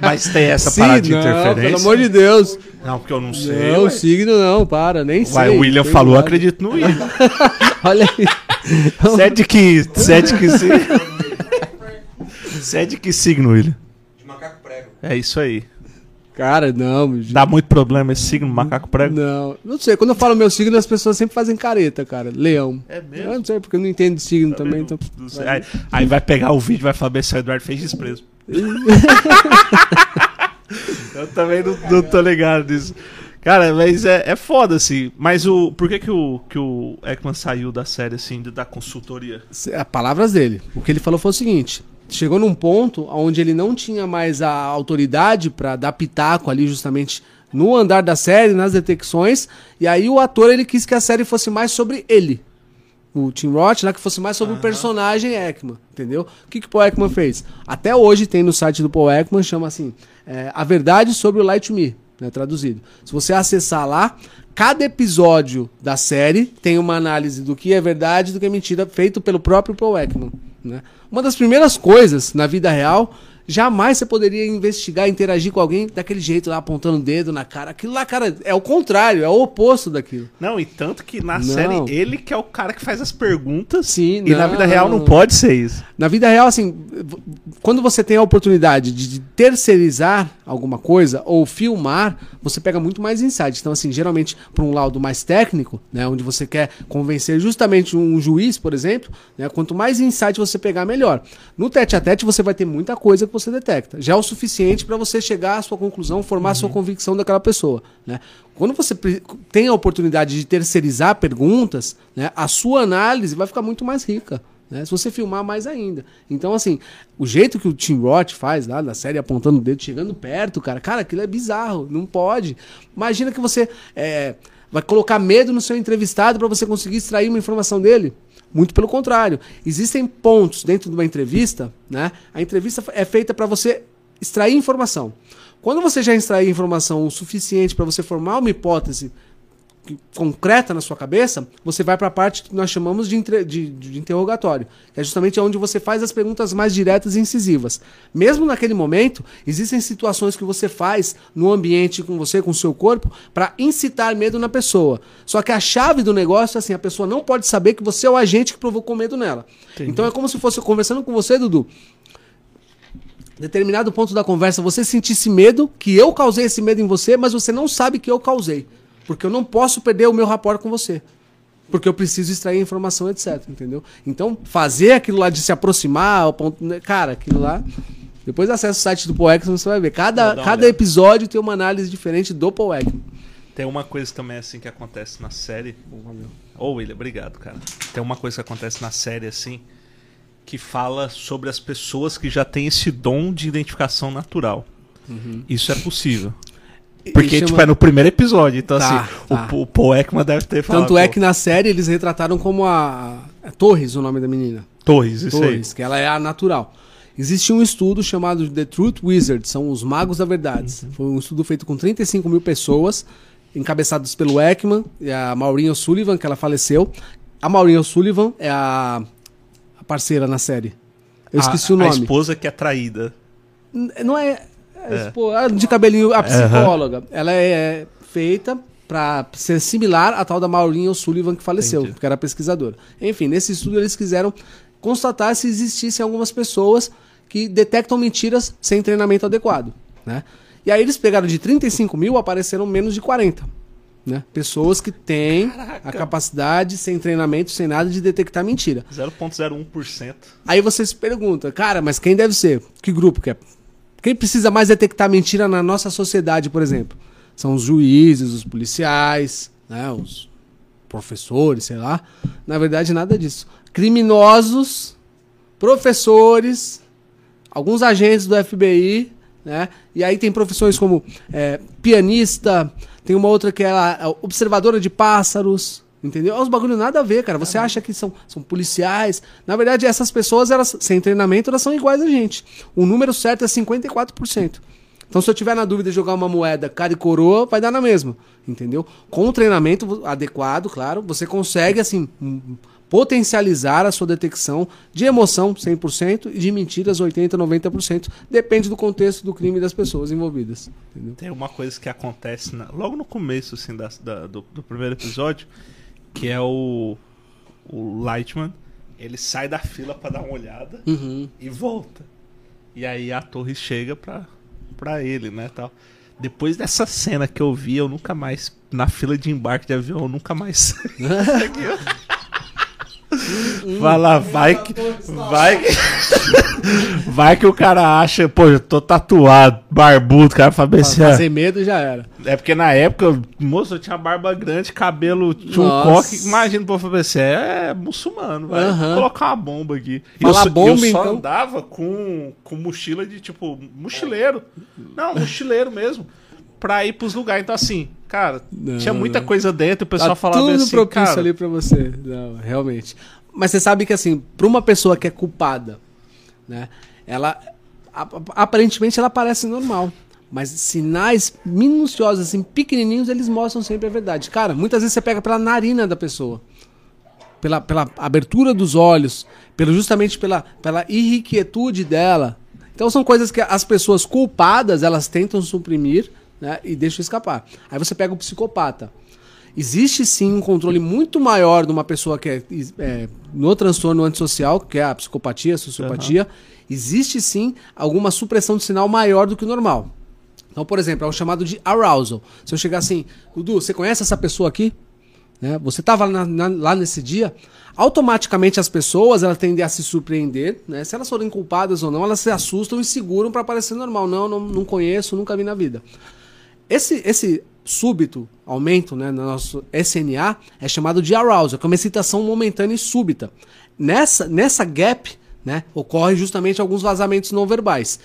Mas tem essa Sim, parada de não, interferência? pelo amor de Deus. Não, porque eu não sei. Não, ué. signo não, para, nem Vai, sei. o William falou, acredito no William. Olha aí. Sede que. Sede que signo. Sede que signo, William. de macaco prego. É isso aí. Cara, não, meu Dá muito problema esse signo, macaco prego. Não, não sei. Quando eu falo meu signo, as pessoas sempre fazem careta, cara. Leão. É Eu não sei, porque eu não entendo de signo também. Não- Então... não sei. Aí, aí vai pegar o vídeo e vai falar se o Eduardo fez desprezo. eu também não, não tô ligado nisso. Cara, mas é, é foda, assim. Mas o. Por que, que o, que o Ekman saiu da série, assim, da consultoria? As palavras dele. O que ele falou foi o seguinte: chegou num ponto onde ele não tinha mais a autoridade pra dar pitaco ali, justamente no andar da série, nas detecções. E aí o ator ele quis que a série fosse mais sobre ele. O Tim Roth, né, que fosse mais sobre o personagem Ekman, entendeu? O que, que o Paul Ekman fez? Até hoje tem no site do Paul Ekman, chama assim, é, A Verdade sobre o Light Me, né, traduzido. Se você acessar lá, cada episódio da série tem uma análise do que é verdade e do que é mentira, feito pelo próprio Paul Ekman. Né? Uma das primeiras coisas na vida real, jamais você poderia investigar, interagir com alguém daquele jeito lá, apontando o dedo na cara. Aquilo lá, cara, é o contrário, é o oposto daquilo. Não, e tanto que na Não. série ele que é o cara que faz as perguntas. Sim, e na não. vida real não pode ser isso. Na vida real, assim, quando você tem a oportunidade de terceirizar alguma coisa ou filmar, você pega muito mais insight. Então, assim, geralmente para um laudo mais técnico, né, onde você quer convencer justamente um juiz, por exemplo, né, quanto mais insight você pegar, melhor. No tete a tete, você vai ter muita coisa você detecta. Já é o suficiente para você chegar à sua conclusão, formar a sua convicção daquela pessoa. Né? Quando você tem a oportunidade de terceirizar perguntas, né, a sua análise vai ficar muito mais rica. Né? Se você filmar mais ainda. Então, assim, o jeito que o Tim Roth faz lá na série, apontando o dedo, chegando perto, cara, cara, aquilo é bizarro, não pode. Imagina que você é, vai colocar medo no seu entrevistado para você conseguir extrair uma informação dele. Muito pelo contrário. Existem pontos dentro de uma entrevista, né? A entrevista é feita para você extrair informação. Quando você já extrair informação o suficiente para você formar uma hipótese concreta na sua cabeça, você vai para a parte que nós chamamos de, de- de interrogatório, que é justamente onde você faz as perguntas mais diretas e incisivas. Mesmo naquele momento, existem situações que você faz no ambiente com você, com o seu corpo, para incitar medo na pessoa. Só que a chave do negócio é assim, a pessoa não pode saber que você é o agente que provocou medo nela. Então é como se fosse conversando com você, Dudu, determinado ponto da conversa você sentisse medo, que eu causei esse medo em você, mas você não sabe que eu causei. Porque eu não posso perder o meu rapport com você. Porque eu preciso extrair informação, etc. Entendeu? Então, fazer aquilo lá de se aproximar, ponto. né, Cara, aquilo lá. Depois acessa o site do Ekman, você vai ver. Cada, cada olhada. episódio tem uma análise diferente do Ekman. Tem uma coisa também assim que acontece na série. Ô, William, obrigado, cara. Tem uma coisa que acontece na série assim que fala sobre as pessoas que já têm esse dom de identificação natural. Isso é possível. Porque, chama- tipo, é no primeiro episódio. Então, Tá, assim, tá. o, o Paul Ekman deve ter falado. Tanto é que na série eles retrataram como a. a Torres, o nome da menina. Torres, isso Torres, que ela é a natural. Existe um estudo chamado The Truth Wizard, são os magos da verdade. Foi um estudo feito com 35 mil pessoas, encabeçados pelo Ekman e a Maureen O'Sullivan, que ela faleceu. A Maureen O'Sullivan é a, a parceira na série. Eu esqueci a, o A nome. esposa que é traída. Não é. É, pô, de cabelinho, a psicóloga. Ela é feita pra ser similar à tal da Maureen O'Sullivan que faleceu, Entendi. que era pesquisadora. Enfim, nesse estudo eles quiseram constatar se existissem algumas pessoas que detectam mentiras sem treinamento adequado. Né? E aí eles pegaram de 35 mil, apareceram menos de 40. Né? Pessoas que têm a capacidade, sem treinamento, sem nada, de detectar mentira. 0,01%. Aí você se pergunta, cara, mas quem deve ser? Que grupo que é? Quem precisa mais detectar mentira na nossa sociedade, por exemplo? São os juízes, os policiais, né, os professores, sei lá. Na verdade, nada disso. Criminosos, professores, alguns agentes do FBI, né? E aí tem profissões como é, pianista, tem uma outra que é observadora de pássaros, entendeu? É bagulho nada a ver, cara. Você acha que são, são policiais. Na verdade, essas pessoas, elas, sem treinamento, elas são iguais a gente. O número certo é 54%. Então, se eu tiver na dúvida de jogar uma moeda cara e coroa, vai dar na mesma, entendeu? Com o treinamento adequado, claro, você consegue, assim, um potencializar a sua detecção de emoção 100% e de mentiras 80, 90%, depende do contexto do crime das pessoas envolvidas. Entendeu? Tem uma coisa que acontece na- logo no começo assim, da, da- do, do primeiro episódio, que é o, o Lightman, ele sai da fila pra dar uma olhada Uhum. e volta. E aí a torre chega pra, pra ele, né, tal. Depois dessa cena que eu vi, eu nunca mais, na fila de embarque de avião, eu nunca mais Fala, vai que. Vai que. vai que o cara acha, pô, eu tô tatuado, barbudo, cara, fala assim, fazer medo já era. É porque na época, moço, eu tinha barba grande, cabelo tinha um Nossa. coque. Imagina, pô, falar assim, é muçulmano, vai Aham. colocar uma bomba aqui. E eu, bomba, eu só então? andava com, com mochila de tipo, mochileiro. Não, mochileiro mesmo. Pra ir pros lugares. Então, assim, cara, Não, tinha muita coisa dentro, o pessoal tá falava tudo assim, propício cara. ali pra você. Não, realmente. Mas você sabe que assim, pra uma pessoa que é culpada, né? Ela aparentemente ela parece normal, mas sinais minuciosos assim, pequenininhos, eles mostram sempre a verdade. Cara, muitas vezes você pega pela narina da pessoa. Pela, pela abertura dos olhos, pelo, justamente pela, pela irrequietude dela. Então são coisas que as pessoas culpadas, elas tentam suprimir né, e deixam escapar. Aí você pega o psicopata. Existe sim um controle muito maior de uma pessoa que é, é, no transtorno antissocial, que é a psicopatia, a sociopatia. Existe sim alguma supressão de sinal maior do que o normal. Então, por exemplo, é o chamado de arousal. Se eu chegar assim, Dudu, você conhece essa pessoa aqui? Né? Você estava lá nesse dia? Automaticamente as pessoas elas tendem a se surpreender, né? Se elas forem culpadas ou não, elas se assustam e seguram para parecer normal. Não, não, não conheço, nunca vi na vida. Esse, esse súbito aumento né, no nosso SNA é chamado de arousal, que é uma excitação momentânea e súbita. Nessa, nessa gap né, ocorre justamente alguns vazamentos não verbais.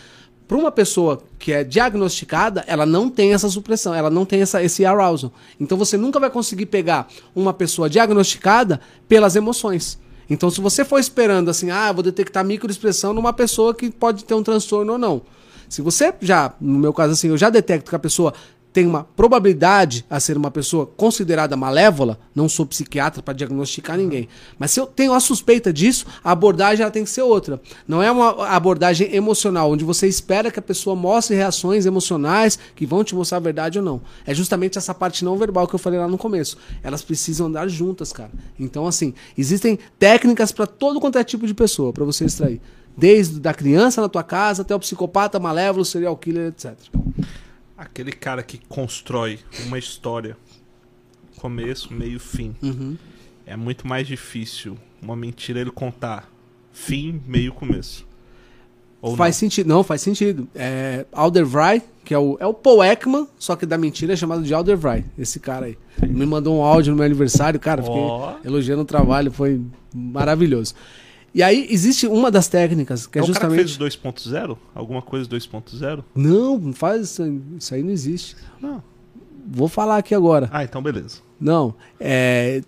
Para uma pessoa que é diagnosticada, ela não tem essa supressão, ela não tem essa, esse arousal. Então você nunca vai conseguir pegar uma pessoa diagnosticada pelas emoções. Então, se você for esperando assim, ah, vou detectar microexpressão numa pessoa que pode ter um transtorno ou não. Se você já, no meu caso assim, eu já detecto que a pessoa tem uma probabilidade a ser uma pessoa considerada malévola, não sou psiquiatra para diagnosticar ninguém, mas se eu tenho a suspeita disso, a abordagem ela tem que ser outra. Não é uma abordagem emocional, onde você espera que a pessoa mostre reações emocionais que vão te mostrar a verdade ou não. É justamente essa parte não verbal que eu falei lá no começo. Elas precisam andar juntas, cara. Então, assim, existem técnicas para todo quanto é tipo de pessoa, para você extrair. Desde da criança na tua casa até o psicopata, malévolo, serial killer, etc. Aquele cara que constrói uma história, começo, meio, fim. Uhum. É muito mais difícil uma mentira ele contar fim, meio, começo. Ou faz sentido. Não, faz sentido. É, Aldervry, que é o, é o Paul Ekman, só que da mentira é chamado de Aldervry, esse cara aí. Me mandou um áudio no meu aniversário, cara, fiquei Ó. elogiando o trabalho, foi maravilhoso. E aí existe uma das técnicas que é, é o cara justamente. fez o 2.0? Alguma coisa 2.0? Não, não faz isso, aí, não existe. Não. Vou falar aqui agora. Ah, então beleza. Não, é.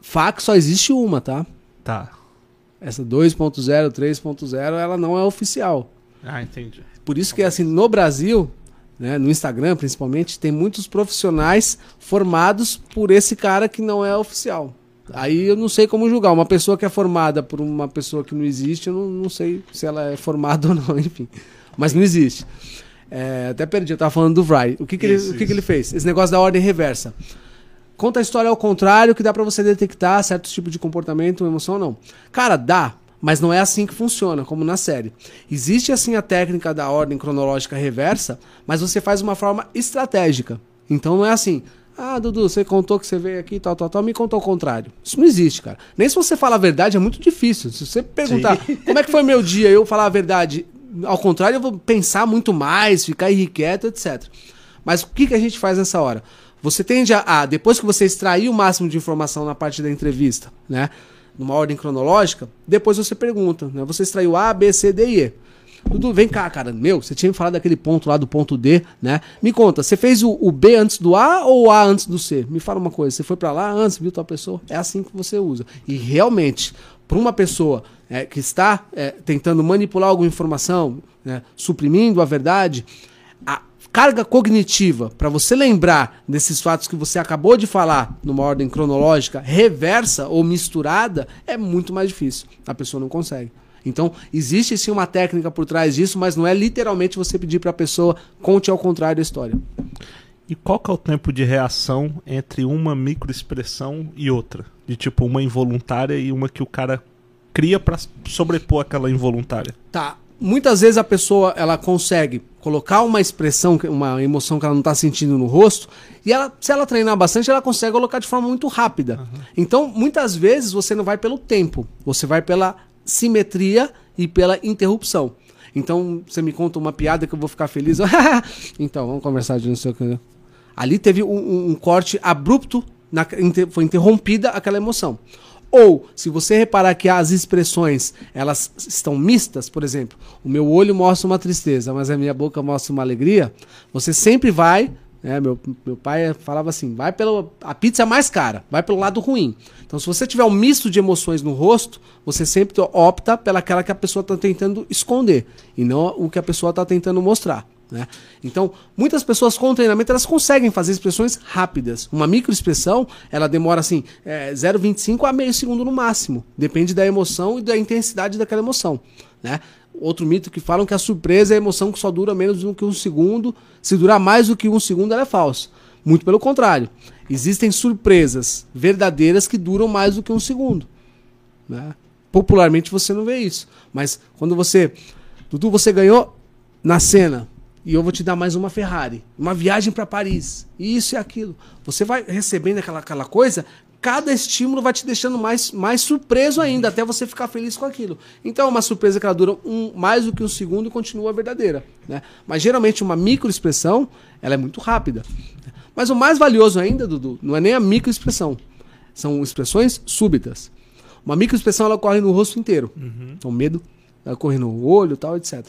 FAQ só existe uma, tá? Tá. Essa 2.0, 3.0, ela não é oficial. Ah, entendi. Por isso que, assim, no Brasil, né, no Instagram principalmente, tem muitos profissionais formados por esse cara que não é oficial. Aí eu não sei como julgar. Uma pessoa que é formada por uma pessoa que não existe, eu não, não sei se ela é formada ou não, enfim. Mas não existe. É, até perdi, eu tava falando do Vry. O que, que, Isso, ele, o que, que ele fez? Esse negócio da ordem reversa. Conta a história ao contrário, que dá pra você detectar certos tipos de comportamento, emoção ou não. Cara, dá, mas não é assim que funciona, como na série. Existe assim a técnica da ordem cronológica reversa, mas você faz de uma forma estratégica. Então não é assim, ah, Dudu, você contou que você veio aqui, tal, tal, tal, me contou o contrário. Isso não existe, cara. Nem se você falar a verdade é muito difícil. Se você perguntar como é que foi meu dia, eu falar a verdade, ao contrário, eu vou pensar muito mais, ficar irrequieto, etc. Mas o que, que a gente faz nessa hora? Você tende a, a, depois que você extrair o máximo de informação na parte da entrevista, né? Numa ordem cronológica, depois você pergunta, né? Você extraiu A, B, C, D e E. Dudu, vem cá, cara. Meu, você tinha me falado daquele ponto lá do ponto D, né? Me conta, você fez o, o B antes do A ou o A antes do C? Me fala uma coisa, você foi para lá antes, viu tua pessoa? É assim que você usa. E realmente, para uma pessoa é, que está é, tentando manipular alguma informação, né, suprimindo a verdade, a carga cognitiva para você lembrar desses fatos que você acabou de falar numa ordem cronológica reversa ou misturada é muito mais difícil. A pessoa não consegue. Então, existe sim uma técnica por trás disso, mas não é literalmente você pedir para a pessoa conte ao contrário da história. E qual que é o tempo de reação entre uma microexpressão e outra? De tipo, uma involuntária e uma que o cara cria para sobrepor aquela involuntária. Tá. Muitas vezes a pessoa ela consegue colocar uma expressão, uma emoção que ela não está sentindo no rosto, e ela, se ela treinar bastante, ela consegue colocar de forma muito rápida. Uhum. Então, muitas vezes você não vai pelo tempo, você vai pela simetria e pela interrupção. Então, você me conta uma piada que eu vou ficar feliz. então, vamos conversar de não sei o que. Ali teve um, um, corte abrupto, na, foi interrompida aquela emoção. Ou, se você reparar que as expressões elas estão mistas, por exemplo, o meu olho mostra uma tristeza, mas a minha boca mostra uma alegria, você sempre vai é, meu, meu pai falava assim: vai pelo. A pizza é mais cara, vai pelo lado ruim. Então, se você tiver um misto de emoções no rosto, você sempre opta pelaquela que a pessoa está tentando esconder e não o que a pessoa está tentando mostrar. Né? Então, muitas pessoas com treinamento elas conseguem fazer expressões rápidas. Uma microexpressão ela demora assim é, 0,25 a meio segundo no máximo. Depende da emoção e da intensidade daquela emoção. Né? Outro mito que falam que a surpresa é a emoção que só dura menos do que um segundo. Se durar mais do que um segundo, ela é falsa. Muito pelo contrário. Existem surpresas verdadeiras que duram mais do que um segundo. Né? Popularmente você não vê isso. Mas quando você. Dudu, você ganhou na cena. E eu vou te dar mais uma Ferrari. Uma viagem para Paris. Isso e aquilo. Você vai recebendo aquela, aquela coisa cada estímulo vai te deixando mais, mais surpreso ainda, até você ficar feliz com aquilo. Então é uma surpresa que ela dura um, mais do que um segundo e continua verdadeira. Né? Mas geralmente uma microexpressão ela é muito rápida. Mas o mais valioso ainda, Dudu, não é nem a microexpressão. São expressões súbitas. Uma microexpressão ela ocorre no rosto inteiro. Uhum. Então, medo, ela ocorre no olho tal, etc.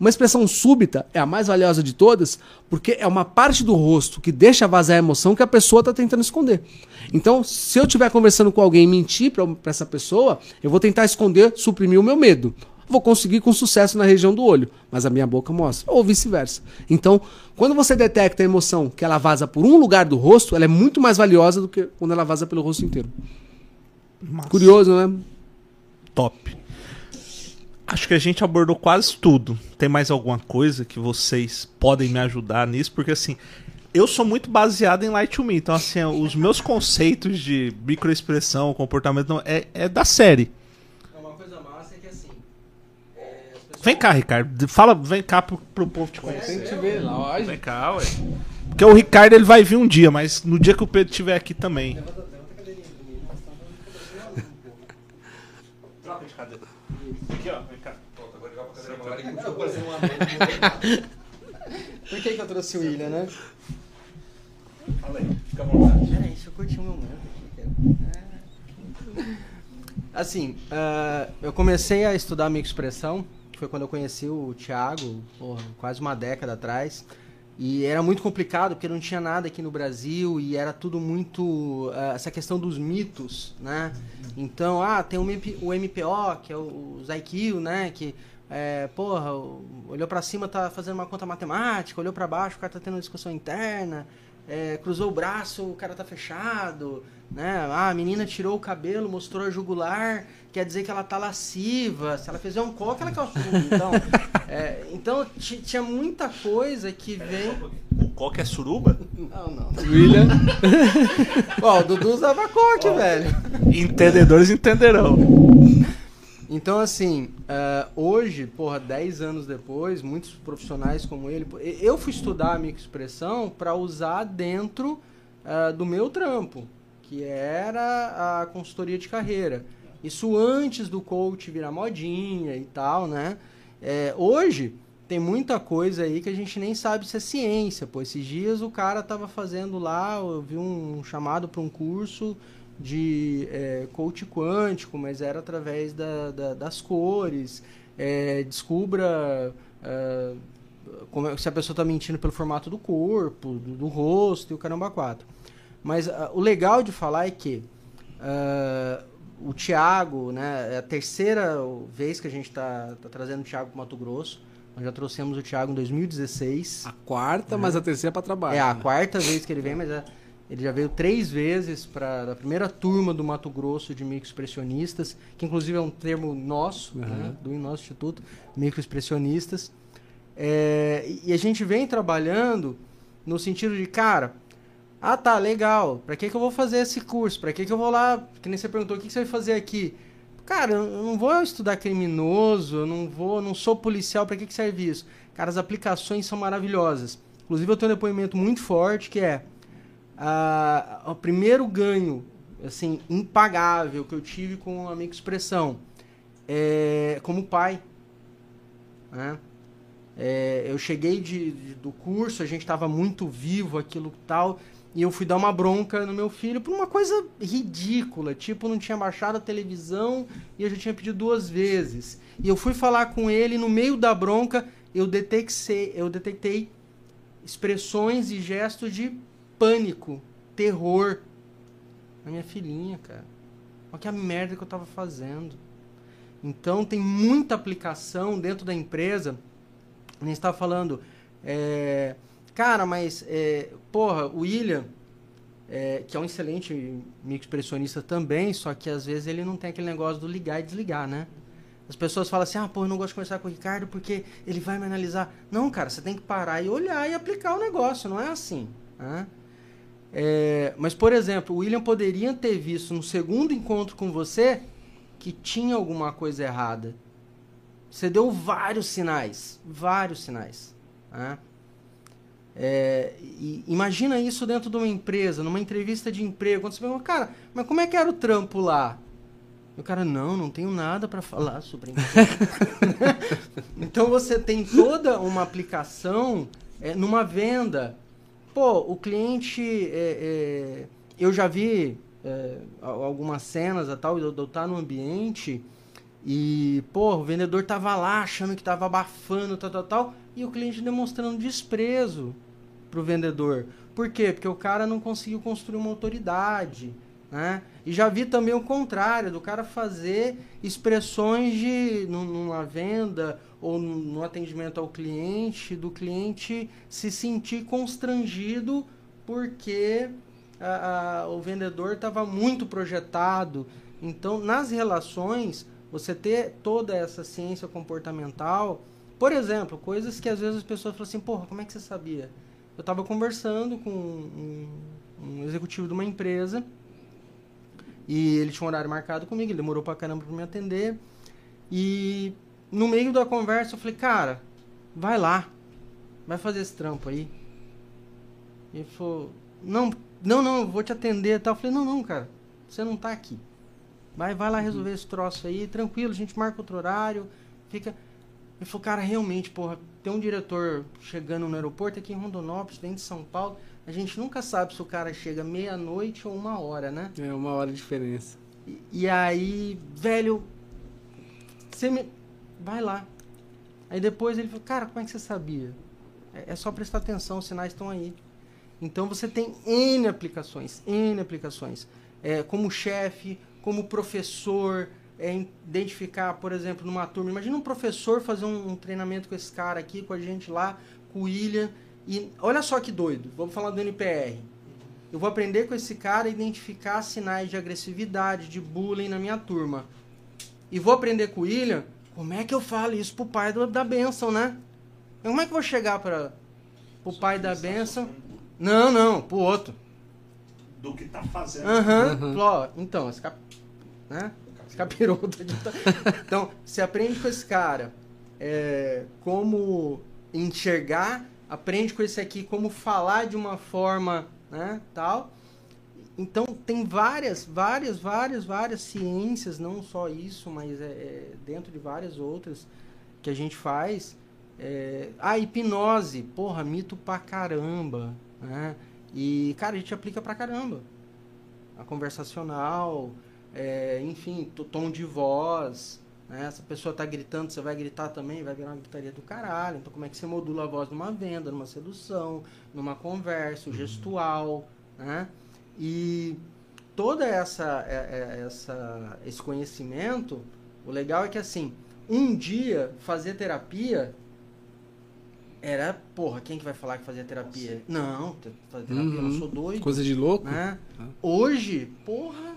Uma expressão súbita é a mais valiosa de todas, porque é uma parte do rosto que deixa vazar a emoção que a pessoa está tentando esconder. Então, se eu estiver conversando com alguém e mentir para essa pessoa, eu vou tentar esconder, suprimir o meu medo. Vou conseguir com sucesso na região do olho, mas a minha boca mostra, ou vice-versa. Então, quando você detecta a emoção que ela vaza por um lugar do rosto, ela é muito mais valiosa do que quando ela vaza pelo rosto inteiro. Massa. Curioso, né? Top. Acho que a gente abordou quase tudo. Tem mais alguma coisa que vocês podem me ajudar nisso? Porque assim, eu sou muito baseado em Light to Me. Então, assim, os meus conceitos de microexpressão, comportamento, é, é da série. Uma coisa massa é que assim. É, pessoas... Vem cá, Ricardo. Fala, vem cá pro, pro povo te conhecer. Tem que ver, lógico. Vem cá, ué. Porque o Ricardo ele vai vir um dia, mas no dia que o Pedro estiver aqui também. Levanta, levanta a cadeirinha do menino, nós estamos Troca de cadeira. Aqui, ó. Por que, que eu trouxe o William, né? Fala aí, fica à vontade. Peraí, deixa eu curtir um momento aqui. É. Assim, uh, eu comecei a estudar microexpressão, foi quando eu conheci o Thiago, porra, quase uma década atrás. E era muito complicado, porque não tinha nada aqui no Brasil e era tudo muito. Uh, essa questão dos mitos, né? Então, ah, tem o, MP, o MPO, que é o, o Zaikio, né? Que é, porra, olhou para cima, tá fazendo uma conta matemática, olhou para baixo, o cara tá tendo uma discussão interna, é, cruzou o braço, o cara tá fechado, né? Ah, a menina tirou o cabelo, mostrou a jugular, quer dizer que ela tá lasciva, se ela fizer um coque, ela quer o Então, é, então tinha muita coisa que vem... O coque é suruba? Não, não. William. Ó, o Dudu usava coque, velho. Entendedores entenderão. Então, assim, uh, hoje, porra, 10 anos depois, muitos profissionais como ele, eu fui estudar a microexpressão para usar dentro uh, do meu trampo, que era a consultoria de carreira. Isso antes do coach virar modinha e tal, né? É, hoje, tem muita coisa aí que a gente nem sabe se é ciência. Pô, esses dias o cara tava fazendo lá, eu vi um chamado para um curso de é, coach quântico, mas era através da, da, das cores. É, descubra é, como, é, se a pessoa está mentindo pelo formato do corpo, do, do, rosto e o caramba quatro. Mas uh, o legal de falar é que uh, o Thiago, né, é a terceira vez que a gente está tá trazendo o Thiago para Mato Grosso. Nós já trouxemos o Thiago em 2016. A quarta, mas a terceira para trabalho. É a né? quarta vez que ele vem, mas é- ele já veio três vezes para a primeira turma do Mato Grosso de microexpressionistas, que inclusive é um termo nosso, né, Uhum. do nosso instituto, microexpressionistas. É, e- a gente vem trabalhando no sentido de, cara, ah tá, legal, para que, que eu vou fazer esse curso? Para que, que eu vou lá, que nem você perguntou, o que, que você vai fazer aqui? Cara, eu não vou estudar criminoso, eu não vou, não sou policial, para que, que serve isso? Cara, as aplicações são maravilhosas. Inclusive eu tenho um depoimento muito forte que é o primeiro ganho, assim, impagável que eu tive com a minha expressão é como pai. né? É, eu cheguei de, de- do curso, a gente estava muito vivo, aquilo tal, e eu fui dar uma bronca no meu filho por uma coisa ridícula, tipo, não tinha baixado a televisão e eu já tinha pedido duas vezes. E eu fui falar com ele, no meio da bronca, eu detectei, eu detectei expressões e gestos de pânico, terror na minha filhinha, cara. Olha que a merda que eu tava fazendo. Então tem muita aplicação dentro da empresa. A gente estava falando, é, cara, mas é, porra, o William, é, que é um excelente microexpressionista também, só que às vezes ele não tem aquele negócio do ligar e desligar, né? As pessoas falam assim, ah, pô, eu não gosto de conversar com o Ricardo porque ele vai me analisar. Não, cara, você tem que parar e olhar e aplicar o negócio, não é assim. né? É, mas, por exemplo, o William poderia ter visto no segundo encontro com você que tinha alguma coisa errada. Você deu vários sinais, vários sinais. né? É, imagina isso dentro de uma empresa, numa entrevista de emprego, quando você pergunta, cara, mas como é que era o trampo lá? O cara, não, não tenho nada para falar sobre Então você tem toda uma aplicação é, numa venda. Pô, o cliente, é, é, eu já vi é, al- algumas cenas e tal, eu, eu tá no ambiente e, pô, o vendedor tava lá achando que tava abafando, tal, tal, tal, e o cliente demonstrando desprezo pro vendedor. Por quê? Porque o cara não conseguiu construir uma autoridade, né? E já vi também o contrário, do cara fazer expressões de num- numa venda ou no atendimento ao cliente, do cliente se sentir constrangido porque a- a- o vendedor estava muito projetado. Então, nas relações, você ter toda essa ciência comportamental, por exemplo, coisas que às vezes as pessoas falam assim, porra, como é que você sabia? Eu estava conversando com um, um executivo de uma empresa e ele tinha um horário marcado comigo, ele demorou pra caramba pra me atender. E no meio da conversa eu falei, cara, vai lá, vai fazer esse trampo aí. Ele falou, não, não, não, eu vou te atender e tal. Eu falei, não, não, cara, você não tá aqui. Vai, vai lá resolver esse troço aí, tranquilo, a gente marca outro horário, fica. Ele falou, cara, realmente, porra, tem um diretor chegando no aeroporto aqui em Rondonópolis, vem de São Paulo. A gente nunca sabe se o cara chega meia-noite ou uma hora, né? É uma hora de diferença. E, e aí, velho, você me. Vai lá. Aí depois ele falou, cara, como é que você sabia? É, é só prestar atenção, os sinais estão aí. Então você tem N aplicações, N aplicações. É, como chefe, como professor, é, identificar, por exemplo, numa turma. Imagina um professor fazer um, um treinamento com esse cara aqui, com a gente lá, com o William. E olha só que doido, vamos falar do NPR. Eu vou aprender com esse cara a identificar sinais de agressividade, de bullying na minha turma. E vou aprender com o William como é que eu falo isso pro pai do- da benção, né? Como é que eu vou chegar para o pai da benção? Não, não, pro outro. Do que tá fazendo. Aham. Uhum. Ó, então, esse cap... né? Esse capiroto. de- então, você aprende com esse cara é, como enxergar, aprende com esse aqui como falar de uma forma, né, tal. Então, tem várias, várias, várias, várias ciências, não só isso, mas é, é, dentro de várias outras que a gente faz. É, a hipnose, porra, mito pra caramba, né? E, cara, a gente aplica pra caramba. A conversacional, é, enfim, to- tom de voz, né? Se a pessoa tá gritando, você vai gritar também, vai virar uma gritaria do caralho. Então, como é que você modula a voz numa venda, numa sedução, numa conversa, o gestual, né? E toda essa, é- é- essa esse conhecimento, o legal é que assim, um dia fazer terapia era, porra, quem que vai falar que fazia terapia? Não, fazer terapia, eu não Uhum. sou doido. Coisa de louco. né? Hoje, porra,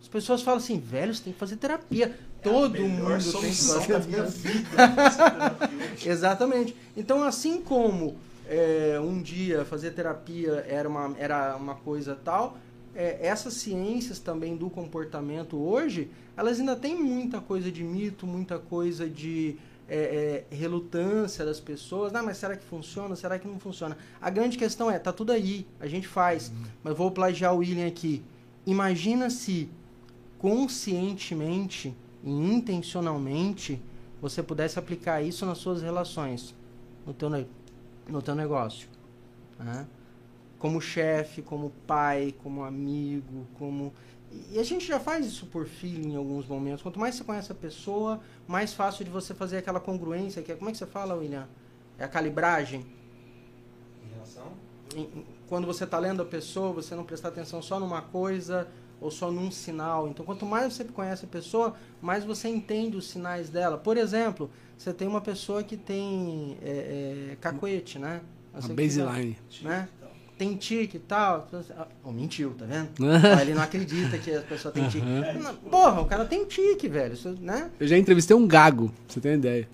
as pessoas falam assim, velho, você tem que fazer terapia. Todo mundo tem que fazer minha vida. Exatamente. Então, assim como é, um dia fazer terapia era uma, era uma coisa tal, é, essas ciências também do comportamento hoje, elas ainda têm muita coisa de mito, muita coisa de é, é, relutância das pessoas. Ah, mas será que funciona? Será que não funciona? A grande questão é, tá tudo aí, a gente faz. Mas vou plagiar o William aqui. Imagina se conscientemente e intencionalmente você pudesse aplicar isso nas suas relações, no teu, no teu negócio. né? Como chefe, como pai, como amigo, como... E a gente já faz isso por feeling em alguns momentos. Quanto mais você conhece a pessoa, mais fácil de você fazer aquela congruência. Que é, como é que você fala, William? É a calibragem. Em relação? Em- em- Quando você está lendo a pessoa, você não prestar atenção só numa coisa ou só num sinal. Então, quanto mais você conhece a pessoa, mais você entende os sinais dela. Por exemplo, você tem uma pessoa que tem é, é, cacuete, né? Não A baseline. Né? Tem tique e tal. Oh, mentiu, tá vendo? Ah, Ele não acredita que a pessoa tem tique. Não, Porra, o cara tem tique, velho. Isso, né? Eu já entrevistei um gago, pra você ter uma ideia.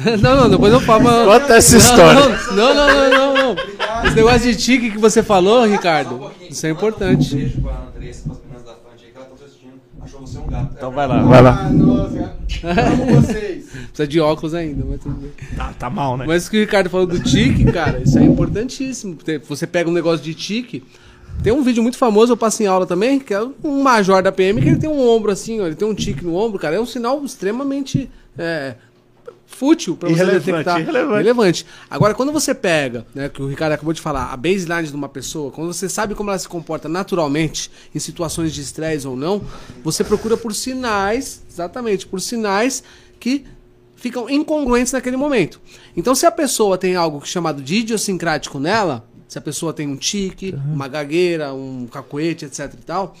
não, não, depois eu falo. mas- Conta essa história. Não, não, não, não, não. Esse negócio de tique que você falou, um Ricardo, pouquinho. isso é Manda Um importante. beijo pra Andressa, pras meninas da Fante aí, que elas estão assistindo. Achou você um gato. Então vai lá, vai lá. Ah, nossa. Amo vocês. Precisa de óculos ainda, mas tudo bem. Tá, tá mal, né? Mas o que o Ricardo falou do tique, cara, isso é importantíssimo. Você pega um negócio de tique. Tem um vídeo muito famoso, eu passo em aula também, que é um major da PM, que ele tem um ombro assim, ó, ele tem um tique no ombro, cara. É um sinal extremamente é, fútil pra você detectar. irrelevante. Relevante. Agora, quando você pega, né, que o Ricardo acabou de falar, a baseline de uma pessoa, quando você sabe como ela se comporta naturalmente em situações de estresse ou não, você procura por sinais, exatamente, por sinais que ficam incongruentes naquele momento. Então, se a pessoa tem algo chamado de idiosincrático nela, se a pessoa tem um tique, uma gagueira, um cacoete, etc e tal,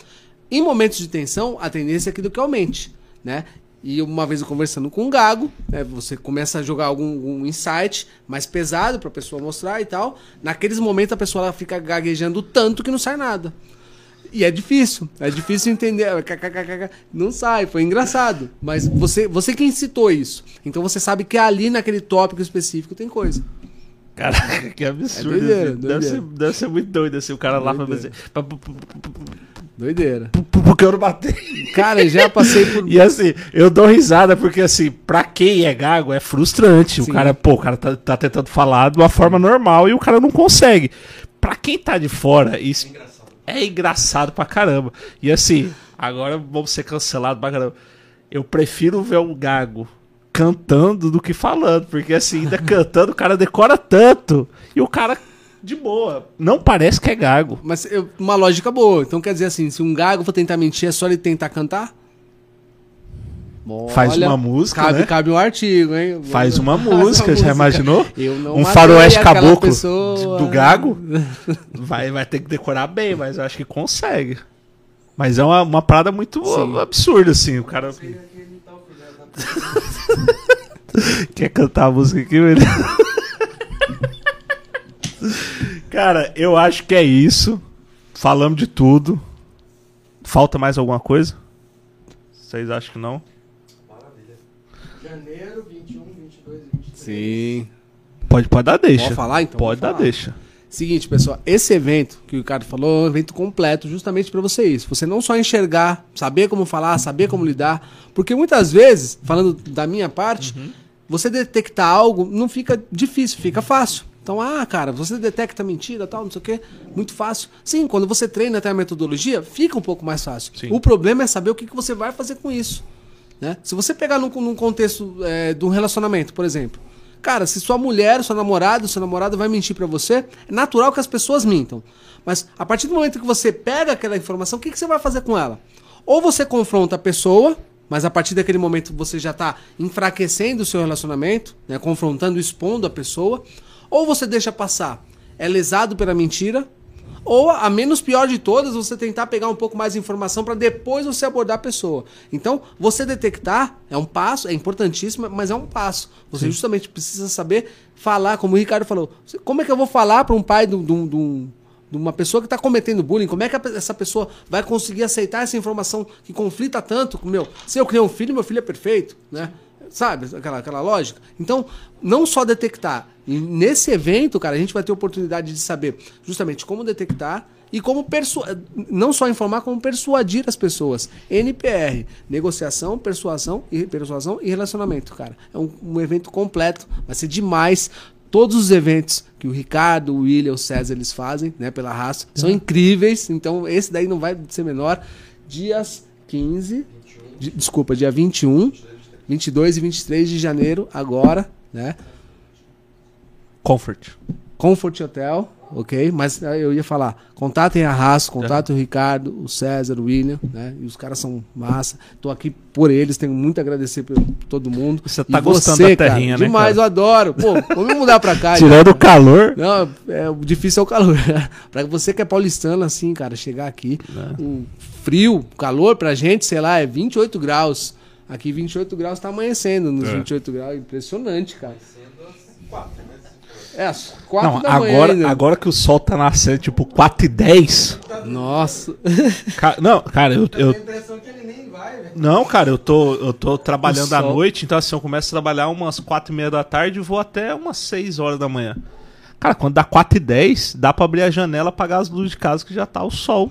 em momentos de tensão, a tendência é aquilo que aumente, né? E uma vez eu conversando com um gago, né, você começa a jogar algum, algum insight mais pesado para a pessoa mostrar e tal. Naqueles momentos a pessoa ela fica gaguejando tanto que não sai nada. E é difícil, é difícil entender. Não sai, foi engraçado. Mas você, você quem citou isso. Então você sabe que ali naquele tópico específico tem coisa. Caraca, que absurdo. É doideira, assim. Deve, doideira. ser, deve ser muito doido assim, o cara lá pra Doideira. fazer. Doideira. Porque eu não bati. Cara, já passei por. E assim, eu dou risada porque assim, pra quem é gago é frustrante. Sim. O cara, pô, o cara tá, tá tentando falar de uma forma normal e o cara não consegue. Pra quem tá de fora, isso Engraçado. é engraçado pra caramba. E assim, agora vamos ser cancelados pra caramba. Eu prefiro ver um gago cantando do que falando, porque assim, ainda cantando o cara decora tanto e o cara de boa, não parece que é gago. Mas eu- uma lógica boa. Então quer dizer assim, se um gago for tentar mentir, é só ele tentar cantar? Faz Olha, uma música, cabe, né? cabe um artigo, hein? Faz uma Faz música, já imaginou? Eu não um faroeste caboclo pessoa. do gago? Vai, vai ter que decorar bem, mas eu acho que consegue. Mas é uma, uma parada muito Sim. absurda, assim. O cara quer cantar a música aqui, velho. Cara, eu acho que é isso. Falamos de tudo. Falta mais alguma coisa? Vocês acham que não? Maravilha. Janeiro, 21, 22 e 23. Sim. Pode, pode dar deixa. Pode falar, então? Pode dar falar. deixa. Seguinte, pessoal, esse evento que o Ricardo falou é um evento completo justamente para você isso. Você não só enxergar, saber como falar, saber como lidar, porque muitas vezes, falando da minha parte, você detectar algo não fica difícil, fica fácil. Então, ah, cara, você detecta mentira, tal, não sei o quê, muito fácil. Sim, quando você treina até a metodologia, fica um pouco mais fácil. Sim. O problema é saber o que, que você vai fazer com isso. Né? Se você pegar num, num contexto é, de um relacionamento, por exemplo, cara, se sua mulher, sua namorada, seu namorado vai mentir pra você, é natural que as pessoas mintam. Mas a partir do momento que você pega aquela informação, o que, que você vai fazer com ela? Ou você confronta a pessoa, mas a partir daquele momento você já está enfraquecendo o seu relacionamento, né, confrontando, expondo a pessoa, ou você deixa passar, é lesado pela mentira, Ou a menos pior de todas, você tentar pegar um pouco mais de informação para depois você abordar a pessoa. Então, você detectar é um passo, é importantíssimo, mas é um passo. Você Sim. justamente precisa saber falar, como o Ricardo falou. Como é que eu vou falar para um pai de um de uma pessoa que está cometendo bullying, como é que essa pessoa vai conseguir aceitar essa informação que conflita tanto com meu? Se eu criei um filho, meu filho é perfeito, né? Sabe aquela, aquela lógica? Então, não só detectar. E nesse evento, cara, a gente vai ter oportunidade de saber justamente como detectar e como não só informar, como persuadir as pessoas. NPR, negociação, persuasão e persuasão e relacionamento, cara. É um, um evento completo, vai ser demais. Todos os eventos que o Ricardo, o William, o César eles fazem, né, pela raça, são uhum. incríveis. Então, esse daí não vai ser menor. Dias 15, de, desculpa, dia 21, 22 e 23 de janeiro, agora, né? Comfort. Comfort Hotel, ok? Mas eh, eu ia falar, contatem a Raça, contatem é. o Ricardo, o César, o William, né? E os caras são massa. Tô aqui por eles, tenho muito a agradecer por todo mundo. Você tá e gostando você, da terrinha, cara, né? Demais, cara? eu adoro. Pô, vamos mudar pra cá. Tirando o calor. Não, é, o difícil é o calor. pra você que é paulistano, assim, cara, chegar aqui, é. um frio, calor pra gente, sei lá, é 28 graus. Aqui 28 graus tá amanhecendo nos é. 28 graus. Impressionante, cara. É, às 4 não, da manhã agora, ainda. agora que o sol tá nascendo, tipo, 4 e 10. Nossa. não, cara, eu. eu... Não, cara, eu tô, eu tô trabalhando à noite, então assim, eu começo a trabalhar umas 4 e meia da tarde e vou até umas 6 horas da manhã. Cara, quando dá 4 e 10, dá pra abrir a janela, apagar as luzes de casa que já tá o sol.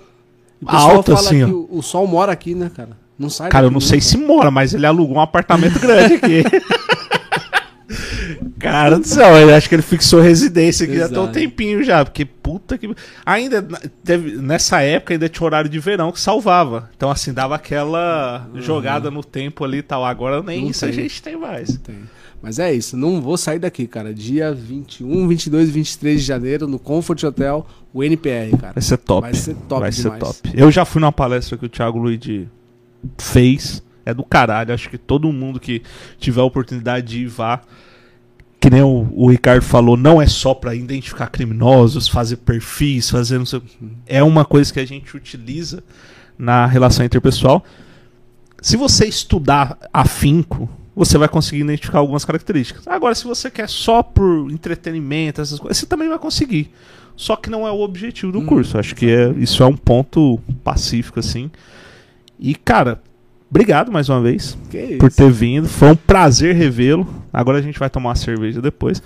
O alto, assim, ó. O, o, sol mora aqui, né, cara? Não sai Cara, eu não sei se mora, mas ele alugou um apartamento grande aqui. Cara do céu, eu acho que ele fixou residência aqui Exato. já tem um tempinho já, porque puta que. Ainda teve, nessa época ainda tinha horário de verão que salvava. Então, assim, dava aquela uhum. jogada no tempo ali e tal. Agora nem não isso tem. a gente tem mais. Tem. Mas é isso, não vou sair daqui, cara. Dia 21, 22 e 23 de janeiro no Comfort Hotel, o NPR, cara. Vai ser top. Vai ser top Vai demais. ser top. Eu já fui numa palestra que o Thiago Luiz fez. É do caralho. Acho que todo mundo que tiver a oportunidade de ir vá que nem o, o, Ricardo falou, não é só para identificar criminosos, fazer perfis, fazer não sei, é uma coisa que a gente utiliza na relação interpessoal. Se você estudar afinco, você vai conseguir identificar algumas características. Agora, se você quer só por entretenimento, essas coisas, você também vai conseguir. Só que não é o objetivo do hum, curso. Acho que é, isso é um ponto pacífico, assim. E, cara, Obrigado mais uma vez por ter vindo. Foi um prazer revê-lo. Agora a gente vai tomar uma cerveja depois.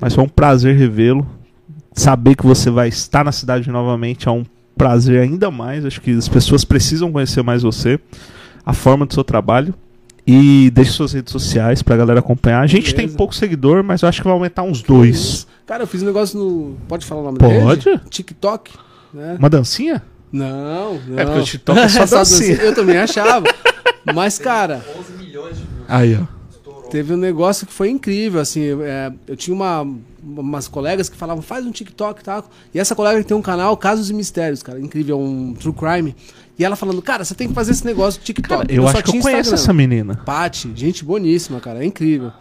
Mas foi um prazer revê-lo. Saber que você vai estar na cidade novamente é um prazer ainda mais. Acho que as pessoas precisam conhecer mais você, a forma do seu trabalho. E deixe suas redes sociais pra galera acompanhar. A gente Beleza. tem pouco seguidor, mas eu acho que vai aumentar uns dois. Cara, eu fiz um negócio no. Pode falar o nome Pode? dele? Pode. TikTok. Né? Uma dancinha? Não, não. É porque o TikTok é só dancinha. Eu também achava. Mas, cara. 11 milhões de Aí, ó. Teve um negócio que foi incrível, assim. É, eu tinha uma, umas colegas que falavam, faz um TikTok e tá? tal. E essa colega tem um canal, Casos e Mistérios, cara. Incrível, um true crime. E ela falando, cara, você tem que fazer esse negócio de TikTok. Cara, eu, eu acho que eu conheço essa menina. Paty, gente boníssima, cara. É incrível.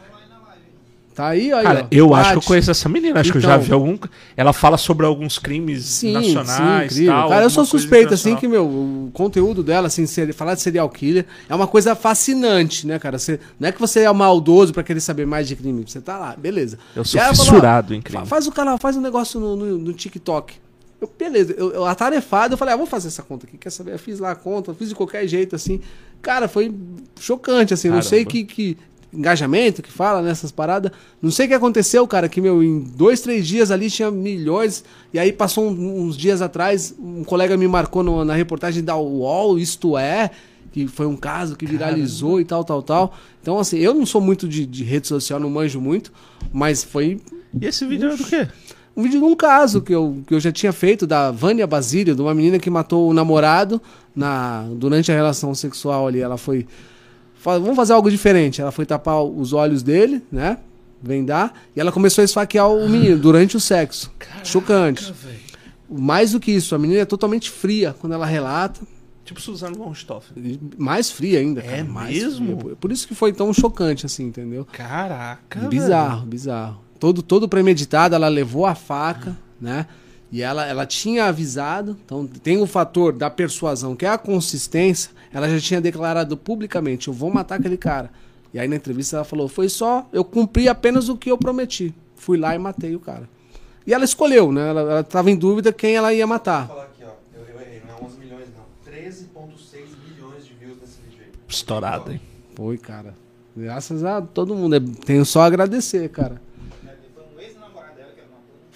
Tá aí, aí Cara, ó, eu acho que eu conheço essa menina. Acho então, que eu já vi algum. Ela fala sobre alguns crimes sim, nacionais. Sim, tal, Cara, eu sou suspeito, assim, que, meu, o conteúdo dela, assim, falar de serial killer é uma coisa fascinante, né, cara? Você, não é que você é maldoso pra querer saber mais de crime. Você tá lá, beleza. Eu sou fissurado falou, em crime. Faz o canal, faz um negócio no, no, no TikTok. Eu, beleza, eu, eu atarefado, eu falei, ah, vou fazer essa conta aqui, quer saber? Eu fiz lá a conta, fiz de qualquer jeito, assim. Cara, foi chocante, assim. Caramba. Não sei que, que engajamento que fala nessas paradas. Não sei o que aconteceu, cara, que meu, em dois, três dias ali tinha milhões. E aí passou uns dias atrás, um colega me marcou no, na reportagem da UOL, isto é, que foi um caso que viralizou Caramba. e tal, tal, tal. Então, assim, eu não sou muito de, de rede social, não manjo muito, mas foi. E esse vídeo é do quê? Um vídeo de um caso que eu, que eu já tinha feito da Vânia Basílio, de uma menina que matou o namorado na, durante a relação sexual ali. Ela foi vamos fazer algo diferente. Ela foi tapar os olhos dele, né? Vendar. E ela começou a esfaquear o menino durante o sexo. Caraca, Chocante. Véio. Mais do que isso, a menina é totalmente fria quando ela relata. Tipo Suzano von Stoffen. Mais fria ainda. É cara, mesmo? Fria. Por isso que foi tão chocante, assim, entendeu? Caraca. Bizarro, bizarro. Todo, todo premeditado, ela levou a faca, né? E ela, ela tinha avisado, então tem o fator da persuasão, que é a consistência. Ela já tinha declarado publicamente: eu vou matar aquele cara. E aí na entrevista ela falou: foi só, eu cumpri apenas o que eu prometi. Fui lá e matei o cara. E ela escolheu, né? Ela estava em dúvida quem ela ia Vou matar. falar aqui, ó. Eu, eu errei, não é 11 milhões, não. 13,6 milhões de views nesse vídeo aí. Estourado, hein? Foi, cara. Graças a todo mundo. É- Tenho só a agradecer, cara.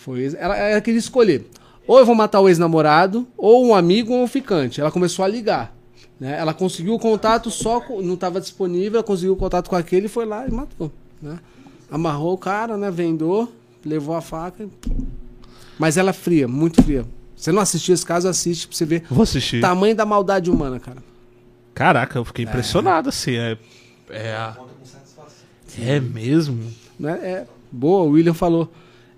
Foi, ela, ela queria escolher. Ou eu vou matar o ex-namorado, ou um amigo ou um ficante. Ela começou a ligar. Né? Ela conseguiu o contato só com, não estava disponível, ela conseguiu o contato com aquele e foi lá e matou. Né? Amarrou o cara, né? Vendou, levou a faca. e- Mas ela é fria, muito fria. Você não assistiu esse caso, assiste pra você ver Vou assistir. o tamanho da maldade humana, cara. Caraca, eu fiquei impressionado, assim. É, é, a- é mesmo. né? É boa, o William falou.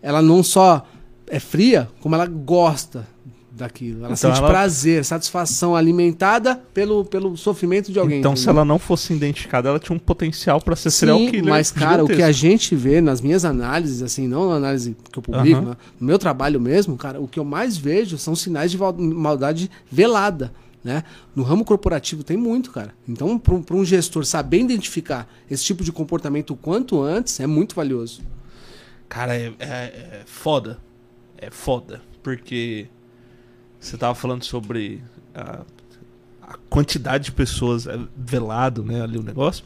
Ela não só é fria, como ela gosta daquilo. Ela Então sente ela- prazer, satisfação alimentada pelo, pelo sofrimento de alguém. Então, se entendeu? ela não fosse identificada, ela tinha um potencial pra ser serial Sim, killer. mas cara, o que a gigantesco. gente vê nas minhas análises, assim, não na análise que eu publico, né? no meu trabalho mesmo, cara, o que eu mais vejo são sinais de maldade velada. Né? No ramo corporativo tem muito, cara. Então, para um gestor saber identificar esse tipo de comportamento o quanto antes é muito valioso. Cara, é, é- é foda. É foda. Porque você tava falando sobre a, a quantidade de pessoas é, velado, né? Ali o negócio.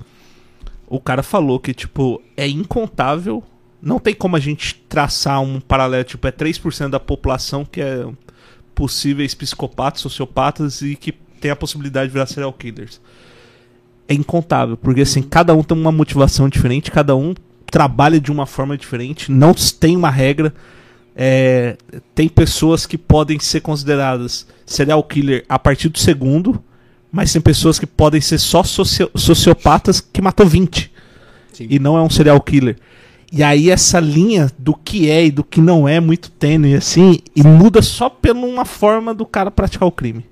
O cara falou que, tipo, é incontável. Não tem como a gente traçar um paralelo, tipo, é 3% da população que é possíveis psicopatas, sociopatas e que tem a possibilidade de virar serial killers. É incontável, porque assim, cada um tem uma motivação diferente, cada um trabalha de uma forma diferente, não tem uma regra. É, tem pessoas que podem ser consideradas serial killer a partir do segundo, mas tem pessoas que podem ser só socio- sociopatas que matou 20 Sim. e não é um serial killer. E aí essa linha do que é e do que não é muito tênue assim, e muda só por uma forma do cara praticar o crime.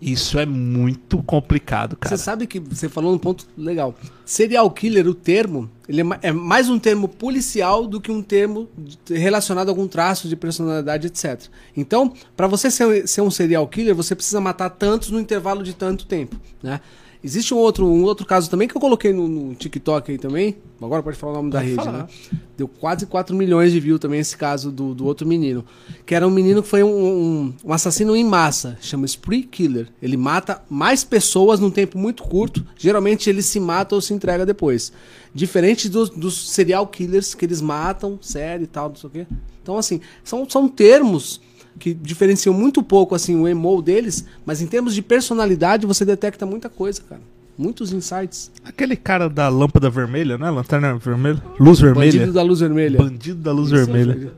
Isso é muito complicado, cara. Você sabe que você falou um ponto legal. Serial killer, o termo, ele é é mais um termo policial do que um termo relacionado a algum traço de personalidade, etc. Então, para você ser, ser um serial killer, você precisa matar tantos no intervalo de tanto tempo, né? Existe um outro, um outro caso também que eu coloquei no, no TikTok aí também. Agora pode falar o nome da Pode rede, falar. né? Deu quase 4 milhões de views também esse caso do, do outro menino. Que era um menino que foi um, um, um assassino em massa, chama Spree Killer. Ele mata mais pessoas num tempo muito curto. Geralmente ele se mata ou se entrega depois. Diferente dos, dos serial killers que eles matam, série e tal, não sei o quê. Então, assim, são, são termos que diferenciam muito pouco assim o emo deles, mas em termos de personalidade você detecta muita coisa, cara. Muitos insights. Aquele cara da lâmpada vermelha, né? Lanterna vermelha? Luz vermelha. Bandido da luz vermelha. Bandido da luz vermelha.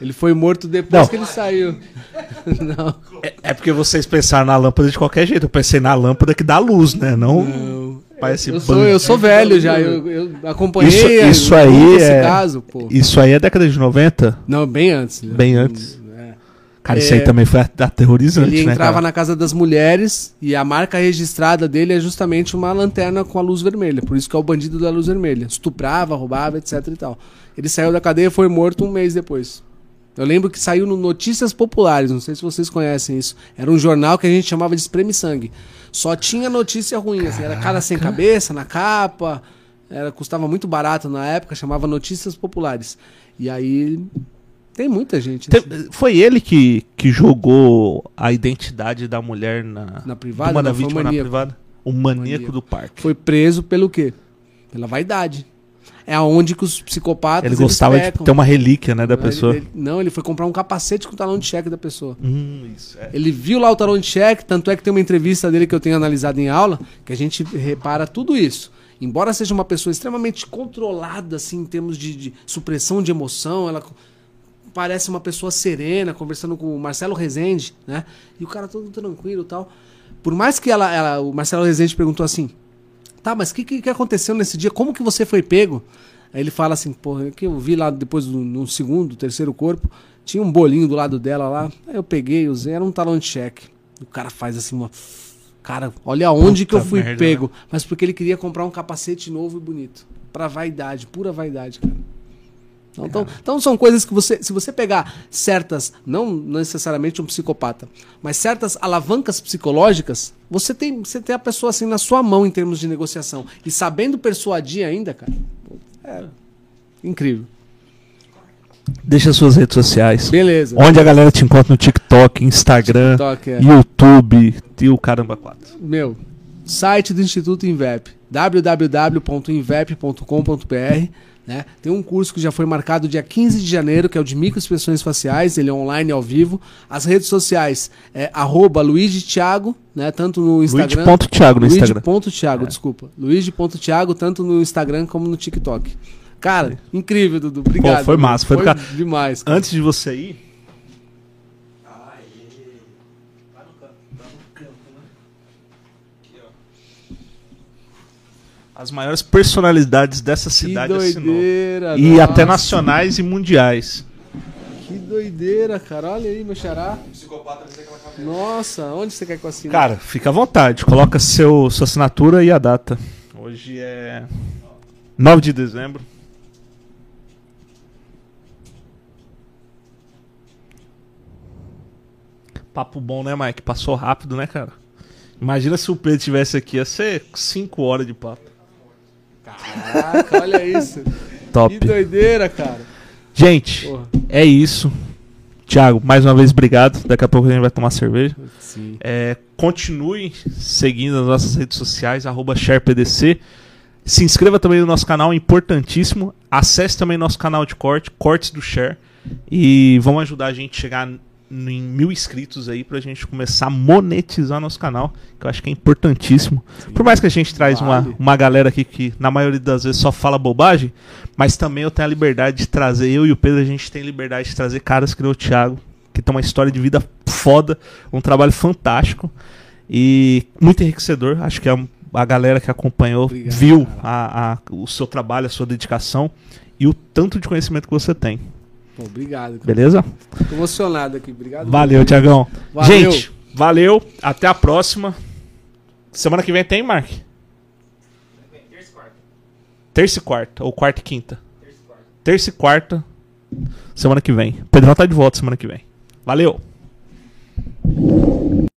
Ele foi morto depois Não. que ele saiu. Não. É, é porque vocês pensaram na lâmpada de qualquer jeito. Eu pensei na lâmpada que dá luz, né? Não. Não. Parece Eu sou, eu sou velho já, eu, eu acompanhei Isso- isso aí esse é- caso, pô. Isso aí é década de 90? Não, bem antes. né? Bem antes. É. Cara, isso aí É. também foi aterrorizante, Ele né? entrava cara? na casa das mulheres e a marca registrada dele é justamente uma lanterna com a luz vermelha. Por isso que é o bandido da luz vermelha. Estuprava, roubava, etc e tal. Ele saiu da cadeia e foi morto um mês depois. Eu lembro que saiu no Notícias Populares, não sei se vocês conhecem isso. Era um jornal que a gente chamava de Espreme Sangue. Só tinha notícia ruim, assim, era cara sem cabeça na capa, era, custava muito barato na época, chamava Notícias Populares. E aí tem muita gente. Te- assim. Foi ele que, que jogou a identidade da mulher na, Na privada? uma da Não, vítima na privada? O maníaco, Maníaco. do parque. Foi preso pelo quê? Pela vaidade. É aonde que os psicopatas. Ele eles gostava de ter uma relíquia, né, da Ele- pessoa. ele- não, ele foi comprar um capacete com o talão de cheque da pessoa. Hum, isso, é. Ele viu lá o talão de cheque, tanto é que tem uma entrevista dele que eu tenho analisado em aula, que a gente repara tudo isso. Embora seja uma pessoa extremamente controlada, assim, em termos de, de supressão de emoção, ela parece uma pessoa serena, conversando com o Marcelo Rezende, né? E o cara todo tranquilo e tal. Por mais que ela, ela- o Marcelo Rezende perguntou assim, tá, mas o que, que, que aconteceu nesse dia? Como que você foi pego? Aí ele fala assim, pô, que eu vi lá depois do no segundo, terceiro corpo, tinha um bolinho do lado dela lá, aí eu peguei, usei, era um talão de cheque. O cara faz assim, uma... Cara, olha onde que eu Puta fui merda, pego. né? Mas porque ele queria comprar um capacete novo e bonito. Pra vaidade, pura vaidade, cara. Então, então, são coisas que você, se você pegar certas, não necessariamente um psicopata, mas certas alavancas psicológicas, você tem, você tem a pessoa assim na sua mão em termos de negociação. E sabendo persuadir ainda, cara, é incrível. Deixa suas redes sociais. Beleza. Onde a galera te encontra no TikTok, Instagram, TikTok, é. YouTube e o caramba 4. Meu, site do Instituto Invep, www.invep.com.br. Né? Tem um curso que já foi marcado dia 15 de janeiro, que é o de microexpressões faciais, ele é online ao vivo. As redes sociais é arroba Luigi Thiago, né? tanto no Instagram. Luigi.thiago no Instagram. Luigi.thiago, desculpa. Luigi.thiago, tanto no Instagram como no TikTok. Cara, incrível, Dudu. Obrigado. Pô, foi massa, foi cara. demais. cara. Antes de você ir, Lá no canto. Lá no canto, né? Aqui, ó. As maiores personalidades dessa Que cidade assinou. doideira. E nossa. até nacionais e mundiais. Que doideira, cara. Olha aí, meu xará. Psicopata. Nossa, onde você quer que eu assine? Cara, fica à vontade. Coloca seu, sua assinatura e a data. Hoje é 9 de dezembro. Papo bom, né, Mike? Passou rápido, né, cara? Imagina se o Pedro tivesse aqui, ia ser 5 horas de papo. Caraca, olha isso. Top. Que doideira, cara. Gente, Porra. é isso. Thiago, mais uma vez, obrigado. Daqui a pouco a gente vai tomar cerveja. Sim. É, continue seguindo as nossas redes sociais, arroba SharePDC. Se inscreva também no nosso canal, é importantíssimo. Acesse também nosso canal de corte, Cortes do Share. E vamos ajudar a gente a chegar em mil inscritos aí pra gente começar a monetizar nosso canal, que eu acho que é importantíssimo. Por mais que a gente traz uma, Vale. uma galera aqui que na maioria das vezes só fala bobagem, mas também eu tenho a liberdade de trazer, eu e o Pedro, a gente tem liberdade de trazer caras que nem o Thiago, que tem uma história de vida foda, um trabalho fantástico e muito enriquecedor. Acho que a, a galera que acompanhou Obrigado, viu a- a- o seu trabalho, a sua dedicação e o tanto de conhecimento que você tem. Pô, obrigado. Cara. Beleza? Tô emocionado aqui. Obrigado. Valeu, Tiagão. Valeu. Gente, valeu. Até a próxima. Semana que vem tem, Mark? Terça e quarta. Terça e quarta, ou quarta e quinta. Terça e quarta. Terça e quarta, semana que vem. Pedrão tá de volta semana que vem. Valeu!